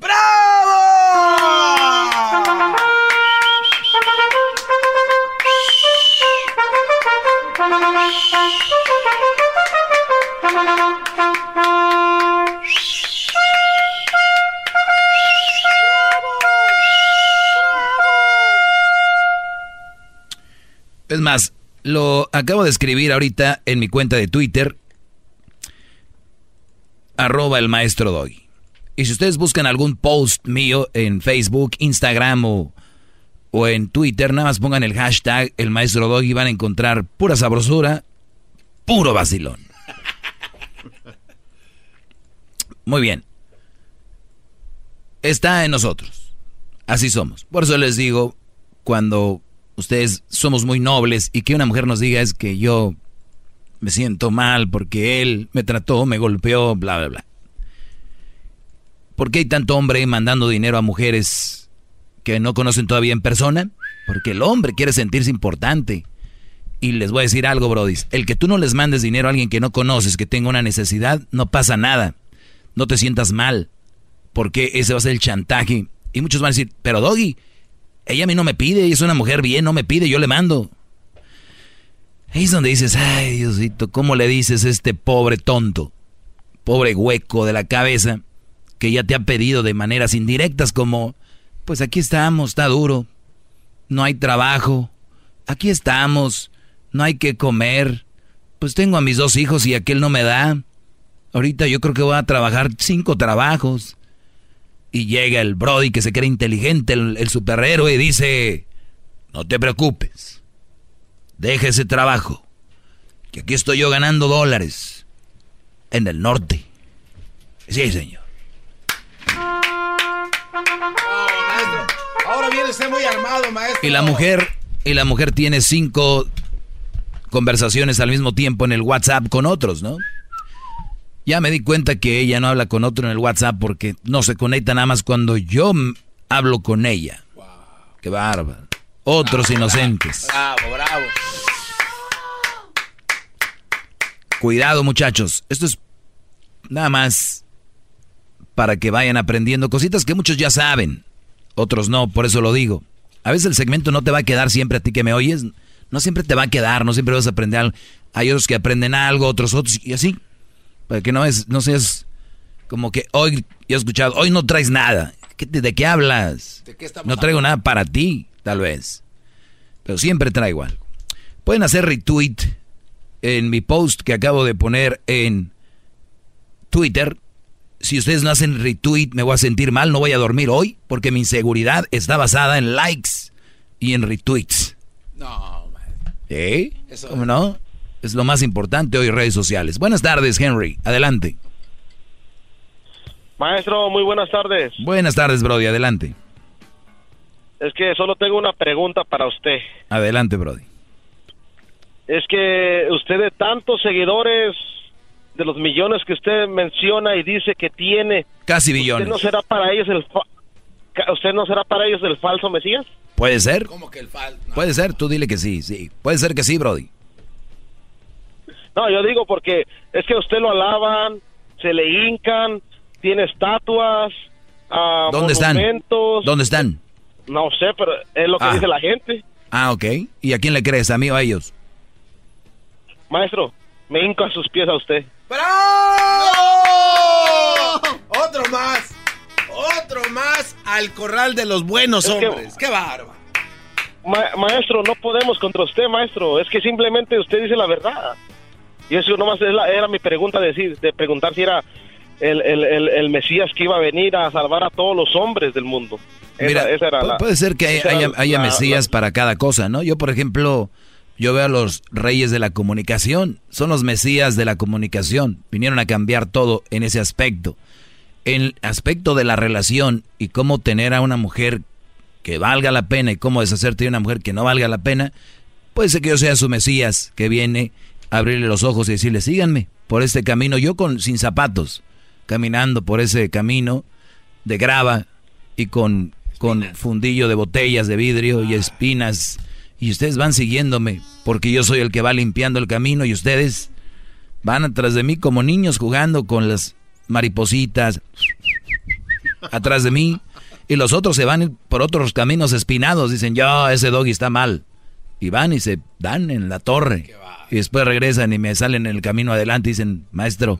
Es más, lo acabo de escribir ahorita en mi cuenta de Twitter, arroba el maestro Doggy. Y si ustedes buscan algún post mío en Facebook, Instagram o, o en Twitter, nada más pongan el hashtag el maestro Doggy y van a encontrar pura sabrosura, puro vacilón. Muy bien. Está en nosotros. Así somos. Por eso les digo, cuando ustedes somos muy nobles y que una mujer nos diga es que yo me siento mal porque él me trató, me golpeó, bla, bla, bla. ¿Por qué hay tanto hombre mandando dinero a mujeres que no conocen todavía en persona? Porque el hombre quiere sentirse importante. Y les voy a decir algo, Brody. El que tú no les mandes dinero a alguien que no conoces, que tenga una necesidad, no pasa nada. No te sientas mal. Porque ese va a ser el chantaje. Y muchos van a decir, pero Doggy, ella a mí no me pide, ella es una mujer bien, no me pide, yo le mando. Ahí es donde dices, ay Diosito, ¿cómo le dices a este pobre tonto, pobre hueco de la cabeza, que ya te ha pedido de maneras indirectas como, pues aquí estamos, está duro, no hay trabajo, aquí estamos, no hay que comer, pues tengo a mis dos hijos y aquel no me da. Ahorita yo creo que voy a trabajar cinco trabajos. Y llega el Brody que se cree inteligente, el, el superhéroe, y dice, no te preocupes, deja ese trabajo, que aquí estoy yo ganando dólares en el norte. Sí, señor. Ahora viene usted muy armado, maestro. Y la mujer, y la mujer tiene cinco conversaciones al mismo tiempo en el WhatsApp con otros, ¿no? Ya me di cuenta que ella no habla con otro en el WhatsApp porque no se conecta nada más cuando yo hablo con ella. Qué bárbaro. Otros inocentes. Bravo, bravo. Cuidado, muchachos. Esto es nada más para que vayan aprendiendo cositas que muchos ya saben. Otros no, por eso lo digo. A veces el segmento no te va a quedar siempre a ti que me oyes. No siempre te va a quedar, no siempre vas a aprender algo. Hay otros que aprenden algo, otros otros, y así. Para que no, es, no seas como que hoy, yo he escuchado, hoy no traes nada. ¿Qué te- ¿De qué hablas? ¿De qué estamos no traigo nada para ti, tal vez. Pero siempre traigo algo. Pueden hacer retweet en mi post que acabo de poner en Twitter. Si ustedes no hacen retweet, me voy a sentir mal, no voy a dormir hoy, porque mi inseguridad está basada en likes y en retweets. No, maestro. ¿Eh? ¿Cómo no? Es lo más importante hoy redes sociales. Buenas tardes, Henry. Adelante. Maestro, muy buenas tardes. Buenas tardes, Brody. Adelante. Es que solo tengo una pregunta para usted. Adelante, Brody. Es que usted de tantos seguidores, de los millones que usted menciona y dice que tiene, Casi ¿usted billones. no será para ellos el fa- usted no será para ellos el falso Mesías? ¿Puede ser? ¿Cómo que el fal? Puede ser, tú dile que sí, sí. Puede ser que sí, Brody. No, yo digo porque es que a usted lo alaban, se le hincan, tiene estatuas, ah, ¿Dónde están? monumentos. ¿Dónde están? No sé, pero es lo que Ah. dice la gente. Ah, ok. ¿Y a quién le crees? ¿A mí o a ellos? Maestro, me hinco a sus pies a usted. Otro más. Otro más al corral de los buenos Es que- hombres. Qué bárbaro. Ma- maestro, no podemos contra usted, maestro. Es que simplemente usted dice la verdad. Y eso nomás es la- era mi pregunta, de, decir, de preguntar si era el, el- el- el Mesías que iba a venir a salvar a todos los hombres del mundo. Esa- Mira, esa era pu- la- puede ser que haya, esa era haya- haya la- mesías para cada cosa, ¿no? Yo, por ejemplo, yo veo a los reyes de la comunicación, son los mesías de la comunicación, vinieron a cambiar todo en ese aspecto. En el aspecto de la relación y cómo tener a una mujer que valga la pena y cómo deshacerte de una mujer que no valga la pena, puede ser que yo sea su mesías que viene abrirle los ojos y decirle, síganme por este camino, yo con sin zapatos, caminando por ese camino de grava y con, con fundillo de botellas de vidrio y espinas. Y ustedes van siguiéndome porque yo soy el que va limpiando el camino y ustedes van atrás de mí como niños jugando con las maripositas atrás de mí. Y los otros se van por otros caminos espinados. Dicen, yo, ese doggy está mal. Y van y se dan en la torre. Y después regresan y me salen en el camino adelante y dicen, maestro,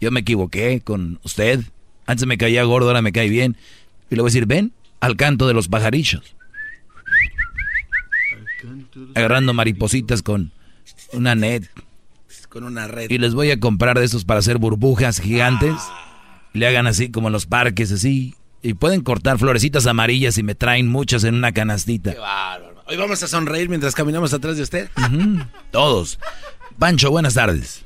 yo me equivoqué con usted. Antes me caía gordo, ahora me cae bien. Y le voy a decir, ven al canto de los pajarillos. Agarrando maripositas con una net. Con una red. Y les voy a comprar de esos para hacer burbujas gigantes. Le hagan así como en los parques, así. Y pueden cortar florecitas amarillas y me traen muchas en una canastita. Qué bárbaro. Hoy vamos a sonreír mientras caminamos atrás de usted. Todos. Pancho, buenas tardes.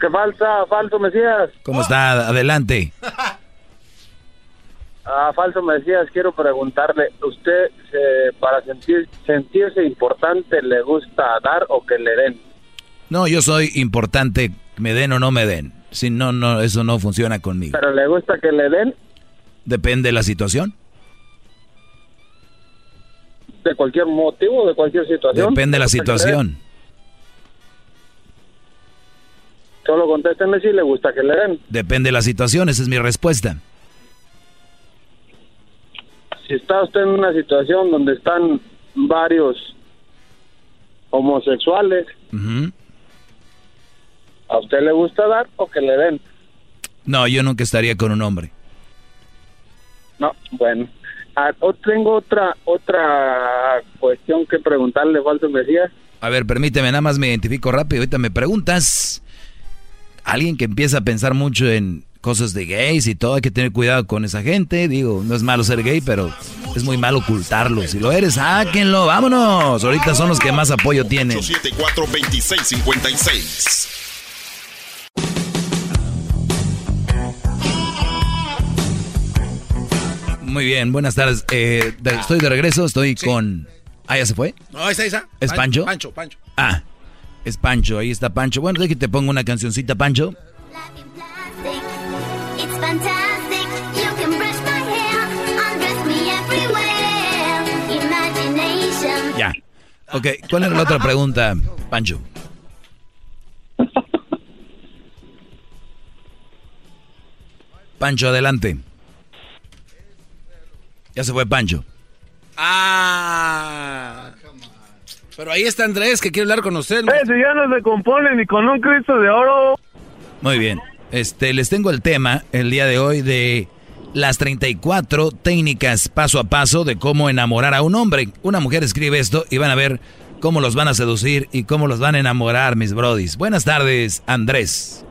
¿Qué falsa, falso Mesías? ¿Cómo está? Adelante. Ah, falso Mesías, quiero preguntarle, ¿usted eh, para sentir, sentirse importante le gusta dar o que le den? No, yo soy importante, me den o no me den. Si no, no, eso no funciona conmigo. ¿Pero le gusta que le den Depende de la situación. De cualquier motivo, de cualquier situación? Depende de la situación. Solo contéstenme si le gusta que le den. Depende de la situación, esa es mi respuesta. Si está usted en una situación donde están varios homosexuales. ¿a usted le gusta dar o que le den? No, yo nunca estaría con un hombre. No, bueno. Ah, tengo otra otra cuestión que preguntarle, Falso Mesías. A ver, permíteme, nada más me identifico rápido. Ahorita me preguntas. Alguien que empieza a pensar mucho en cosas de gays y todo, hay que tener cuidado con esa gente. Digo, no es malo ser gay, pero es muy malo ocultarlo. Si lo eres, sáquenlo, vámonos. Ahorita son los que más apoyo tienen. 874-2656. Muy bien, buenas tardes. Eh, de- estoy de regreso, estoy con... Ah, ¿ya se fue? No, ahí está, ahí está. ¿Es Pancho? Pancho, Pancho. Ah, es Pancho, ahí está Pancho. Bueno, déjate, te pongo una cancioncita, Pancho. Ya. Ok, ¿cuál era la otra pregunta, Pancho? Pancho, adelante. Ya se fue Pancho. Ah. Pero ahí está Andrés que quiere hablar con usted. Eh, si ya no se compone ni con un Cristo de oro. Muy bien. Este, les tengo el tema el día de hoy de las 34 técnicas paso a paso de cómo enamorar a un hombre. Una mujer escribe esto y van a ver cómo los van a seducir y cómo los van a enamorar, mis brodis. Buenas tardes, Andrés.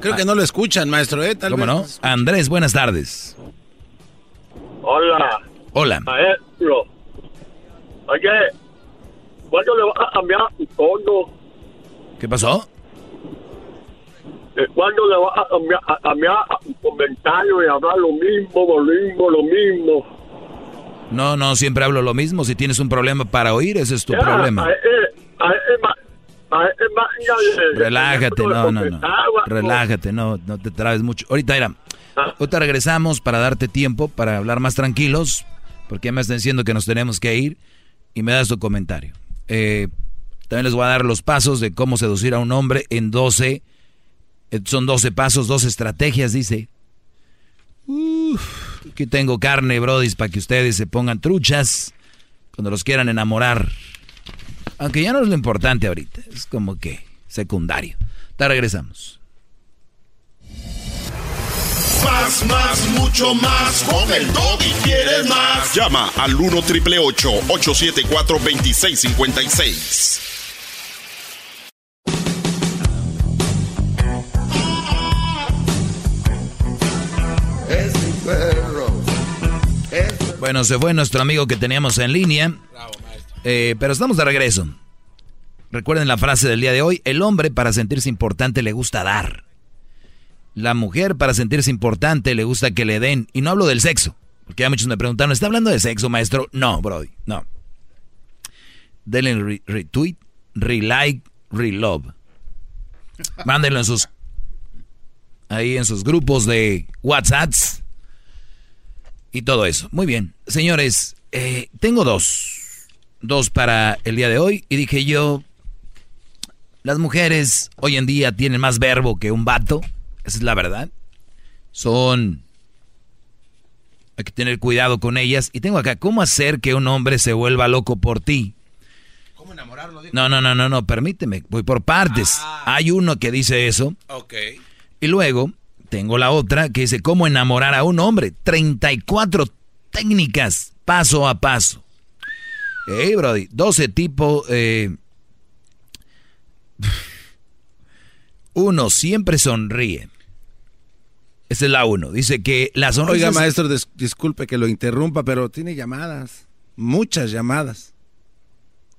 Creo que no lo escuchan, maestro, ¿eh? Tal ¿Cómo vez. no? Andrés, buenas tardes. Hola. Hola. Maestro. Oye, ¿cuándo le vas a cambiar tu tono? ¿Qué pasó? Eh, ¿Cuándo le vas a cambiar, a cambiar tu comentario y hablar lo mismo, lo mismo, lo mismo? No, no, siempre hablo lo mismo. Si tienes un problema para oír, ese es tu Ya, problema. a- eh, a- eh, eh, Relájate, no, no, no. Relájate, no, no te trabes mucho. Ahorita, mira, ahorita regresamos para darte tiempo, para hablar más tranquilos, porque ya me están diciendo que nos tenemos que ir y me das tu comentario. Eh, también les voy a dar los pasos de cómo seducir a un hombre en 12, eh, son 12 pasos, 12 estrategias, dice. Uf, aquí tengo carne, brodis, para que ustedes se pongan truchas cuando los quieran enamorar. Aunque ya no es lo importante ahorita, es como que secundario. Te regresamos. Más, más, mucho más. Con el y quieres más. Llama al 1 triple 874 2656. Es mi perro. Bueno, se fue nuestro amigo que teníamos en línea. Eh, pero estamos de regreso. Recuerden la frase del día de hoy. El hombre para sentirse importante le gusta dar. La mujer para sentirse importante le gusta que le den. Y no hablo del sexo. Porque ya muchos me preguntaron, ¿está hablando de sexo, maestro? No, Brody, no. Denle re- retweet, relike, relove. Mándenlo en sus... Ahí en sus grupos de WhatsApps y todo eso. Muy bien. Señores, eh, tengo dos. Dos para el día de hoy. Y dije yo, las mujeres hoy en día tienen más verbo que un vato. Esa es la verdad. Son... Hay que tener cuidado con ellas. Y tengo acá, ¿cómo hacer que un hombre se vuelva loco por ti? ¿Cómo enamorarlo? No, no, no, no, no, permíteme, voy por partes. Hay uno que dice eso. Ok. Y luego tengo la otra que dice cómo enamorar a un hombre. 34 técnicas paso a paso. Hey, Brody, 12 tipos. Eh... Uno siempre sonríe. Esa es la uno. Dice que la sonrisa. Oiga, maestro, dis- disculpe que lo interrumpa, pero tiene llamadas. Muchas llamadas.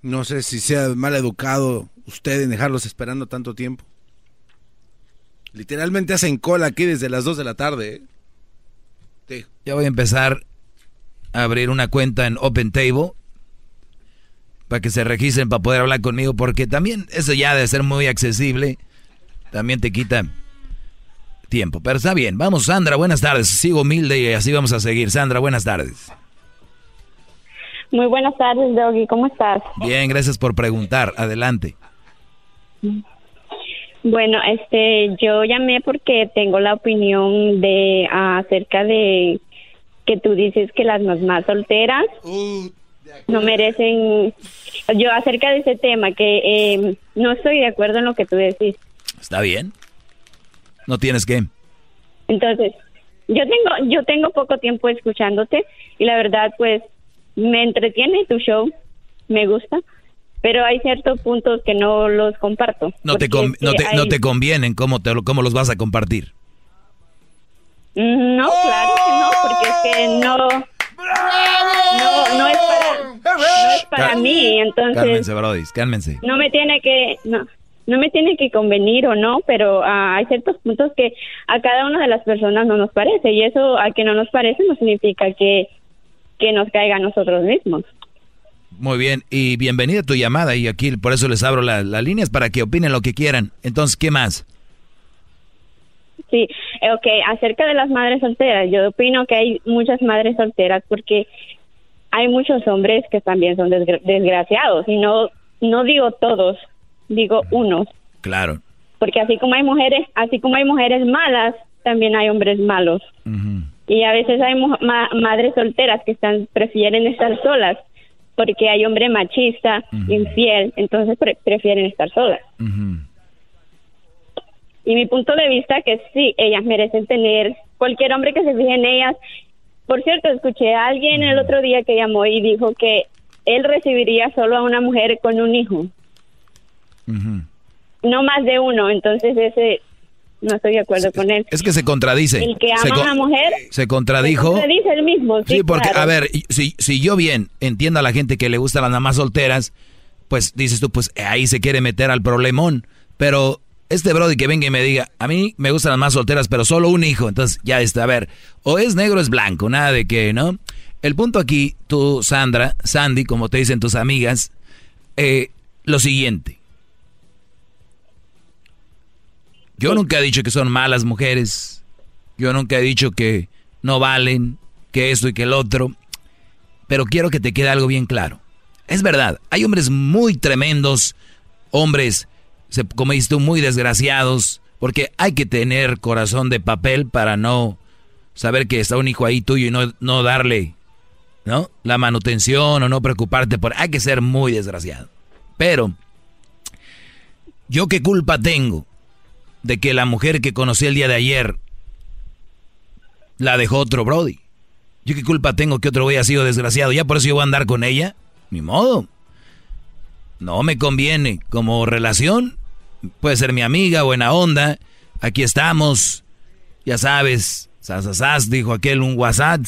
No sé si sea mal educado usted en dejarlos esperando tanto tiempo. Literalmente hacen cola aquí desde las 2 de la tarde. ¿eh? Ya voy a empezar a abrir una cuenta en Open Table para que se registren para poder hablar conmigo, porque también eso ya de ser muy accesible, también te quita tiempo. Pero está bien, vamos Sandra, buenas tardes. Sigo humilde y así vamos a seguir. Sandra, buenas tardes. Muy buenas tardes, Doggy. ¿Cómo estás? Bien, gracias por preguntar. Adelante. Bueno, este, yo llamé porque tengo la opinión de ah, acerca de que tú dices que las mamás solteras no merecen. Yo acerca de ese tema que eh, no estoy de acuerdo en lo que tú decís. ¿Está bien? No tienes que. Entonces, yo tengo yo tengo poco tiempo escuchándote y la verdad pues me entretiene tu show, me gusta, pero hay ciertos puntos que no los comparto. No te, con- no te, no te convienen. ¿Cómo, te, lo- ¿Cómo los vas a compartir? Mm, No, claro que no, porque es que no no no es para no es para mí, entonces Cálmense, Brody, cálmense. no me tiene que no no me tiene que convenir o no, pero ah, hay ciertos puntos que a cada una de las personas no nos parece y eso a que no nos parece no significa que que nos caiga a nosotros mismos. Muy bien, y bienvenida a tu llamada y aquí por eso les abro la- las líneas para que opinen lo que quieran. Entonces, ¿qué más? Sí, eh, ok, acerca de las madres solteras, yo opino que hay muchas madres solteras porque hay muchos hombres que también son desgra- desgraciados y no no digo todos, digo unos, Claro. porque así como hay mujeres, así como hay mujeres malas, también hay hombres malos. Y a veces hay ma- madres solteras que están prefieren estar solas porque hay hombre machista, infiel, entonces pre- prefieren estar solas. Y mi punto de vista que sí, ellas merecen tener cualquier hombre que se fije en ellas. Por cierto, escuché a alguien el otro día que llamó y dijo que él recibiría solo a una mujer con un hijo, no más de uno. Entonces ese no estoy de acuerdo con él. Es que se contradice. El que se ama a co- una mujer Se contradijo. se dice el mismo. Sí, Sí, porque, claro. a ver, si, si yo bien entiendo a la gente que le gustan las mamás solteras, pues dices tú, pues ahí se quiere meter al problemón. Pero este Brody que venga y me diga, a mí me gustan las mamás solteras, pero solo un hijo. Entonces ya está, a ver, o es negro o es blanco, nada de que, ¿no? El punto aquí, tú, Sandra, Sandy, como te dicen tus amigas, eh, lo siguiente. Yo nunca he dicho que son malas mujeres. Yo nunca he dicho que no valen, que esto y que el otro. Pero quiero que te quede algo bien claro. Es verdad, hay hombres muy tremendos, hombres, se- tú, muy desgraciados, porque hay que tener corazón de papel para no saber que está un hijo ahí tuyo y no, no darle, ¿no? La manutención o no preocuparte por... Hay que ser muy desgraciado. Pero, ¿yo qué culpa tengo de que la mujer que conocí el día de ayer la dejó otro Brody? ¿Yo qué culpa tengo que otro güey ha sido desgraciado? ¿Ya por eso yo voy a andar con ella? Ni modo. No me conviene. Como relación, puede ser mi amiga, buena onda. Aquí estamos. Ya sabes, sasasas, dijo aquel un WhatsApp.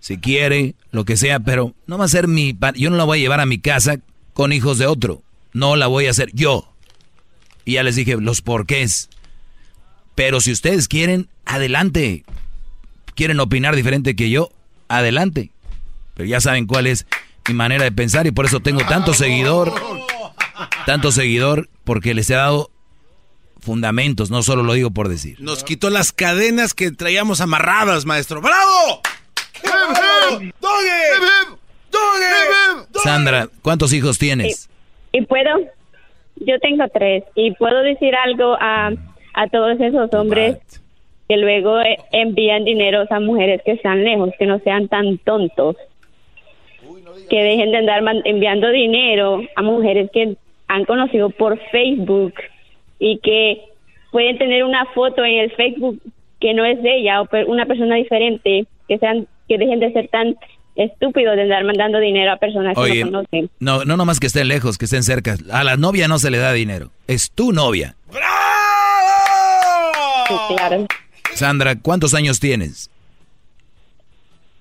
Si quiere, lo que sea, pero no va a ser mi... Yo no la voy a llevar a mi casa con hijos de otro. No la voy a hacer yo. Y ya les dije los porqués. Pero si ustedes quieren, adelante. Quieren opinar diferente que yo, adelante. Pero ya saben cuál es mi manera de pensar y por eso tengo tanto seguidor, tanto seguidor, porque les he dado fundamentos, no solo lo digo por decir. Nos quitó las cadenas que traíamos amarradas, maestro. ¡Bravo! ¡Doggy! ¡Doggy! Sandra, ¿cuántos hijos tienes? Y puedo, yo tengo tres, y puedo decir algo a, a todos esos hombres que luego eh, envían dinero a mujeres que están lejos, que no sean tan tontos, que dejen de andar enviando dinero a mujeres que han conocido por Facebook y que pueden tener una foto en el Facebook que no es de ella o per- una persona diferente, que sean que dejen de ser tan estúpidos de andar mandando dinero a personas que no conocen. no, no nomás que estén lejos, que estén cerca. A la novia no se le da dinero, es tu novia. Sí, claro. Sandra, ¿cuántos años tienes?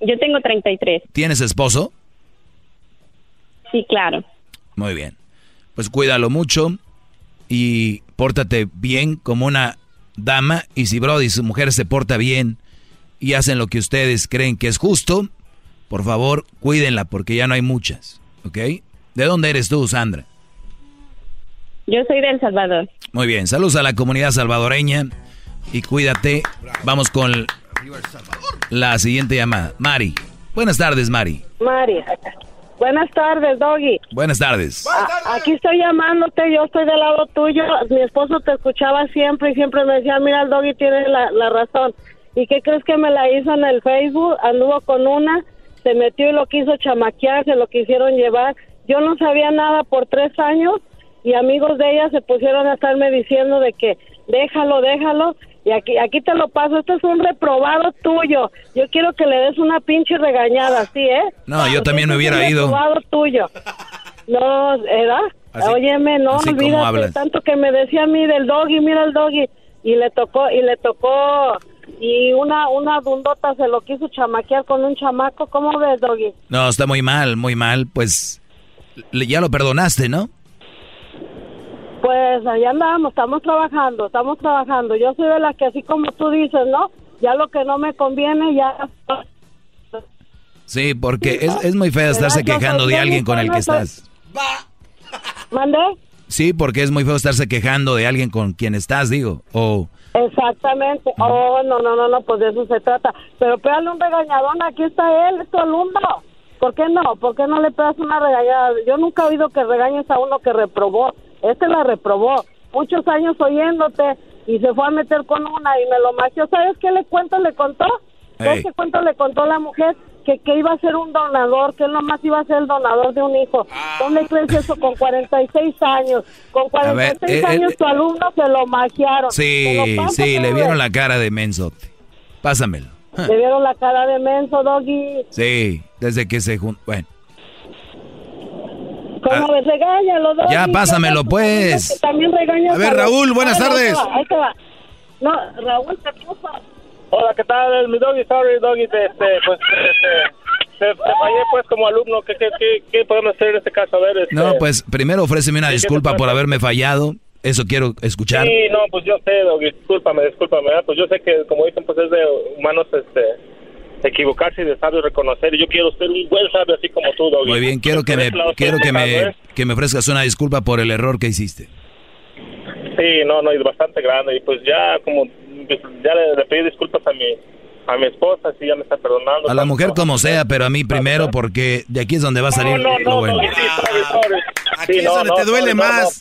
Yo tengo 33. ¿Tienes esposo? Sí, claro. Muy bien. Pues cuídalo mucho y pórtate bien como una dama. Y si Brody, su mujer, se porta bien y hacen lo que ustedes creen que es justo, por favor, cuídenla porque ya no hay muchas. ¿Ok? ¿De dónde eres tú, Sandra? Yo soy de El Salvador. Muy bien. Saludos a la comunidad salvadoreña y cuídate. Vamos con la siguiente llamada. Mari. Buenas tardes, Mari. Mari. Buenas tardes, Doggy. Buenas tardes. A- aquí estoy llamándote, yo estoy del lado tuyo. Mi esposo te escuchaba siempre y siempre me decía, mira, el Doggy tiene la, la razón. ¿Y qué crees que me la hizo en el Facebook? Anduvo con una, se metió y lo quiso chamaquear, se lo quisieron llevar. Yo no sabía nada por tres años y amigos de ella se pusieron a estarme diciendo de que déjalo, déjalo. Y aquí, aquí te lo paso, este es un reprobado tuyo. Yo quiero que le des una pinche regañada, ¿sí, eh? No, yo también me hubiera un ido. reprobado tuyo. No, ¿verdad? Así- Óyeme, no, olvídate, tanto que me decía a mí del doggy, mira el doggy, y le tocó, y le tocó, y una, una dundota se lo quiso chamaquear con un chamaco, ¿cómo ves, doggy? No, está muy mal, muy mal. Pues ya lo perdonaste, ¿no? Pues allá andamos, estamos trabajando, estamos trabajando. Yo soy de las que así como tú dices, ¿no? Ya lo que no me conviene, ya... Sí, porque es, es muy feo estarse quejando de alguien con el que estás. ¿Mandé? Sí, porque es muy feo estarse quejando de alguien con quien estás, digo. O Exactamente. Oh, no, no, no, no, pues de eso se trata. Pero pégale un regañadón, aquí está él, es tu alumno. ¿Por qué no? ¿Por qué no le pegas una regañada? Yo nunca he oído que regañes a uno que reprobó. Este la reprobó. Muchos años oyéndote y se fue a meter con una y me lo mació. ¿Sabes qué le cuento le contó? ¿Sabes Ey. qué cuento le contó la mujer? Que, que iba a ser un donador, que él nomás iba a ser el donador de un hijo. ¿Dónde crees eso? Con 46 años. Con A ver, 46 eh, eh, años tu alumno se lo magiaron. sí, lo sí, le vieron la cara de mensote. Pásamelo. Le vieron la cara de menso, Doggy. Sí, desde que se juntó. Bueno, ¿Cómo me regañalo, Doggy? Ah. Ya, pásamelo, pues. También regañas A ver, los- Raúl, buenas A ver, ahí te tardes. va, Ahí te va. No, Raúl, ¿qué pasa? Hola, ¿qué tal? Mi doggy, sorry, doggy, este, pues, este, te, te fallé, pues, como alumno. ¿Qué, qué, qué, qué podemos hacer en este caso? A ver, este... No, pues primero ofréceme una Sí, ¿qué disculpa te por haberme fallado. Eso quiero escuchar. Sí, no, pues yo sé, Doggy, discúlpame, discúlpame, ¿verdad? pues yo sé que, como dicen, pues es de humanos, este, equivocarse y de sabios reconocer, y yo quiero ser un buen sabio así como tú, Doggy. Muy bien, quiero que me quiero que me que me ofrezcas una disculpa por el error que hiciste. Sí, no, no, y bastante grande, y pues ya, como, pues, ya le, le pedí disculpas a mi, a mi esposa, sí, ya me está perdonando. A la mujer como sea, pero a mí primero porque de aquí es donde va a salir No, no, lo no, bueno. Sorry, sorry. Aquí Sí, es no, donde no, te duele sorry, no, más.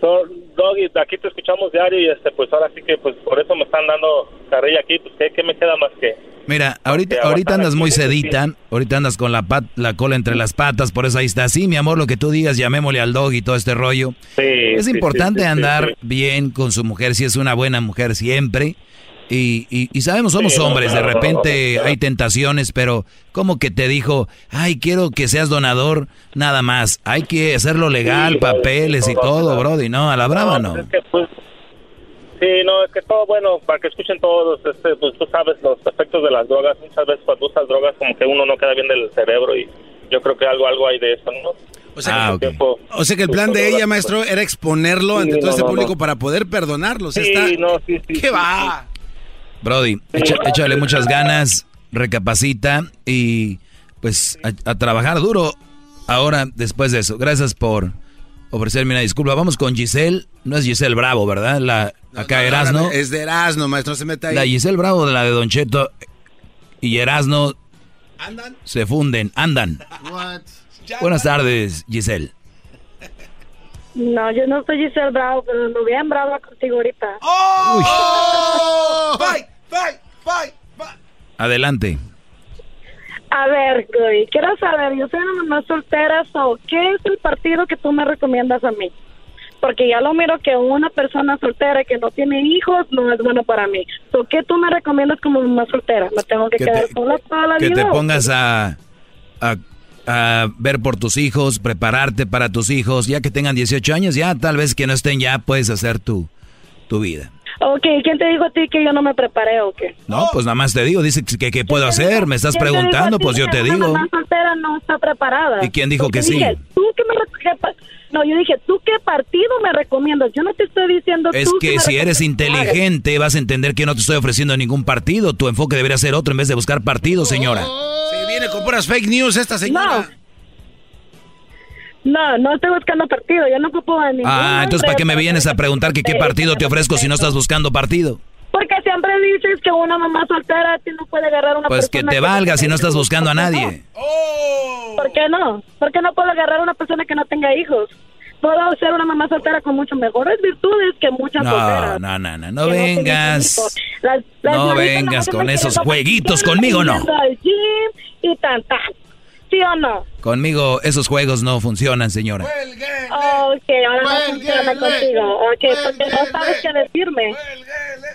So, Doggy, aquí te escuchamos diario y este, pues ahora sí que pues por eso me están dando carrilla aquí, pues ¿qué, qué me queda más que? Mira, ahorita Que ahorita aguantar andas muy aquí, sedita, ahorita andas con la pat- la cola entre las patas, por eso ahí está. Sí, mi amor, lo que tú digas, llamémosle al dog y todo este rollo. Sí, es sí, importante sí, sí, andar sí, sí. bien con su mujer, si es una buena mujer siempre. Y, y, y sabemos, somos Sí, no, hombres, de claro, no, repente no, no. hay tentaciones, pero como que te dijo, ay, quiero que seas donador, nada más. Hay que hacerlo legal, Sí, no, papeles y no, todo, no. brody. No, a la brava no. pues, es que, pues, sí, no, es que todo bueno, para que escuchen todos, este, pues tú sabes los efectos de las drogas, muchas veces cuando usas drogas como que uno no queda bien del cerebro y yo creo que algo algo hay de eso, ¿no? O sea, Ah, que, ok. o sea que el plan de ella, maestro, era exponerlo Sí, ante todo no, este no, público no. para poder perdonarlo. O sea, Sí, está... no, sí, sí. ¿Qué sí, va? Brody, echa- échale muchas ganas, recapacita y pues a, a trabajar duro ahora después de eso. Gracias por ofrecerme una disculpa. Vamos con Giselle. No es Giselle Bravo, ¿verdad? La, acá Erasno. Es de Erasno, maestro, no se meta ahí. La Giselle Bravo de la de Don Cheto y Erasno ¿Andan? se funden, andan. What? Buenas tardes, Giselle. No, yo no soy Giselle Bravo, pero ando bien brava contigo ahorita. ¡Oh! ¡Fight! ¡Fight! ¡Fight! fight! Adelante. A ver, güey, quiero saber, yo soy una mamá soltera, so, ¿qué es el partido que tú me recomiendas a mí? Porque ya lo miro que una persona soltera que no tiene hijos no es bueno para mí. So, ¿Qué tú me recomiendas como mamá soltera? ¿Me tengo que, Que quedar te- sola toda la Que vida? te o pongas a, a, a ver por tus hijos, prepararte para tus hijos. Ya que tengan 18 años, ya tal vez que no estén, ya puedes hacer tu, tu vida. Ok, ¿quién te dijo a ti que yo no me preparé o qué? No, pues nada más te digo, dice que qué puedo hacer, me estás ¿Quién te dijo preguntando, pues yo te una digo. mamá soltera no está preparada. ¿Y quién dijo Porque que sí? dije, ¿tú qué me rec- qué pa- no, yo dije, ¿tú qué partido me recomiendas? Yo no te estoy diciendo Es tú que si eres inteligente vas a entender que no te estoy ofreciendo ningún partido. Tu enfoque debería ser otro en vez de buscar partido, señora. Se viene con puras fake news esta señora. No, no estoy buscando partido, yo no ocupo a ningún Ah, entonces ¿para qué me vienes a preguntar que qué [LAUGHS] partido te ofrezco si no estás buscando partido? Porque siempre dices que una mamá soltera a ti no puede agarrar una Pues que persona te valga si no estás buscando a nadie. ¿Por qué no? ¿Por qué no puedo agarrar una persona que no tenga hijos? Puedo ser una mamá soltera con mucho mejores virtudes que muchas No, solteras. no, no, no, no que vengas. hijos. Las- las No vengas con esos jueguitos, conmigo no. al gym y tan tan. ¿Sí o no? Conmigo esos juegos no funcionan, señora. Ok, ahora no funciona contigo. Ok, porque no sabes qué decirme.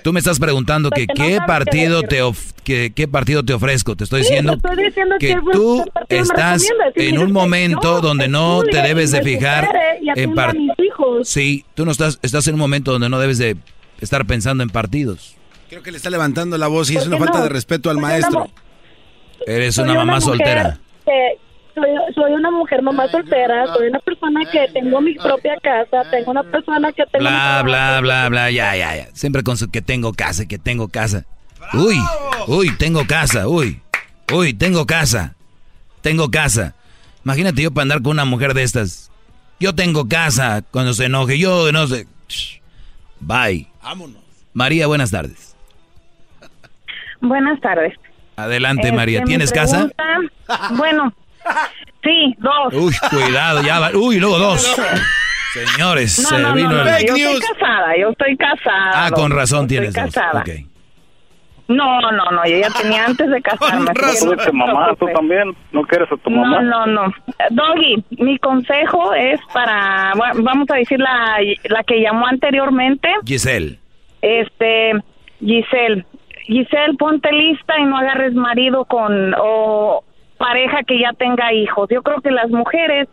Tú me estás preguntando que no qué qué partido decir. te of- que, qué partido te ofrezco. Te estoy Sí, diciendo estoy diciendo que qué buen- tú qué estás en un que momento donde no te debes de fijar en atienda a par- mis hijos. Sí, tú no estás estás en un momento donde no debes de estar pensando en partidos. Creo que le está levantando la voz y es ¿Por una qué falta no? de respeto al maestro. no- Eres Soy una mamá mujer soltera. Que- soy, soy una mujer mamá soltera, soy una persona que tengo mi propia casa, tengo una persona que tengo... Bla, bla, bla, bla, ya, ya, ya. Siempre con su que tengo casa, que tengo casa. Uy, uy, tengo casa, uy. Uy, tengo casa. Tengo casa. Imagínate yo para andar con una mujer de estas. Yo tengo casa cuando se enoje. Yo no sé. Shh. Bye. Vámonos. María, buenas tardes. Buenas tardes. Adelante, Este, María. ¿Tienes casa? Bueno, sí, dos. Uy, cuidado, ya va. Uy, luego dos. [LAUGHS] Señores, No, se no, no, vino no, el... yo estoy casada, yo estoy casada. Ah, con razón Estoy tienes dos. casada. Ok. No, no, no, yo ya tenía antes de casarme. preocupes. también no quieres a tu No, no, no. Doggy, mi consejo es para, bueno, vamos a decir la, la que llamó anteriormente, Giselle. este, Giselle. Giselle, ponte lista y no agarres marido con, o pareja que ya tenga hijos. Yo creo que las mujeres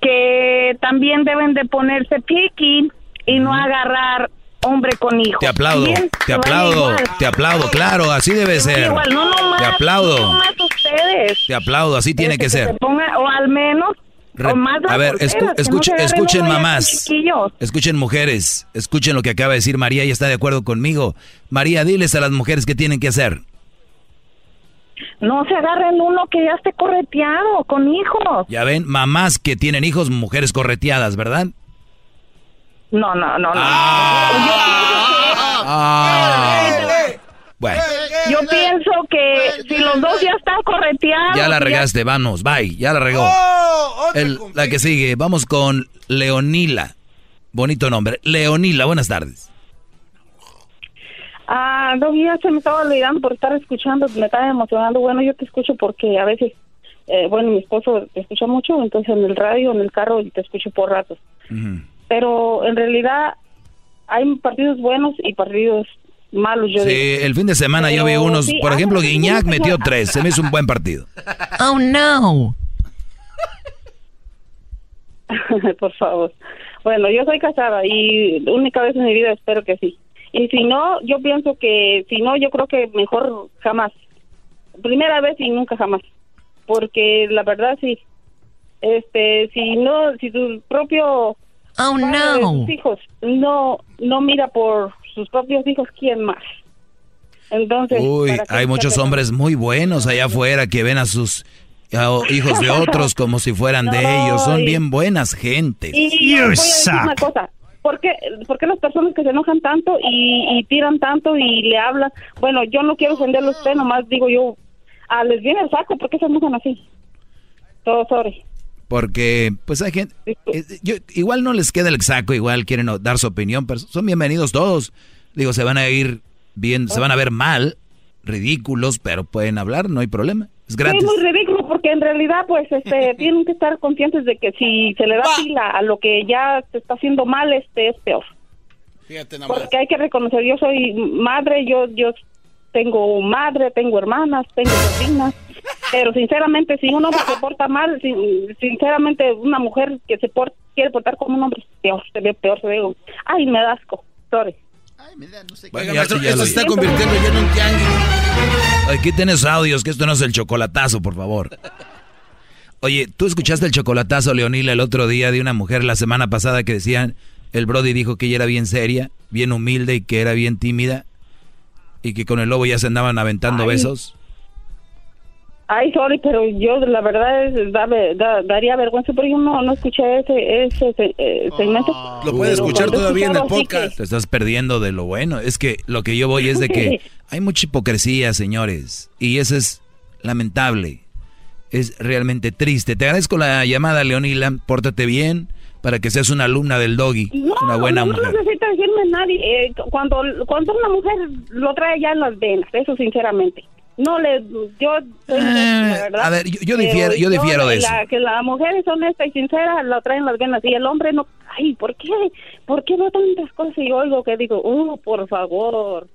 que también deben de ponerse picky y no agarrar hombre con hijos. Te aplaudo, ¿Bien? te aplaudo, te aplaudo, claro, así debe ser. igual, no nomás, Te aplaudo, no nomás ustedes. te aplaudo, así tiene que ser. se ponga- o al menos, Re- a ver, escu- no escuchen, mamás, escuchen mujeres, escuchen lo que acaba de decir María y está de acuerdo conmigo. María, diles a las mujeres qué tienen que hacer. No se agarren uno que ya esté correteado, con hijos. Ya ven, mamás que tienen hijos, mujeres correteadas, ¿verdad? No, no, no, no. Ah. Bueno, Yo pienso que si los dos ya están correteados... ya la ya- regaste, vamos, bye, ya la regó. El- la que sigue, vamos con Leonila. Bonito nombre. Leonila, buenas tardes. Ah, no, ya se me estaba olvidando por estar escuchando, me estaba emocionando. Bueno, yo te escucho porque a veces, eh, bueno, mi esposo te escucha mucho, entonces en el radio, en el carro, y te escucho por ratos. Pero en realidad hay partidos buenos y partidos malos, yo Sí, digo. el fin de semana yo vi Pero unos, sí, por ah, ejemplo, Guiñac metió tres, se me hizo un buen partido. [LAUGHS] Oh, no. [LAUGHS] por favor. Bueno, yo soy casada y única vez en mi vida espero que sí. Y si no, yo pienso que si no, yo creo que mejor jamás. Primera vez y nunca jamás. Porque la verdad sí. Este, si no, si tu propio Oh, padre no. tus hijos no no mira por sus propios hijos, ¿quién más? Entonces, Uy, ¿para qué hay muchos hombres muy buenos allá afuera que ven a sus a hijos de otros como si fueran de ellos. Son y- bien buenas gentes. Y yo voy a decir una cosa. ¿Por qué, por qué las personas que se enojan tanto y, y tiran tanto y le hablan? Bueno, yo no quiero ofenderlo a usted, nomás digo yo, ah, les viene el saco, ¿por qué se enojan así? Todo, sorry. Porque, pues hay gente, eh, yo, igual no les queda el saco, igual quieren dar su opinión, pero son bienvenidos todos. Digo, se van a ir bien, se van a ver mal, ridículos, pero pueden hablar, no hay problema. Es gratis. Sí, muy ridículo porque en realidad pues este [LAUGHS] tienen que estar conscientes de que si se le da pila a lo que ya se está haciendo mal, este es peor. Fíjate nada más. Porque hay que reconocer, yo soy madre, yo yo tengo madre, tengo hermanas, tengo sobrinas, pero sinceramente si un hombre se [LAUGHS] porta mal, sin- sinceramente una mujer que se por- quiere portar como un hombre, peor, se ve peor, se ve, ay, me da asco, sorry. Oiga, Ya- maestro, ya esto lo se está convirtiendo ya en un tianguis. Aquí tienes audios, que esto no es el chocolatazo, por favor. Oye, ¿tú escuchaste el chocolatazo, Leonila, el otro día de una mujer la semana pasada que decían, el Brody dijo que ella era bien seria, bien humilde y que era bien tímida y que con el lobo ya se andaban aventando Ay. besos? Ay, sorry, pero yo la verdad es, da- da- daría vergüenza, pero yo no, no escuché ese, ese se- eh, segmento. Lo puede Pero escuchar todavía en el podcast. Te estás perdiendo de lo bueno. Es que lo que yo voy es de que hay mucha hipocresía, señores, y eso es lamentable. Es realmente triste. Te agradezco la llamada, Leonila. Pórtate bien para que seas una alumna del doggy. No, una buena no mujer. necesita decirme nadie. eh, cuando, cuando una mujer lo trae ya en las venas, eso sinceramente. No le, yo, soy la verdad. a ver, yo- yo difiero- yo difiero de la- eso. Que la mujer es honesta y sincera, lo trae en las venas. Y el hombre no, ay, ¿por qué? ¿Por qué veo tantas cosas y oigo que digo, uh, por favor?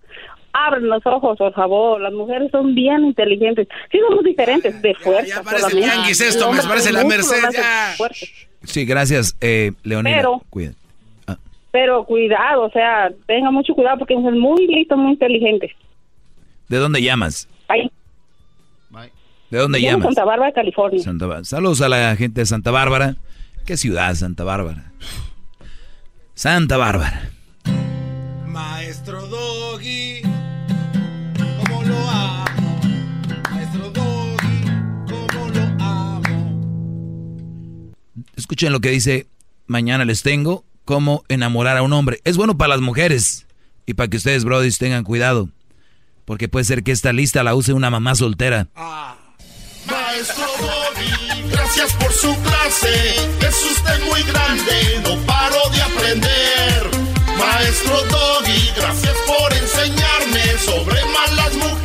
Abren los ojos, por favor. Las mujeres son bien inteligentes. Sí, somos diferentes, de fuerza. parece solamente. esto, me parece la Merced, no ya. Sí, gracias, eh, Leonila. Pero- Cuida. Pero cuidado, o sea, tenga mucho cuidado porque son muy listos, muy inteligentes. ¿De dónde llamas? Ahí, ¿De dónde llamas? Santa Bárbara, California. Santa Bárbara. Saludos a la gente de Santa Bárbara. ¿Qué ciudad, Santa Bárbara? Santa Bárbara. Maestro Doggy, cómo lo amo. Maestro Doggy, cómo lo amo. Escuchen lo que dice, mañana les tengo cómo enamorar a un hombre. Es bueno para las mujeres y para que ustedes, brodis, tengan cuidado. Porque puede ser que esta lista la use una mamá soltera. Ah. Maestro Doggy, gracias por su clase. Es usted muy grande, no paro de aprender. Maestro Doggy, gracias por enseñarme sobre malas mujeres.